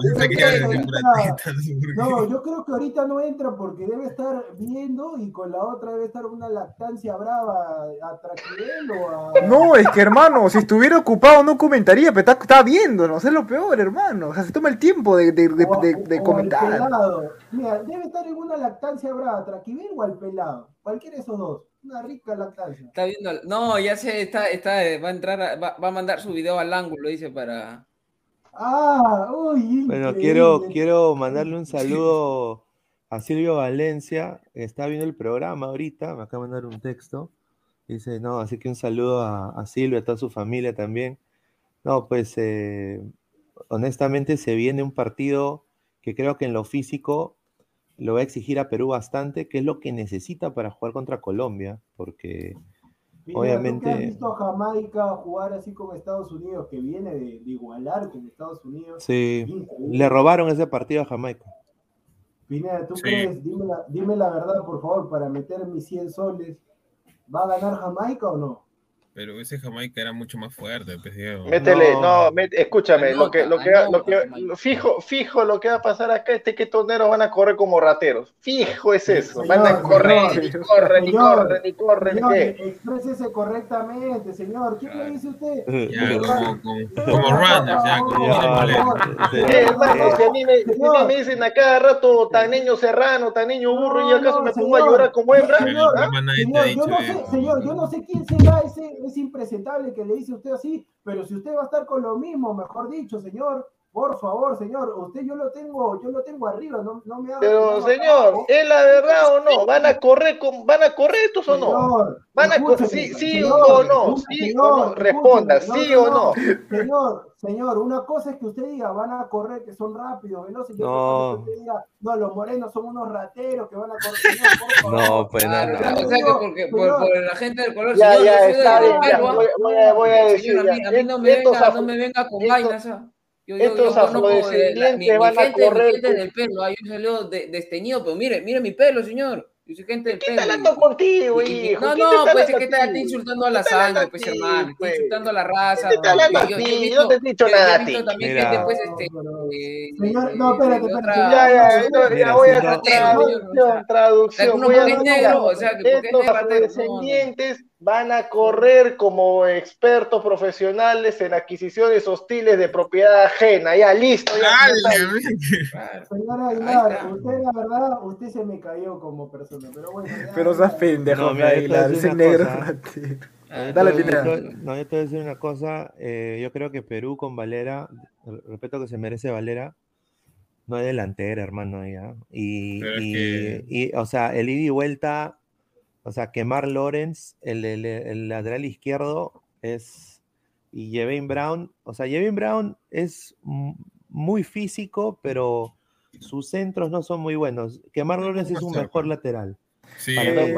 Speaker 5: no
Speaker 6: yo creo que ahorita no entra porque debe estar viendo y con la otra debe estar una lactancia brava a o a...
Speaker 9: No, es que hermano, si estuviera ocupado no comentaría, pero está, está viendo, no sé lo peor, hermano. O sea, se toma el tiempo de, de, de,
Speaker 6: o-
Speaker 9: de- de comentar.
Speaker 6: pelado. Mira, debe estar en una lactancia brava, Traquibel o al pelado. Cualquiera de esos dos. Una rica lactancia.
Speaker 4: Está viendo, no, ya sé, está, está, va a entrar, a- va, va a mandar su video al ángulo, dice, para...
Speaker 6: Ah, uy,
Speaker 2: Bueno, quiero, quiero mandarle un saludo a Silvio Valencia, que está viendo el programa ahorita, me acaba de mandar un texto. Dice, no, así que un saludo a, a Silvio, a toda su familia también. No, pues eh, honestamente se viene un partido que creo que en lo físico lo va a exigir a Perú bastante, que es lo que necesita para jugar contra Colombia, porque
Speaker 6: Mira,
Speaker 2: obviamente-
Speaker 6: ¿tú que has visto a Jamaica jugar así con Estados Unidos, que viene de, de igualar con Estados Unidos?
Speaker 2: sí,
Speaker 6: Increíble.
Speaker 2: le robaron ese partido a Jamaica.
Speaker 6: Pineda, ¿tú
Speaker 5: Sí.
Speaker 6: crees? Dime la, dime la verdad, por favor, para meter mis 100 soles. ¿Va a ganar Jamaica o no?
Speaker 5: Pero ese Jamaica era mucho más fuerte, pues.
Speaker 3: Métele,
Speaker 2: No.
Speaker 3: no, met- escúchame, lo que, lo que,
Speaker 4: Anota,
Speaker 3: lo que,
Speaker 4: anota,
Speaker 3: fijo, fijo, lo que va a pasar acá es que toneros van a correr como rateros. Fijo es eso, van a
Speaker 6: Señor,
Speaker 3: correr,
Speaker 6: señor,
Speaker 3: ni corren, ni
Speaker 6: señor,
Speaker 3: corren, ni corren,
Speaker 6: Señor,
Speaker 3: ¿qué?
Speaker 6: exprésese correctamente, señor. ¿Qué le dice usted?
Speaker 5: Ya, como, como, como runners, ya, como
Speaker 3: hermano, si a mí me,
Speaker 6: Señor.
Speaker 3: dicen a cada rato tan niño serrano, tan niño burro, y acaso
Speaker 6: no,
Speaker 3: me pongo a
Speaker 6: señor.
Speaker 3: llorar como hembra,
Speaker 6: Señor,
Speaker 3: ¿ah?
Speaker 6: Señor, señor, yo no sé quién será ese, ese impresentable que le dice usted así, pero si usted va a estar con lo mismo, mejor dicho, señor, por favor, señor, usted yo lo tengo, yo lo tengo arriba, no, no me haga
Speaker 3: Pero señor. ¿es la verdad o no? ¿Van a correr con, van a correr estos o no?
Speaker 6: Señor,
Speaker 3: ¿Van a co-
Speaker 6: escúcheme,
Speaker 3: sí, sí
Speaker 6: señor,
Speaker 3: o no? ¿Sí
Speaker 6: señor,
Speaker 3: o no? Responda, ¿sí o no?
Speaker 6: Señor, señor, una cosa es que usted diga, van a correr, que son rápidos, veloces, y otra
Speaker 2: No.
Speaker 6: cosa es que usted diga, no, los morenos son unos rateros que van a correr. Señor, por favor.
Speaker 2: No, pues
Speaker 4: Claro,
Speaker 2: nada.
Speaker 4: o sea que porque, por,
Speaker 6: Señor.
Speaker 4: por la gente del color,
Speaker 3: Ya,
Speaker 4: señor,
Speaker 3: ya, está bien,
Speaker 4: ¿ah?
Speaker 3: voy, voy a, voy a decir
Speaker 4: Señor, a mí,
Speaker 3: ya.
Speaker 4: a mí no me venga, no me venga con vainas. Yo, yo,
Speaker 3: estos
Speaker 4: yo la- mi, mi
Speaker 3: van a
Speaker 4: gente,
Speaker 3: correr
Speaker 4: del pelo, ah, yo salió de, desteñido, pero mire, mire mi pelo, señor. Yo soy gente del
Speaker 3: ¿Qué
Speaker 4: pelo.
Speaker 3: está
Speaker 4: y-
Speaker 3: hablando contigo, hijo?
Speaker 4: No,
Speaker 3: ¿Quién te
Speaker 4: no, pues es que está, insultando a la
Speaker 3: ¿Quién te está
Speaker 4: sangre, pues hermano, está
Speaker 3: pues?
Speaker 4: insultando a la raza.
Speaker 3: ¿Quién te está hablando
Speaker 4: Yo-
Speaker 3: te he dicho
Speaker 4: yo- yo
Speaker 3: nada a ti.
Speaker 4: también
Speaker 2: Mira.
Speaker 4: gente, pues, este,
Speaker 6: Señor, no, espérate,
Speaker 3: Ya, voy a traducción, traducción.
Speaker 4: uno
Speaker 3: Voy a
Speaker 4: porque es negro, o sea, que porque es negro.
Speaker 3: Van a correr como expertos profesionales en adquisiciones hostiles de propiedad ajena. Ya, listo. Ya,
Speaker 4: Ahí
Speaker 6: Aguilar, usted la verdad, usted se me cayó como persona, pero bueno. ya,
Speaker 9: Pero seas pendejo,
Speaker 2: No,
Speaker 9: Aguilar, ese negro Dale, Pineda.
Speaker 2: No, yo te voy a decir una cosa. eh, yo creo que Perú con Valera, el respeto que se merece Valera, no hay delantera, hermano. Ya. Y,
Speaker 5: es
Speaker 2: y-
Speaker 5: que-
Speaker 2: y, o sea, el ida y vuelta, o sea, quemar Lorenz, el, el- el lateral izquierdo, es. Y Jevin Brown, o sea, Jevin Brown es muy físico, pero sus centros no son muy buenos. Quemar Lorenz es un mejor lateral.
Speaker 5: Sí,
Speaker 2: Para-
Speaker 5: que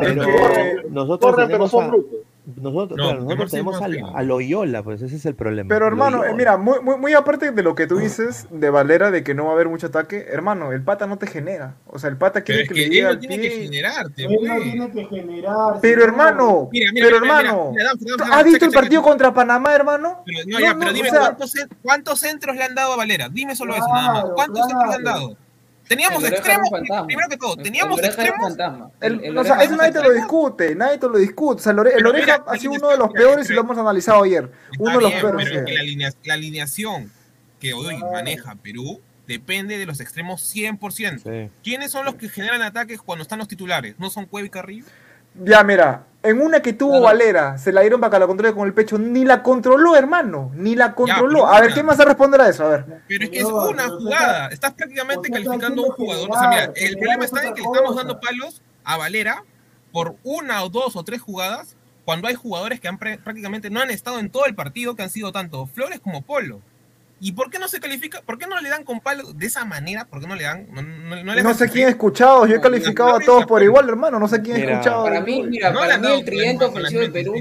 Speaker 2: Pero nosotros
Speaker 3: Corren, pero
Speaker 2: tenemos
Speaker 3: son
Speaker 2: a-
Speaker 3: brutos.
Speaker 2: Nosotros,
Speaker 5: No,
Speaker 2: claro, nosotros tenemos al, a Loyola, pues ese es el problema.
Speaker 9: Pero hermano, eh, mira, muy, muy, muy aparte de lo que tú dices de Valera, de que no va a haber mucho ataque, hermano, el pata no te genera. O sea, el pata
Speaker 5: Pero
Speaker 9: quiere
Speaker 5: es
Speaker 9: que,
Speaker 5: que
Speaker 9: le
Speaker 5: él
Speaker 9: llegue
Speaker 5: no
Speaker 9: al
Speaker 5: tiene que
Speaker 9: pie.
Speaker 5: generarte,
Speaker 6: Él no tiene que generar.
Speaker 9: Pero hermano,
Speaker 5: Mira, mira,
Speaker 9: pero
Speaker 5: mira,
Speaker 9: hermano,
Speaker 5: mira, Dam, Dam,
Speaker 9: ¿tú
Speaker 5: Dam,
Speaker 9: ¿has visto el partido contra Panamá, hermano?
Speaker 5: Pero, no,
Speaker 9: No,
Speaker 5: ya,
Speaker 9: no,
Speaker 5: pero
Speaker 9: o
Speaker 5: dime
Speaker 9: sea-
Speaker 5: ¿cuántos, cen- cuántos centros le han dado a Valera. Dime solo eso, nada más.
Speaker 6: Claro,
Speaker 5: ¿Cuántos centros le han dado? Teníamos extremos, primero que todo, teníamos extremos.
Speaker 9: El-
Speaker 4: El- el
Speaker 9: o sea,
Speaker 4: oreja
Speaker 9: eso nadie te lo discute, nadie te lo discute. O sea, el, ore- el
Speaker 5: Pero
Speaker 9: oreja
Speaker 5: mira,
Speaker 9: ha sido uno de los peores y lo hemos analizado ayer. Uno de los peores.
Speaker 5: pero es que
Speaker 9: sí.
Speaker 5: la, alinea- la alineación que hoy maneja Perú depende de los extremos 100%.
Speaker 2: Sí.
Speaker 5: ¿Quiénes son los que generan ataques cuando están los titulares? ¿No son Cueva y Carrillo?
Speaker 9: Ya, mira, en una que tuvo Valera, se la dieron para que la controle con el pecho, ni la controló, hermano, ni la controló. a ver. ¿quién más va a responder a eso? A ver.
Speaker 5: Pero es que es una jugada.
Speaker 6: está-
Speaker 5: Estás prácticamente calificando a un jugador. O sea, mira, el problema
Speaker 6: es
Speaker 5: está en que le estamos dando palos a Valera por una o dos o tres jugadas cuando hay jugadores que han prácticamente no han estado en todo el partido, que han sido tanto Flores como Polo. ¿Y por qué no se califica? ¿Por qué no le dan con palo de esa manera? ¿Por qué no le dan? No, no- no le
Speaker 9: No
Speaker 5: dan
Speaker 9: sé quién he escuchado, yo he calificado a todos
Speaker 5: y
Speaker 9: por igual, hermano, no sé quién
Speaker 2: Mira,
Speaker 9: escuchado.
Speaker 4: Para mí, mira, para mí el tridente ofensivo de Perú,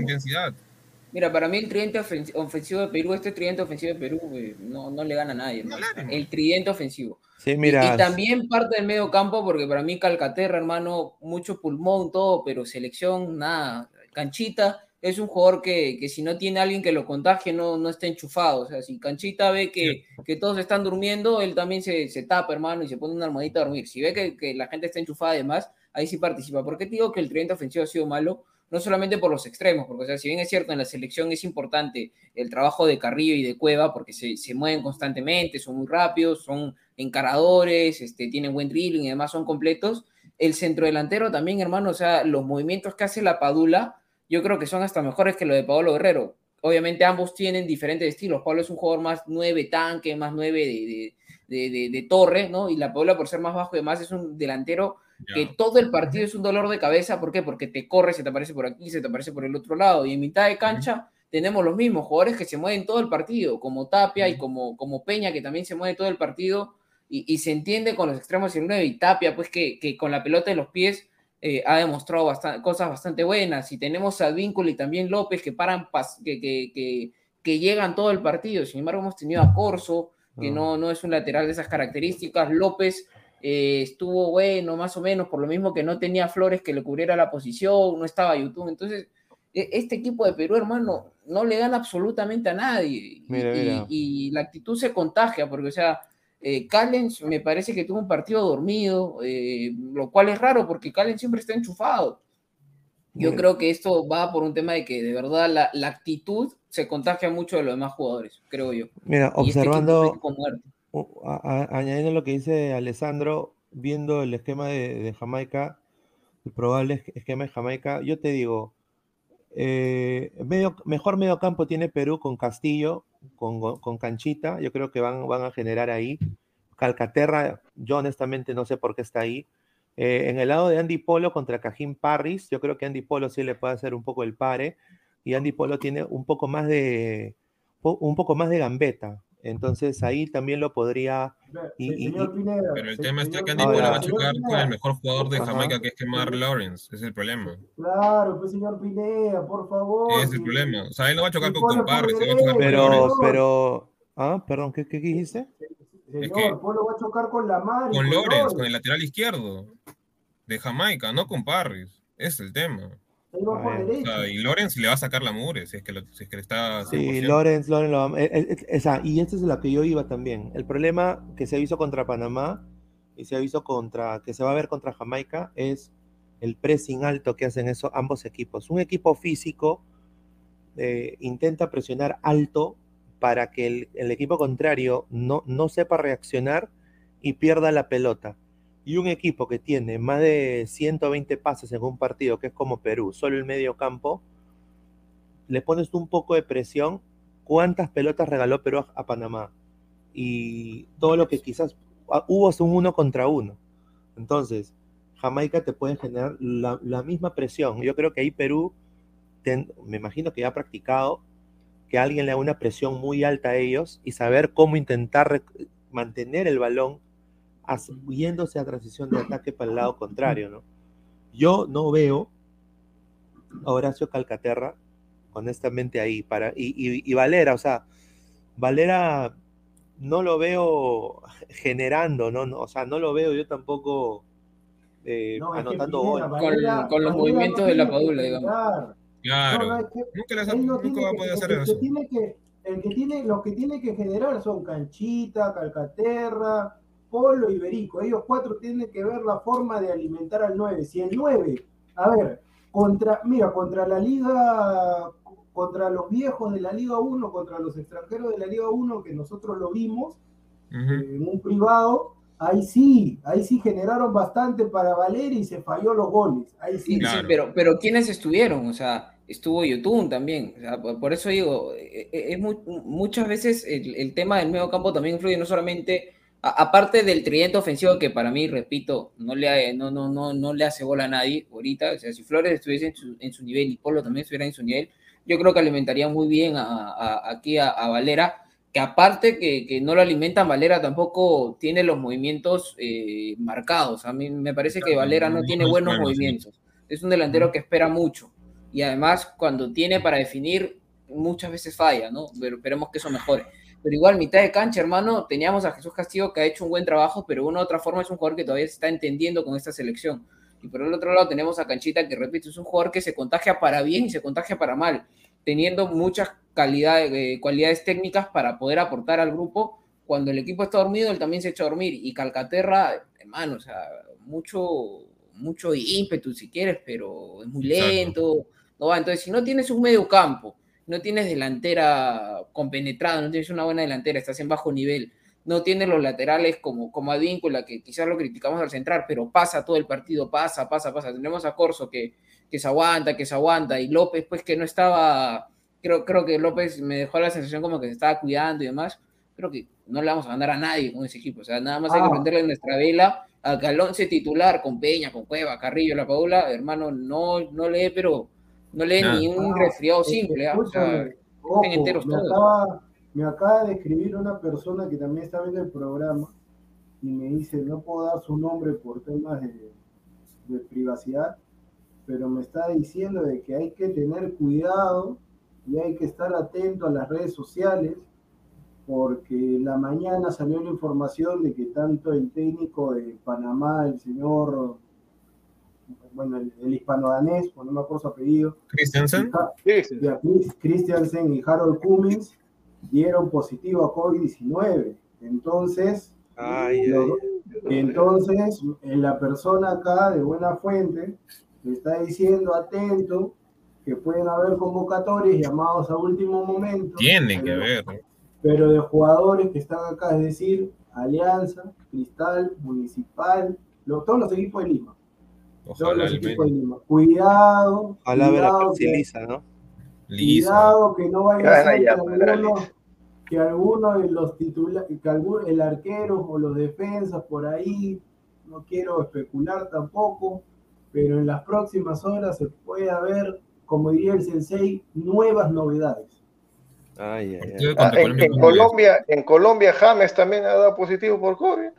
Speaker 4: mira, para mí el tridente ofen- ofensivo de Perú, este tridente ofensivo de Perú, eh, no, no le gana a nadie.
Speaker 5: No
Speaker 4: hermano. El tridente ofensivo.
Speaker 2: Sí,
Speaker 4: Y-
Speaker 2: mira.
Speaker 4: Y, también parte del medio campo, porque para mí Calcaterra, hermano, mucho pulmón, todo, pero selección, nada. Canchita es un jugador que, que si no tiene alguien que lo contagie, no, no está enchufado. O sea, si Canchita ve que, que todos están durmiendo, él también se, se tapa, hermano, y se pone una almohadita a dormir. Si ve que, que la gente está enchufada además, ahí sí participa. ¿Por qué te digo que el tridente ofensivo ha sido malo? No solamente por los extremos, porque o sea, si bien es cierto, en la selección es importante el trabajo de Carrillo y de Cueva, porque se, se mueven constantemente, son muy rápidos, son encaradores, este, tienen buen dribbling y además son completos. El centrodelantero también, hermano, o sea, los movimientos que hace la Padula, yo creo que son hasta mejores que lo de Pablo Guerrero. Obviamente ambos tienen diferentes estilos. Pablo es un jugador más nueve tanque, más nueve de, de, de, de- torre, ¿no? Y la Padula, por ser más bajo y demás, es un delantero que todo el partido es un dolor de cabeza. ¿Por qué? Porque te corre, se te aparece por aquí, se te aparece por el otro lado. Y en mitad de cancha tenemos los mismos jugadores que se mueven todo el partido, como Tapia y como, como Peña, que también se mueve todo el partido. Y, y se entiende con los extremos y el 9 y Tapia, pues que, que con la pelota en los pies eh, ha demostrado bastan- cosas bastante buenas. Y tenemos a Víncula y también López que paran, que, que, que, que llegan todo el partido. Sin embargo, hemos tenido a Corso, que no, no es un lateral de esas características. López eh, estuvo bueno, más o menos, por lo mismo que no tenía Flores que le cubriera la posición, no estaba YouTube. Entonces, e- este equipo de Perú, hermano, no le gana absolutamente a nadie. Y-
Speaker 2: Mira,
Speaker 4: y,
Speaker 2: mira.
Speaker 4: y la actitud se contagia, porque, o sea, eh, Callens me parece que tuvo un partido dormido, eh, lo cual es raro porque Callens siempre está enchufado. Yo creo que esto va por un tema de que de verdad la, la actitud se contagia mucho de los demás jugadores, creo yo.
Speaker 2: Mira,
Speaker 4: Y este
Speaker 2: observando, a- a- añadiendo lo que dice Alessandro, viendo el esquema de, de Jamaica, el probable es- esquema de Jamaica, yo te digo, eh, medio, mejor medio campo tiene Perú con Castillo, con, con Canchita, yo creo que van, van a generar ahí. Calcaterra, yo honestamente no sé por qué está ahí. Eh, en el lado de Andy Polo contra Cajín Parris, yo creo que Andy Polo sí le puede hacer un poco el pare, y Andy Polo tiene un poco más de, un poco más de gambeta. Entonces ahí también lo podría. y- y-
Speaker 6: Señor
Speaker 2: y-
Speaker 6: Pineda,
Speaker 5: Pero el tema está que Andy
Speaker 2: Ahora-
Speaker 5: Polo va a chocar con el mejor jugador de
Speaker 2: Ajá.
Speaker 5: Jamaica, que es Kemar Lawrence. Ese es el problema.
Speaker 6: Claro, pues señor Pineda, por favor.
Speaker 5: Ese es el problema. O sea, él no va a chocar con
Speaker 6: por
Speaker 5: se va a chocar con
Speaker 2: pero,
Speaker 5: Lawrence.
Speaker 6: Lawrence.
Speaker 2: pero. Ah, perdón, ¿qué, qué dijiste?
Speaker 6: Señor,
Speaker 5: que-
Speaker 6: Polo va a chocar con la mar. y
Speaker 5: Con Lawrence,
Speaker 6: Lawrence.
Speaker 5: con el lateral izquierdo de Jamaica, no con Parris. Ese es el tema.
Speaker 6: Ahí va por
Speaker 2: A ver,
Speaker 5: O
Speaker 6: derecha.
Speaker 5: sea, y Lawrence le va a sacar la mure si es que, lo- si es que le está.
Speaker 2: Sí,
Speaker 5: 100%.
Speaker 2: Lorenz, Lorenz lo va- eh, eh, esa, y esta es la que yo iba también. El problema que se ha visto contra Panamá y se ha visto contra, que se va a ver contra Jamaica es el pressing alto que hacen eso, ambos equipos. Un equipo físico eh, intenta presionar alto para que el, el equipo contrario no, no sepa reaccionar y pierda la pelota. Y un equipo que tiene más de 120 pases en un partido, que es como Perú, solo el medio campo, le pones un poco de presión, ¿cuántas pelotas regaló Perú a, Panamá? Y todo lo que quizás ah, hubo es un uno contra uno. Entonces, Jamaica te puede generar la, misma presión. Yo creo que ahí Perú, me imagino que ya ha practicado que alguien le haga una presión muy alta a ellos y saber cómo intentar mantener el balón yéndose a transición de ataque para el lado contrario, ¿no? Yo no veo a Horacio Calcaterra honestamente ahí para y, y- y Valera, o sea, Valera no lo veo generando, ¿no? No, o sea, no lo veo yo tampoco eh,
Speaker 6: No, es que
Speaker 2: anotando goles.
Speaker 6: Valera-
Speaker 4: con los
Speaker 6: Valera
Speaker 4: movimientos
Speaker 6: no
Speaker 4: de la Padula, digamos.
Speaker 5: Claro.
Speaker 6: No, es que
Speaker 5: Nunca, les ha-
Speaker 6: él no
Speaker 5: nunca
Speaker 6: tiene
Speaker 5: va a
Speaker 6: que-
Speaker 5: poder
Speaker 6: el
Speaker 5: hacer
Speaker 6: que
Speaker 5: eso.
Speaker 6: tiene que, el que tiene, los que tiene que generar son Canchita, Calcaterra, Polo y Berico. Ellos cuatro tienen que ver la forma de alimentar al 9. Si el 9, a ver, contra, mira, contra la liga, contra los viejos de la Liga 1, contra los extranjeros de la Liga 1, que nosotros lo vimos eh, en un privado, ahí sí, ahí sí generaron bastante para Valera y se falló los goles. Ahí sí.
Speaker 4: Sí, sí, pero, pero ¿quiénes estuvieron? O sea, estuvo Yotun también. O sea, por, por eso digo, eh, eh, es mu- muchas veces el, el tema del medio campo también influye no solamente, a- aparte del tridente ofensivo que para mí, repito, no le, no, no, no, no le hace bola a nadie ahorita. O sea, si Flores estuviese en su, en su nivel y Polo también estuviera en su nivel, yo creo que alimentaría muy bien a, a- aquí a, a Valera. Que aparte que, que no lo alimentan, Valera tampoco tiene los movimientos eh, marcados. A mí me parece que Valera no tiene buenos movimientos. Es un delantero que espera mucho y además cuando tiene para definir muchas veces falla, ¿no? Pero esperemos que eso mejore. Pero igual, mitad de cancha, hermano, teníamos a Jesús Castillo que ha hecho un buen trabajo, pero de una u otra forma es un jugador que todavía se está entendiendo con esta selección. Y por el otro lado tenemos a Canchita, que repito, es un jugador que se contagia para bien y se contagia para mal, teniendo muchas calidades, eh, cualidades técnicas para poder aportar al grupo. Cuando el equipo está dormido, él también se echa a dormir. Y Calcaterra, hermano, o sea, mucho, mucho ímpetu si quieres, pero es muy
Speaker 5: Exacto.
Speaker 4: lento. No va. Entonces, si no tienes un medio campo, no tienes delantera compenetrada, no tienes una buena delantera, estás en bajo nivel, no tienes los laterales como, como Advíncula, que quizás lo criticamos al central, pero pasa todo el partido, pasa, pasa, pasa. Tenemos a Corso que, que se aguanta, que se aguanta, y López, pues que no estaba, creo, creo que López me dejó la sensación como que se estaba cuidando y demás. Creo que no le vamos a ganar a nadie con ese equipo. O sea, nada más hay que
Speaker 6: Ah.
Speaker 4: prenderle nuestra vela a que al once titular con Peña, con Cueva, Carrillo, La Paula, hermano, no, no lee, pero no lee
Speaker 5: Nada.
Speaker 4: ni un
Speaker 6: Ah,
Speaker 4: resfriado simple. ¿ah? O sea,
Speaker 6: escúchame, ojo,
Speaker 4: enteros
Speaker 6: me,
Speaker 4: todos.
Speaker 6: acaba, me acaba de escribir una persona que también está viendo el programa y me dice, no puedo dar su nombre por temas de, de privacidad, pero me está diciendo de que hay que tener cuidado y hay que estar atento a las redes sociales porque la mañana salió la información de que tanto el técnico de Panamá, el señor, bueno, el, el hispano-danés, no me acuerdo su apellido. Beatriz Christiansen y Harold Cummings dieron positivo a COVID-19. Entonces,
Speaker 2: Ay,
Speaker 6: lo-
Speaker 2: ay,
Speaker 6: entonces eh, la persona acá de buena fuente le está diciendo atento que pueden haber convocatorias llamados a último momento.
Speaker 5: Tiene que ver.
Speaker 6: pero de jugadores que están acá, es decir, Alianza, Cristal, Municipal, lo- todos los equipos de Lima.
Speaker 5: Ojalá.
Speaker 6: Lima. Cuidado,
Speaker 2: Ojalá ver a
Speaker 6: cuidado
Speaker 2: Percy
Speaker 6: que-
Speaker 2: Lisa, ¿no?
Speaker 5: Lisa.
Speaker 6: Cuidado que no vaya a ser que alguno, que alguno de los titulares, que algún, el arquero o los defensas por ahí, no quiero especular tampoco, pero en las próximas horas se puede ver, como diría el sensei, nuevas novedades.
Speaker 2: Ay, ay, ay.
Speaker 3: Ah, en,
Speaker 5: Colombia,
Speaker 3: en. Colombia, en Colombia James también ha dado positivo por COVID.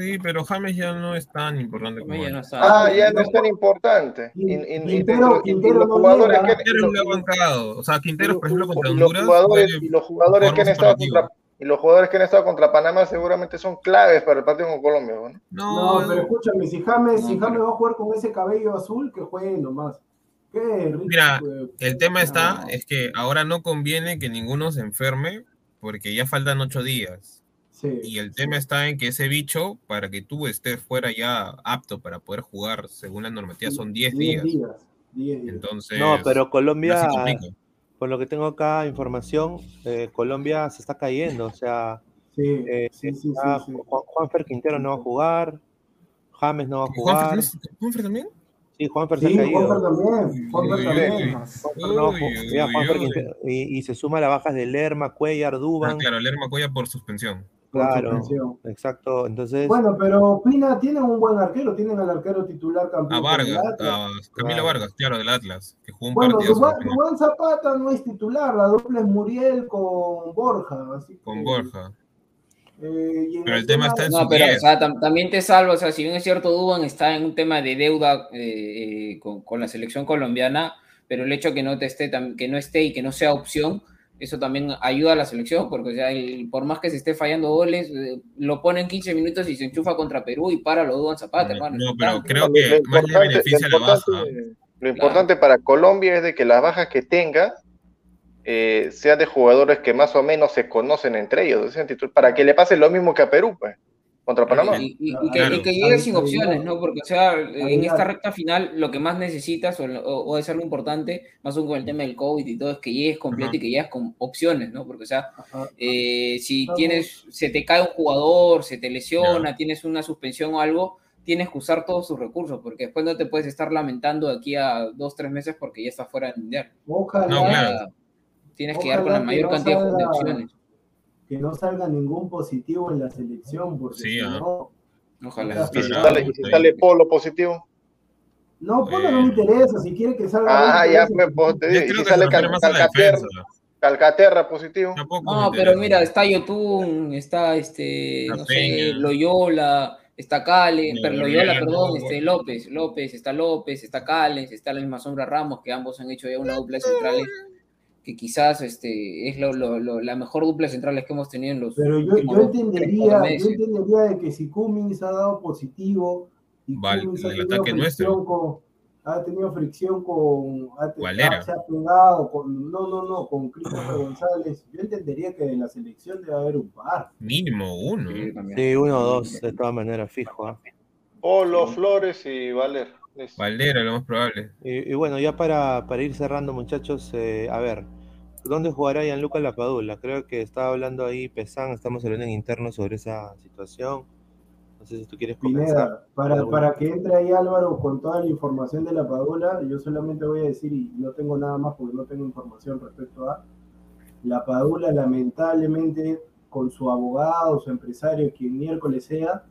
Speaker 5: Sí, pero James ya no es tan importante como
Speaker 4: ya no.
Speaker 3: Ah, ya no es tan importante. Y, y- y
Speaker 6: Quintero-
Speaker 3: y
Speaker 6: Quintero
Speaker 3: los
Speaker 6: no
Speaker 3: jugadores
Speaker 6: llega.
Speaker 3: que
Speaker 5: ha bancado. O sea, Quinteros, por ejemplo, contra
Speaker 3: y los
Speaker 5: Honduras.
Speaker 3: jugadores, y los jugadores que han estado contra y los jugadores que han estado contra Panamá seguramente son claves para el partido con Colombia, ¿no?
Speaker 6: No,
Speaker 5: No,
Speaker 6: pero escúchame, si James,
Speaker 4: No,
Speaker 6: si James va a jugar con ese cabello azul, que juegue nomás. Qué rico,
Speaker 5: Mira,
Speaker 6: eh,
Speaker 5: el tema está,
Speaker 6: no.
Speaker 5: es que ahora no conviene que ninguno se enferme porque ya faltan ocho días.
Speaker 6: Sí,
Speaker 5: Y el
Speaker 6: sí.
Speaker 5: tema está en que ese bicho, para que tú estés fuera ya apto para poder jugar según la normativa, son 10 días.
Speaker 6: diez días.
Speaker 5: Entonces,
Speaker 2: No, pero Colombia, por lo que tengo acá información, eh, Colombia se está cayendo. O sea,
Speaker 6: Sí,
Speaker 2: eh,
Speaker 6: sí, sí,
Speaker 2: está-
Speaker 6: sí, sí.
Speaker 2: Juan- Juanfer Quintero no va a jugar, James no va a
Speaker 5: ¿Juanfer
Speaker 2: jugar.
Speaker 5: también- ¿Juanfer también?
Speaker 2: Sí, Juanfer se
Speaker 6: Sí,
Speaker 2: ha caído. Y, se suma las bajas de Lerma, Cuellar,
Speaker 5: Ah,
Speaker 2: Duban.
Speaker 5: claro, Lerma Cuella por suspensión.
Speaker 2: Claro, exacto. Entonces,
Speaker 6: Bueno, pero Pina tienen un buen arquero, tienen al arquero titular campeón.
Speaker 5: A Vargas, a Camilo
Speaker 2: Claro.
Speaker 5: Vargas, claro, del Atlas, que jugó un
Speaker 6: Bueno, Dubán Zapata no es titular, la dupla es Muriel con Borja. Así que,
Speaker 5: con Borja.
Speaker 6: eh, y en
Speaker 5: Pero el tema está en
Speaker 4: No,
Speaker 5: su
Speaker 4: pero o
Speaker 5: 10.
Speaker 4: sea, tam- también te salva, o sea, si bien es cierto, Duban está en un tema de deuda eh, eh, con, con la selección colombiana, pero el hecho que no te esté, que no esté y que no sea opción, eso también ayuda a la selección, porque o sea, el- por más que se esté fallando goles, eh, lo pone en 15 minutos y se enchufa contra Perú y para lo Duban Zapata, hermano.
Speaker 5: No, pero creo
Speaker 3: Lo
Speaker 5: que más le beneficia
Speaker 3: lo
Speaker 5: la baja.
Speaker 3: importante- Lo importante para Colombia es de que las bajas que tenga eh, sean de jugadores que más o menos se conocen entre ellos, para que le pase lo mismo que a Perú, pues. Contra Panamá.
Speaker 4: Y, y- y
Speaker 6: Claro.
Speaker 4: que, y que llegue sin opciones, ¿no? Porque, o sea, en esta recta final, lo que más necesitas, o, o, o es algo importante, más aún con el tema del COVID y todo, es que llegues completo
Speaker 5: Ajá.
Speaker 4: y que llegues con opciones, ¿no? Porque, o sea, eh, si tienes, se te cae un jugador, se te lesiona, tienes una suspensión o algo, tienes que usar todos tus recursos, porque después no te puedes estar lamentando de aquí a dos, tres meses porque ya estás fuera del mundial.
Speaker 6: Ojalá,
Speaker 5: No, claro.
Speaker 4: Tienes que dar con
Speaker 6: Ojalá
Speaker 4: la mayor
Speaker 6: no
Speaker 4: cantidad de opciones.
Speaker 6: Que no salga ningún positivo en la selección, porque
Speaker 5: Sí,
Speaker 6: si
Speaker 5: ah.
Speaker 6: no,
Speaker 4: Ojalá.
Speaker 6: Y
Speaker 3: si sale, y si sale Polo positivo.
Speaker 6: no, pues no me
Speaker 5: Eh.
Speaker 6: interesa, si quiere que salga.
Speaker 3: Ah, ya, pues, pues, te digo. Y si sale Cal- Calcaterra,
Speaker 5: defensa.
Speaker 3: Calcaterra positivo.
Speaker 5: Tampoco
Speaker 4: No,
Speaker 5: me
Speaker 4: pero mira, está Yotun, está este, no sé. Loyola, está Calen,
Speaker 5: No,
Speaker 4: pero Loyola, perdón, este. López, López, está López, está Callens, está la misma sombra Ramos, que ambos han hecho ya una dupla de centrales, que quizás este, es lo, lo- lo- la mejor dupla de centrales que hemos tenido en los
Speaker 6: Pero yo, yo entendería, yo entendería de que si Cummings ha dado positivo y
Speaker 5: Vale,
Speaker 6: Cummings ha
Speaker 5: el
Speaker 6: tenido
Speaker 5: ataque
Speaker 6: fricción
Speaker 5: nuestro.
Speaker 6: con ha tenido fricción con ha te-
Speaker 5: Valera.
Speaker 6: se ha pegado con no no no con Christopher González yo entendería que de la selección debe haber un par
Speaker 5: Mínimo uno.
Speaker 4: Sí,
Speaker 2: uno o dos, de todas maneras, fijo. ¿ah?
Speaker 3: Polo, Flores y Valer. Listo.
Speaker 5: Valdera, lo más probable.
Speaker 2: Y, y bueno, ya para, para ir cerrando, muchachos, eh, a ver, ¿dónde jugará Gianluca Lapadula? Creo que estaba hablando ahí Pesán, estamos hablando en interno sobre esa situación. No sé si tú quieres.
Speaker 6: Pineda, para, para que entre ahí Álvaro con toda la información de la Padula, yo solamente voy a decir, y no tengo nada más porque no tengo información respecto a la Padula, lamentablemente, con su abogado, su empresario, quien miércoles sea,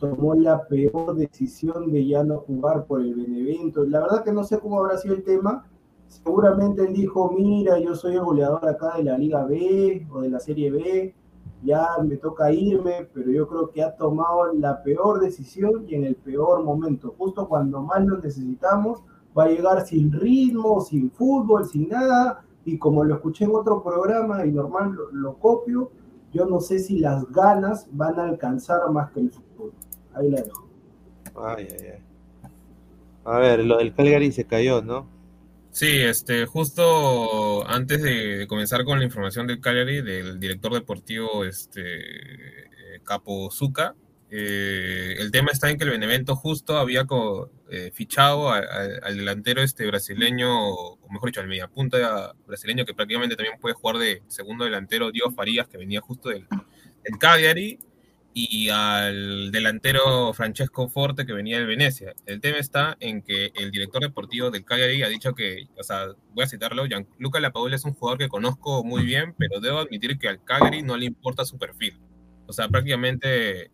Speaker 6: tomó la peor decisión de ya no jugar por el Benevento. La verdad que no sé cómo habrá sido el tema. Seguramente él dijo, mira, yo soy el goleador acá de la Liga B o de la Serie B, ya me toca irme, pero yo creo que ha tomado la peor decisión y en el peor momento, justo cuando más lo necesitamos, va a llegar sin ritmo, sin fútbol, sin nada, y como lo escuché en otro programa y normal lo, lo copio, yo no sé si las ganas van a alcanzar más que el fútbol. Ahí la dejo.
Speaker 2: Ay, ay, ay. A ver, lo del Calgary se cayó, ¿no?
Speaker 5: Sí, este, justo antes de, de comenzar con la información del Cagliari, del director deportivo, este, eh, Capo Zucca, eh, el tema está en que el Benevento justo había co- eh, fichado a- a- al delantero este brasileño, o mejor dicho, al mediapunta brasileño que prácticamente también puede jugar de segundo delantero, Diego Farías, que venía justo del, del Cagliari, y al delantero Francesco Forte que venía del Venecia. El tema está en que el director deportivo del Cagliari ha dicho que, o sea, voy a citarlo, Gianluca Lapadula es un jugador que conozco muy bien, pero debo admitir que al Cagliari no le importa su perfil. O sea, prácticamente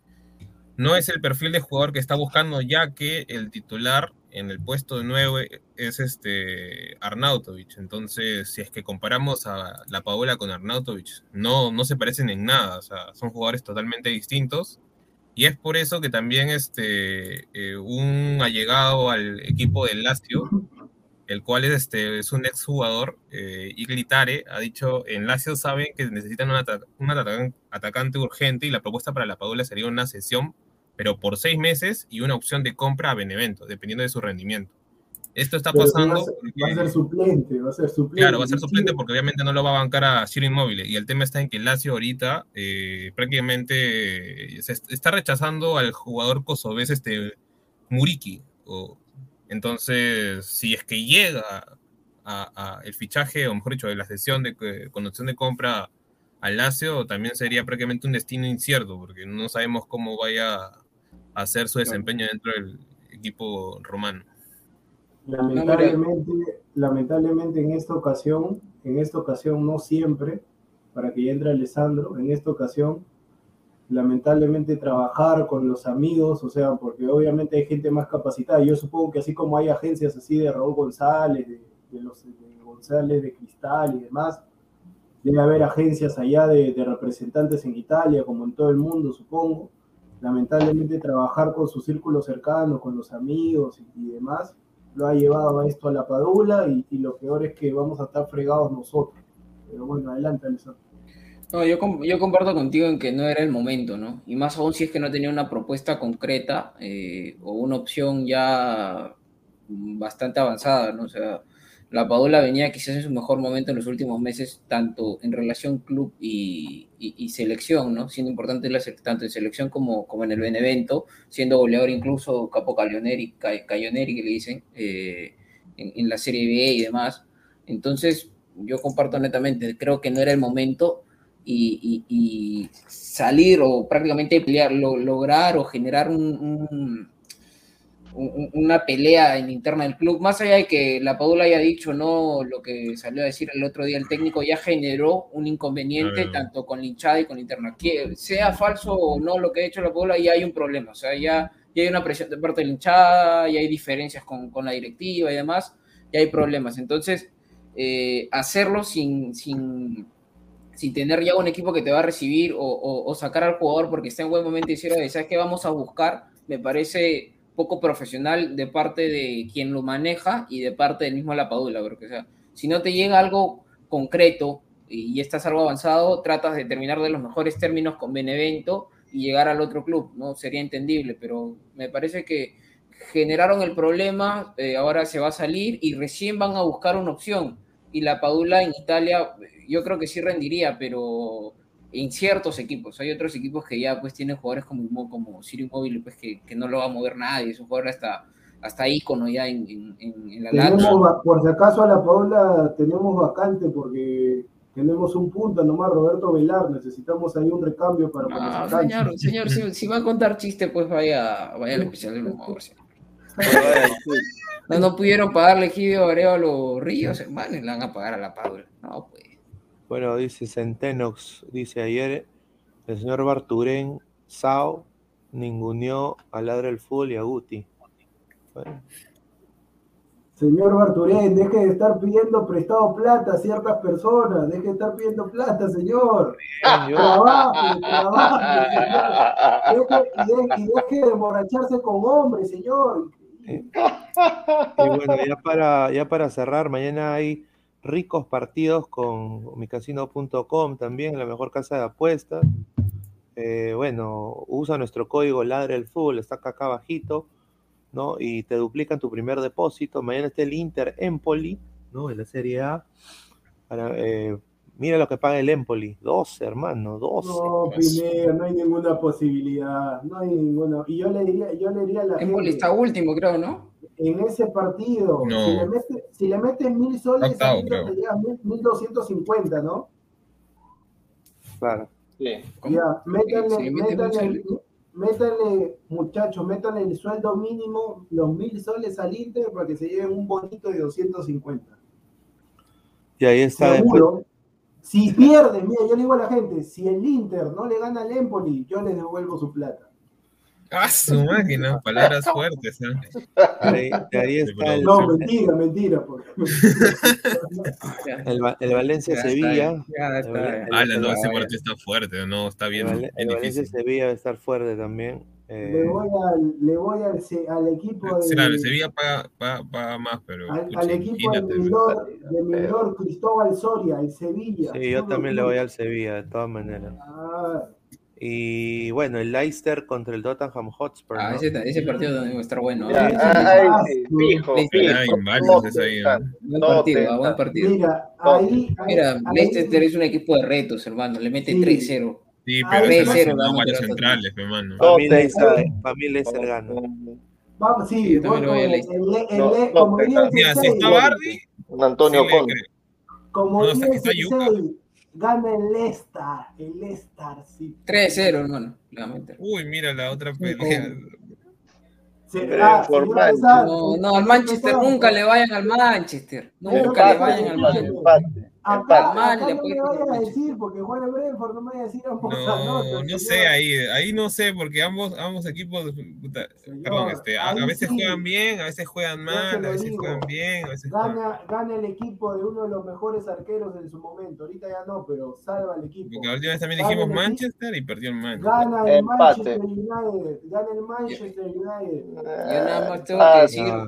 Speaker 5: no es el perfil de jugador que está buscando, ya que el titular en el puesto de 9 es este Arnautovic. Entonces, si es que comparamos a la Paola con Arnautovic, no, no se parecen en nada. O sea, son jugadores totalmente distintos. Y es por eso que también este, eh, un allegado al equipo del Lazio, el cual es, este, es un exjugador, eh, Iglitare, ha dicho, en Lazio saben que necesitan un, ata- un atacan- atacante urgente y la propuesta para la Padula sería una sesión, pero por seis meses y una opción de compra a Benevento, dependiendo de su rendimiento. Esto está
Speaker 6: Pero
Speaker 5: pasando
Speaker 6: va a ser-
Speaker 5: porque-
Speaker 6: Va a ser suplente, va a ser suplente.
Speaker 5: Claro, va a ser suplente porque obviamente no lo va a bancar a Ciro Inmóvil. Y el tema está en que Lazio ahorita eh, prácticamente eh, se est- está rechazando al jugador kosovés este Muriki. O, entonces, si es que llega a, a el fichaje, o mejor dicho, de la sesión de con opción de compra al Lazio, también sería prácticamente un destino incierto, porque no sabemos cómo vaya a hacer su desempeño dentro del equipo romano.
Speaker 6: Lamentablemente, lamentablemente en esta ocasión, en esta ocasión no siempre, para que entre Alessandro, en esta ocasión, lamentablemente trabajar con los amigos, o sea, porque obviamente hay gente más capacitada. Yo supongo que así como hay agencias así de Raúl González, de, los González de Cristal y demás, debe haber agencias allá de, de representantes en Italia, como en todo el mundo, supongo. Lamentablemente trabajar con su círculo cercano, con los amigos y demás, lo ha llevado a esto a la padula y, lo peor es que vamos a estar fregados nosotros. Pero bueno, adelante, Alessandro.
Speaker 4: No, yo comparto contigo en que no era el momento, ¿no? Y más aún si es que no tenía una propuesta concreta eh, o una opción ya bastante avanzada, ¿no? O sea, la Padula venía quizás en su mejor momento en los últimos meses, tanto en relación club y, selección. Siendo importante la, tanto en selección como, en el Benevento, siendo goleador incluso Capo Caglioneri, Ca- Caglioneri, que le dicen, eh, en, la Serie B y demás. Entonces, yo comparto netamente, creo que no era el momento y, salir o prácticamente pelear, lo- lograr o generar un, un- una pelea en interna del club, más allá de que la Padula haya dicho no, lo que salió a decir el otro día el técnico ya generó un inconveniente
Speaker 5: Claro.
Speaker 4: tanto con la hinchada y con la interna. Que sea falso o no lo que ha hecho la Padula, ya hay un problema, o sea, ya, ya hay una presión de parte de la hinchada, ya hay diferencias con, con la directiva y demás, ya hay problemas. Entonces, eh, hacerlo sin, sin, sin tener ya un equipo que te va a recibir o, o- o sacar al jugador porque está en buen momento y decir, "Oye, ¿sabes qué vamos a buscar? Me parece poco profesional de parte de quien lo maneja y de parte del mismo La Padula, porque o sea, si no te llega algo concreto y estás algo avanzado, tratas de terminar de los mejores términos con Benevento y llegar al otro club, ¿no? Sería entendible, pero me parece que generaron el problema, eh, ahora se va a salir y recién van a buscar una opción. Y la Padula en Italia, yo creo que sí rendiría, pero en ciertos equipos. Hay otros equipos que ya pues tienen jugadores como, como Ciro Immobile, pues que, que no lo va a mover nadie, es un jugador hasta, hasta ícono ya en, en, en- en la
Speaker 6: Tenemos, por si acaso a la Paula tenemos vacante porque tenemos un punto nomás, Roberto Velar, necesitamos ahí un recambio para se canse.
Speaker 4: señor, señor, si, si va a contar chiste, pues vaya, vaya al especial del humor. señor. No, no pudieron pagarle Gidio Arevalo Ríos, hermano, y le van a pagar a la Paula. No, pues.
Speaker 2: Bueno, dice Centenox, dice ayer el señor Barturén Sao ninguneó a Ladra el Fútbol y a Guti. Bueno,
Speaker 6: Señor Barturén, deje de estar pidiendo prestado plata a ciertas personas, deje de estar pidiendo plata, señor.
Speaker 2: yo-
Speaker 6: Trabaje, trabaje, señor. Deje, y, de- y deje de emborracharse con hombres, señor.
Speaker 2: Y bueno, ya para, ya para cerrar, mañana hay ricos partidos con micasino.com también, la mejor casa de apuestas. Eh, bueno, usa nuestro código Ladre está acá, acá abajito, ¿no? Y te duplican tu primer depósito. Mañana está el Inter Empoli, ¿no? En la Serie A. Para, eh, mira lo que paga el Empoli, 12, hermano, 12.
Speaker 6: No, Pineda, no hay ninguna posibilidad, no hay ninguna. Y yo le diría, yo le diría a la
Speaker 4: Empoli
Speaker 6: gente,
Speaker 4: está último, creo, ¿no?
Speaker 6: en ese partido,
Speaker 5: No.
Speaker 6: si, le mete, si le meten mil soles,
Speaker 5: Octavo,
Speaker 6: a mí
Speaker 5: creo.
Speaker 6: te llega mil- 1250, ¿no?
Speaker 2: Claro.
Speaker 3: Sí.
Speaker 6: Ya, métanle, métanle, métanle, muchachos, métanle el sueldo mínimo, los mil soles al Inter para que se lleven un bonito de 250.
Speaker 2: Y ahí está después.
Speaker 6: Seguro. Si pierde, mira, yo le digo a la gente, si el Inter no le gana al Empoli, yo les devuelvo su plata.
Speaker 5: ¡Ah, su máquina! Palabras fuertes, ¿eh?
Speaker 2: Ahí, ahí está el,
Speaker 6: No, mentira, mentira.
Speaker 2: El, Va- el Valencia
Speaker 4: ya está,
Speaker 2: Sevilla.
Speaker 4: ya está, ya.
Speaker 2: El-
Speaker 5: Ala, no, ese
Speaker 4: Ah,
Speaker 5: partido está fuerte, no, está
Speaker 2: El,
Speaker 5: bien,
Speaker 2: Val-
Speaker 5: bien
Speaker 2: el Valencia
Speaker 5: difícil.
Speaker 2: Sevilla va a estar fuerte también. Eh,
Speaker 6: Le voy al, le voy al, al equipo de,
Speaker 5: Claro, Sevilla paga, paga, paga más, pero
Speaker 6: al,
Speaker 5: pucha,
Speaker 6: al equipo de Mindor Cristóbal Soria, el Sevilla.
Speaker 2: sí, yo también le voy al Sevilla, de todas maneras.
Speaker 6: Ah,
Speaker 2: Y bueno, el Leicester contra el Tottenham Hotspur.
Speaker 4: Ah,
Speaker 2: ¿no?
Speaker 4: ese, ese partido también va a estar bueno.
Speaker 3: Ya,
Speaker 4: ¿eh?
Speaker 3: fijo, fijo.
Speaker 5: de esa ahí,
Speaker 3: No,
Speaker 4: Buen partido, ah, buen partido.
Speaker 6: mira, ahí,
Speaker 4: Mira,
Speaker 6: ahí-
Speaker 4: Leicester es un equipo de retos, hermano. Le mete
Speaker 6: Sí.
Speaker 4: 3-0.
Speaker 5: Sí,
Speaker 6: Ah,
Speaker 5: pero
Speaker 6: tres
Speaker 5: se
Speaker 4: cero,
Speaker 5: no
Speaker 4: gana
Speaker 5: varios centrales, hermano.
Speaker 2: Para mí Leicester, para mí Leicester gana.
Speaker 6: Vamos, sí,
Speaker 4: yo también
Speaker 6: voy
Speaker 4: a Leicester.
Speaker 3: no,
Speaker 6: como diría el
Speaker 5: Mira, si está Bardi,
Speaker 3: Un Antonio Conte.
Speaker 6: como
Speaker 5: no, está
Speaker 6: gana el Leicester, el Leicester, sí.
Speaker 4: 3-0, hermano.
Speaker 5: Uy, mira la otra pelea.
Speaker 3: Eh,
Speaker 6: ah,
Speaker 4: No, no, al Manchester nunca le vayan al Manchester. Nunca
Speaker 6: Empate,
Speaker 4: le vayan al
Speaker 6: empate.
Speaker 4: Manchester.
Speaker 3: Empate.
Speaker 6: Acá.
Speaker 4: Mal,
Speaker 6: acá no
Speaker 4: puede
Speaker 6: me
Speaker 4: poner
Speaker 6: vaya a
Speaker 4: Manchester.
Speaker 6: decir, porque Juan el Brentford no me vaya a decir ambos
Speaker 5: No,
Speaker 6: anotan,
Speaker 5: no
Speaker 6: señor.
Speaker 5: sé ahí, ahí no sé, porque ambos, ambos equipos, puta,
Speaker 6: Señor,
Speaker 5: perdón, este, a, veces
Speaker 6: sí.
Speaker 5: juegan bien, a veces juegan mal, a veces
Speaker 6: digo.
Speaker 5: juegan bien, a veces juegan...
Speaker 6: Gana, gana el equipo de uno de los mejores arqueros en su momento. Ahorita ya no, pero salva el equipo.
Speaker 5: Porque la última vez también
Speaker 6: Gana
Speaker 5: dijimos. Manchester y perdió el Manchester.
Speaker 6: Gana el
Speaker 3: Empate.
Speaker 6: Manchester United. Gana el Manchester United.
Speaker 4: Yo nada más tengo
Speaker 3: Ah,
Speaker 4: que decir,
Speaker 2: no.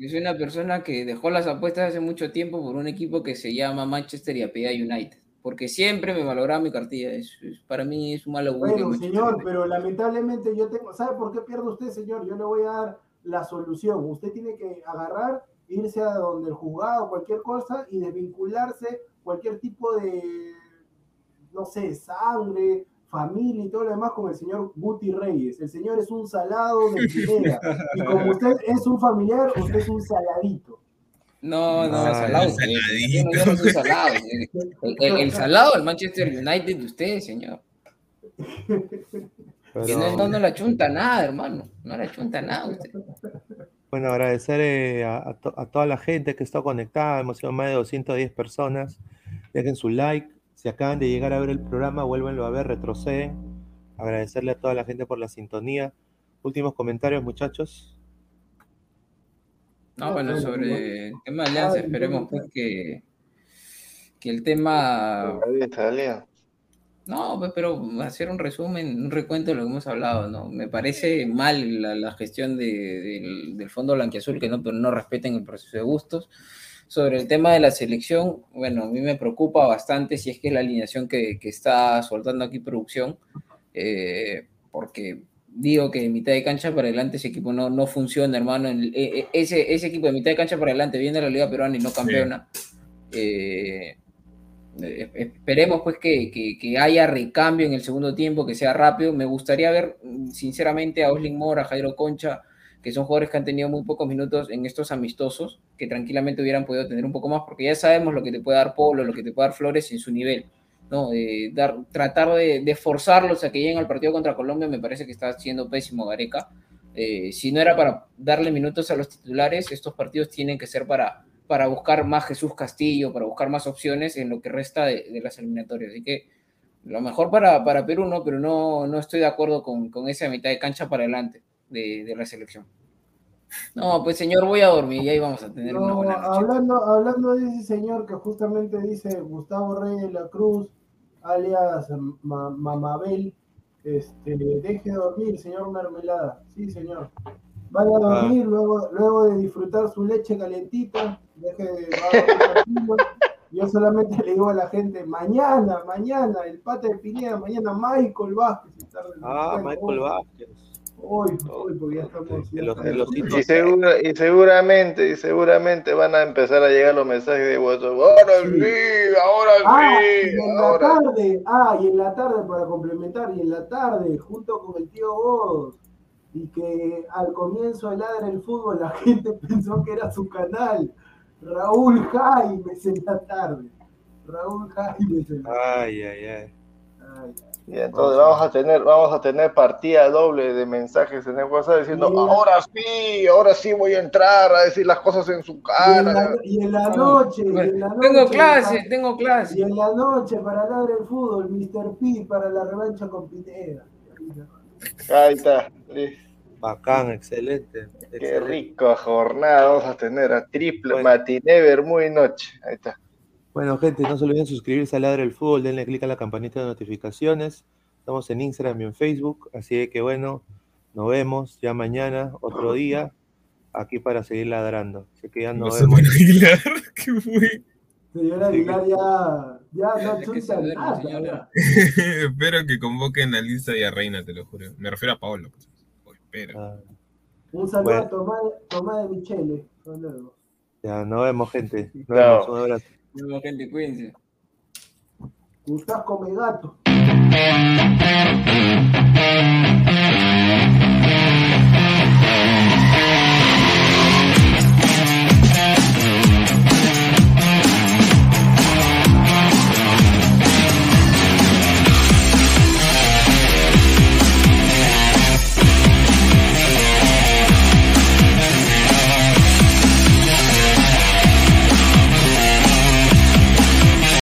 Speaker 4: Yo soy una persona que dejó las apuestas hace mucho tiempo por un equipo que se llama Manchester y apellida United. Porque siempre me valoraba mi cartilla. Es- es- para mí es un mal augurio.
Speaker 6: Bueno, señor,
Speaker 4: United.
Speaker 6: pero lamentablemente yo tengo. ¿Sabe por qué pierde usted, señor? Yo le voy a dar la solución. Usted tiene que agarrar irse a donde el juzgado, cualquier cosa, y desvincularse cualquier tipo de, no sé, sangre, familia y todo lo demás con el señor Guti Reyes. El señor es un salado de primera. Y como usted es un familiar, usted es un saladito.
Speaker 4: No, no,
Speaker 2: Ah,
Speaker 4: salado.
Speaker 5: el
Speaker 4: no- no salado. El, el- el salado del Manchester United de usted, señor.
Speaker 2: Pero,
Speaker 4: Que no, no, no le achunta nada, hermano. No le achunta nada a usted.
Speaker 2: Bueno, agradecer eh, a, a to- a toda la gente que está conectada. Hemos sido más de 210 personas. Dejen su like. Si acaban de llegar a ver el programa, vuélvenlo a ver, retroceden. Agradecerle a toda la gente por la sintonía. Últimos comentarios, muchachos.
Speaker 4: No, bueno, sobre el tema de Alianza, esperemos pues que, que el tema. No, pues, pero hacer un resumen, un recuento de lo que hemos hablado, ¿no? Me parece mal la, la gestión de- del, del Fondo Blanquiazul, que no, pero no respeten el proceso de gustos. Sobre el tema de la selección, bueno, a mí me preocupa bastante si es que es la alineación que, que está soltando aquí producción, eh, porque digo que de mitad de cancha para adelante ese equipo no, no funciona, hermano. En- e- e- ese, ese equipo de mitad de cancha para adelante viene a la Liga Peruana y no campeona. Eh, eh, esperemos pues que, que- que haya recambio en el segundo tiempo, que sea rápido. Me gustaría ver sinceramente a Oslin Mora, a Jairo Concha, que son jugadores que han tenido muy pocos minutos en estos amistosos, que tranquilamente hubieran podido tener un poco más, porque ya sabemos lo que te puede dar Polo, lo que te puede dar Flores en su nivel. ¿no? Tratar de, forzarlos a que lleguen al partido contra Colombia me parece que está haciendo pésimo Gareca. Eh, si no era para darle minutos a los titulares, estos partidos tienen que ser para, para buscar más Jesús Castillo, para buscar más opciones en lo que resta de, de las eliminatorias. Así que lo mejor para, para Perú, ¿no? Pero no, no estoy de acuerdo con, con esa mitad de cancha para adelante de, de la selección. No, pues señor, voy a dormir y ahí vamos a tener una buena noche.
Speaker 6: hablando, hablando de ese señor que justamente dice Gustavo Reyes de la Cruz, alias Ma- Mamabel, este, deje de dormir, señor Mermelada. Sí, señor. Vaya a dormir, luego, luego de disfrutar su leche calentita, deje de. Yo solamente le digo a la gente, mañana, mañana, el pata de Pineda, mañana Michael Vázquez. y tarde,
Speaker 2: Ah, Michael Vázquez.
Speaker 6: Hoy, hoy, porque ya estamos. ya.
Speaker 3: Y, segura- y seguramente, y seguramente van a empezar a llegar los mensajes de WhatsApp. Ahora
Speaker 6: Sí.
Speaker 3: sí, ahora
Speaker 6: Ah,
Speaker 3: sí,
Speaker 6: y en la tarde, ah, y en la tarde para complementar, y en la tarde, junto con el tío Godos, y que al comienzo de Ladra el Fútbol la gente pensó que era su canal, Raúl Jaimes en la tarde. Raúl Jaimes en la tarde.
Speaker 2: Ay, ay, ay.
Speaker 6: Ay,
Speaker 3: Y entonces vamos a tener, vamos a tener partida doble de mensajes en el WhatsApp diciendo, ahora sí, ahora sí voy a entrar a decir las cosas en su
Speaker 6: Y en, la,
Speaker 3: cara.
Speaker 6: y en la noche, y en la noche,
Speaker 4: Tengo clase, tengo
Speaker 6: y
Speaker 4: clase.
Speaker 6: en la noche para Ladra el Fútbol, Mr. P para la revancha con Pineda.
Speaker 3: Ahí está.
Speaker 2: Bacán, excelente.
Speaker 3: Qué
Speaker 2: excelente.
Speaker 3: rica jornada vamos a tener a triple
Speaker 2: Bueno.
Speaker 3: matiné, y noche. Ahí está.
Speaker 2: Bueno, gente, no se olviden suscribirse a Ladra el Fútbol, denle clic a la campanita de notificaciones. Estamos en Instagram y en Facebook, así que bueno, nos vemos ya mañana, otro día, aquí para seguir ladrando. Así que ya nos vemos.
Speaker 5: Aguilar, ¿qué fue?
Speaker 6: Señor Aguilar ya, ya no
Speaker 4: duerme,
Speaker 6: nada.
Speaker 4: señora.
Speaker 5: Espero que convoquen a Lisa y a Reina, te lo juro. Me refiero a Paolo. pues. Oh, espero.
Speaker 2: Ah,
Speaker 6: Un saludo
Speaker 2: Bueno.
Speaker 6: a Tomás, Tomás de Michele. Hasta luego.
Speaker 2: ya, nos vemos, gente. Nos vemos, un abrazo.
Speaker 4: Bueno, gente, cuídense.
Speaker 6: Gustavo come gato.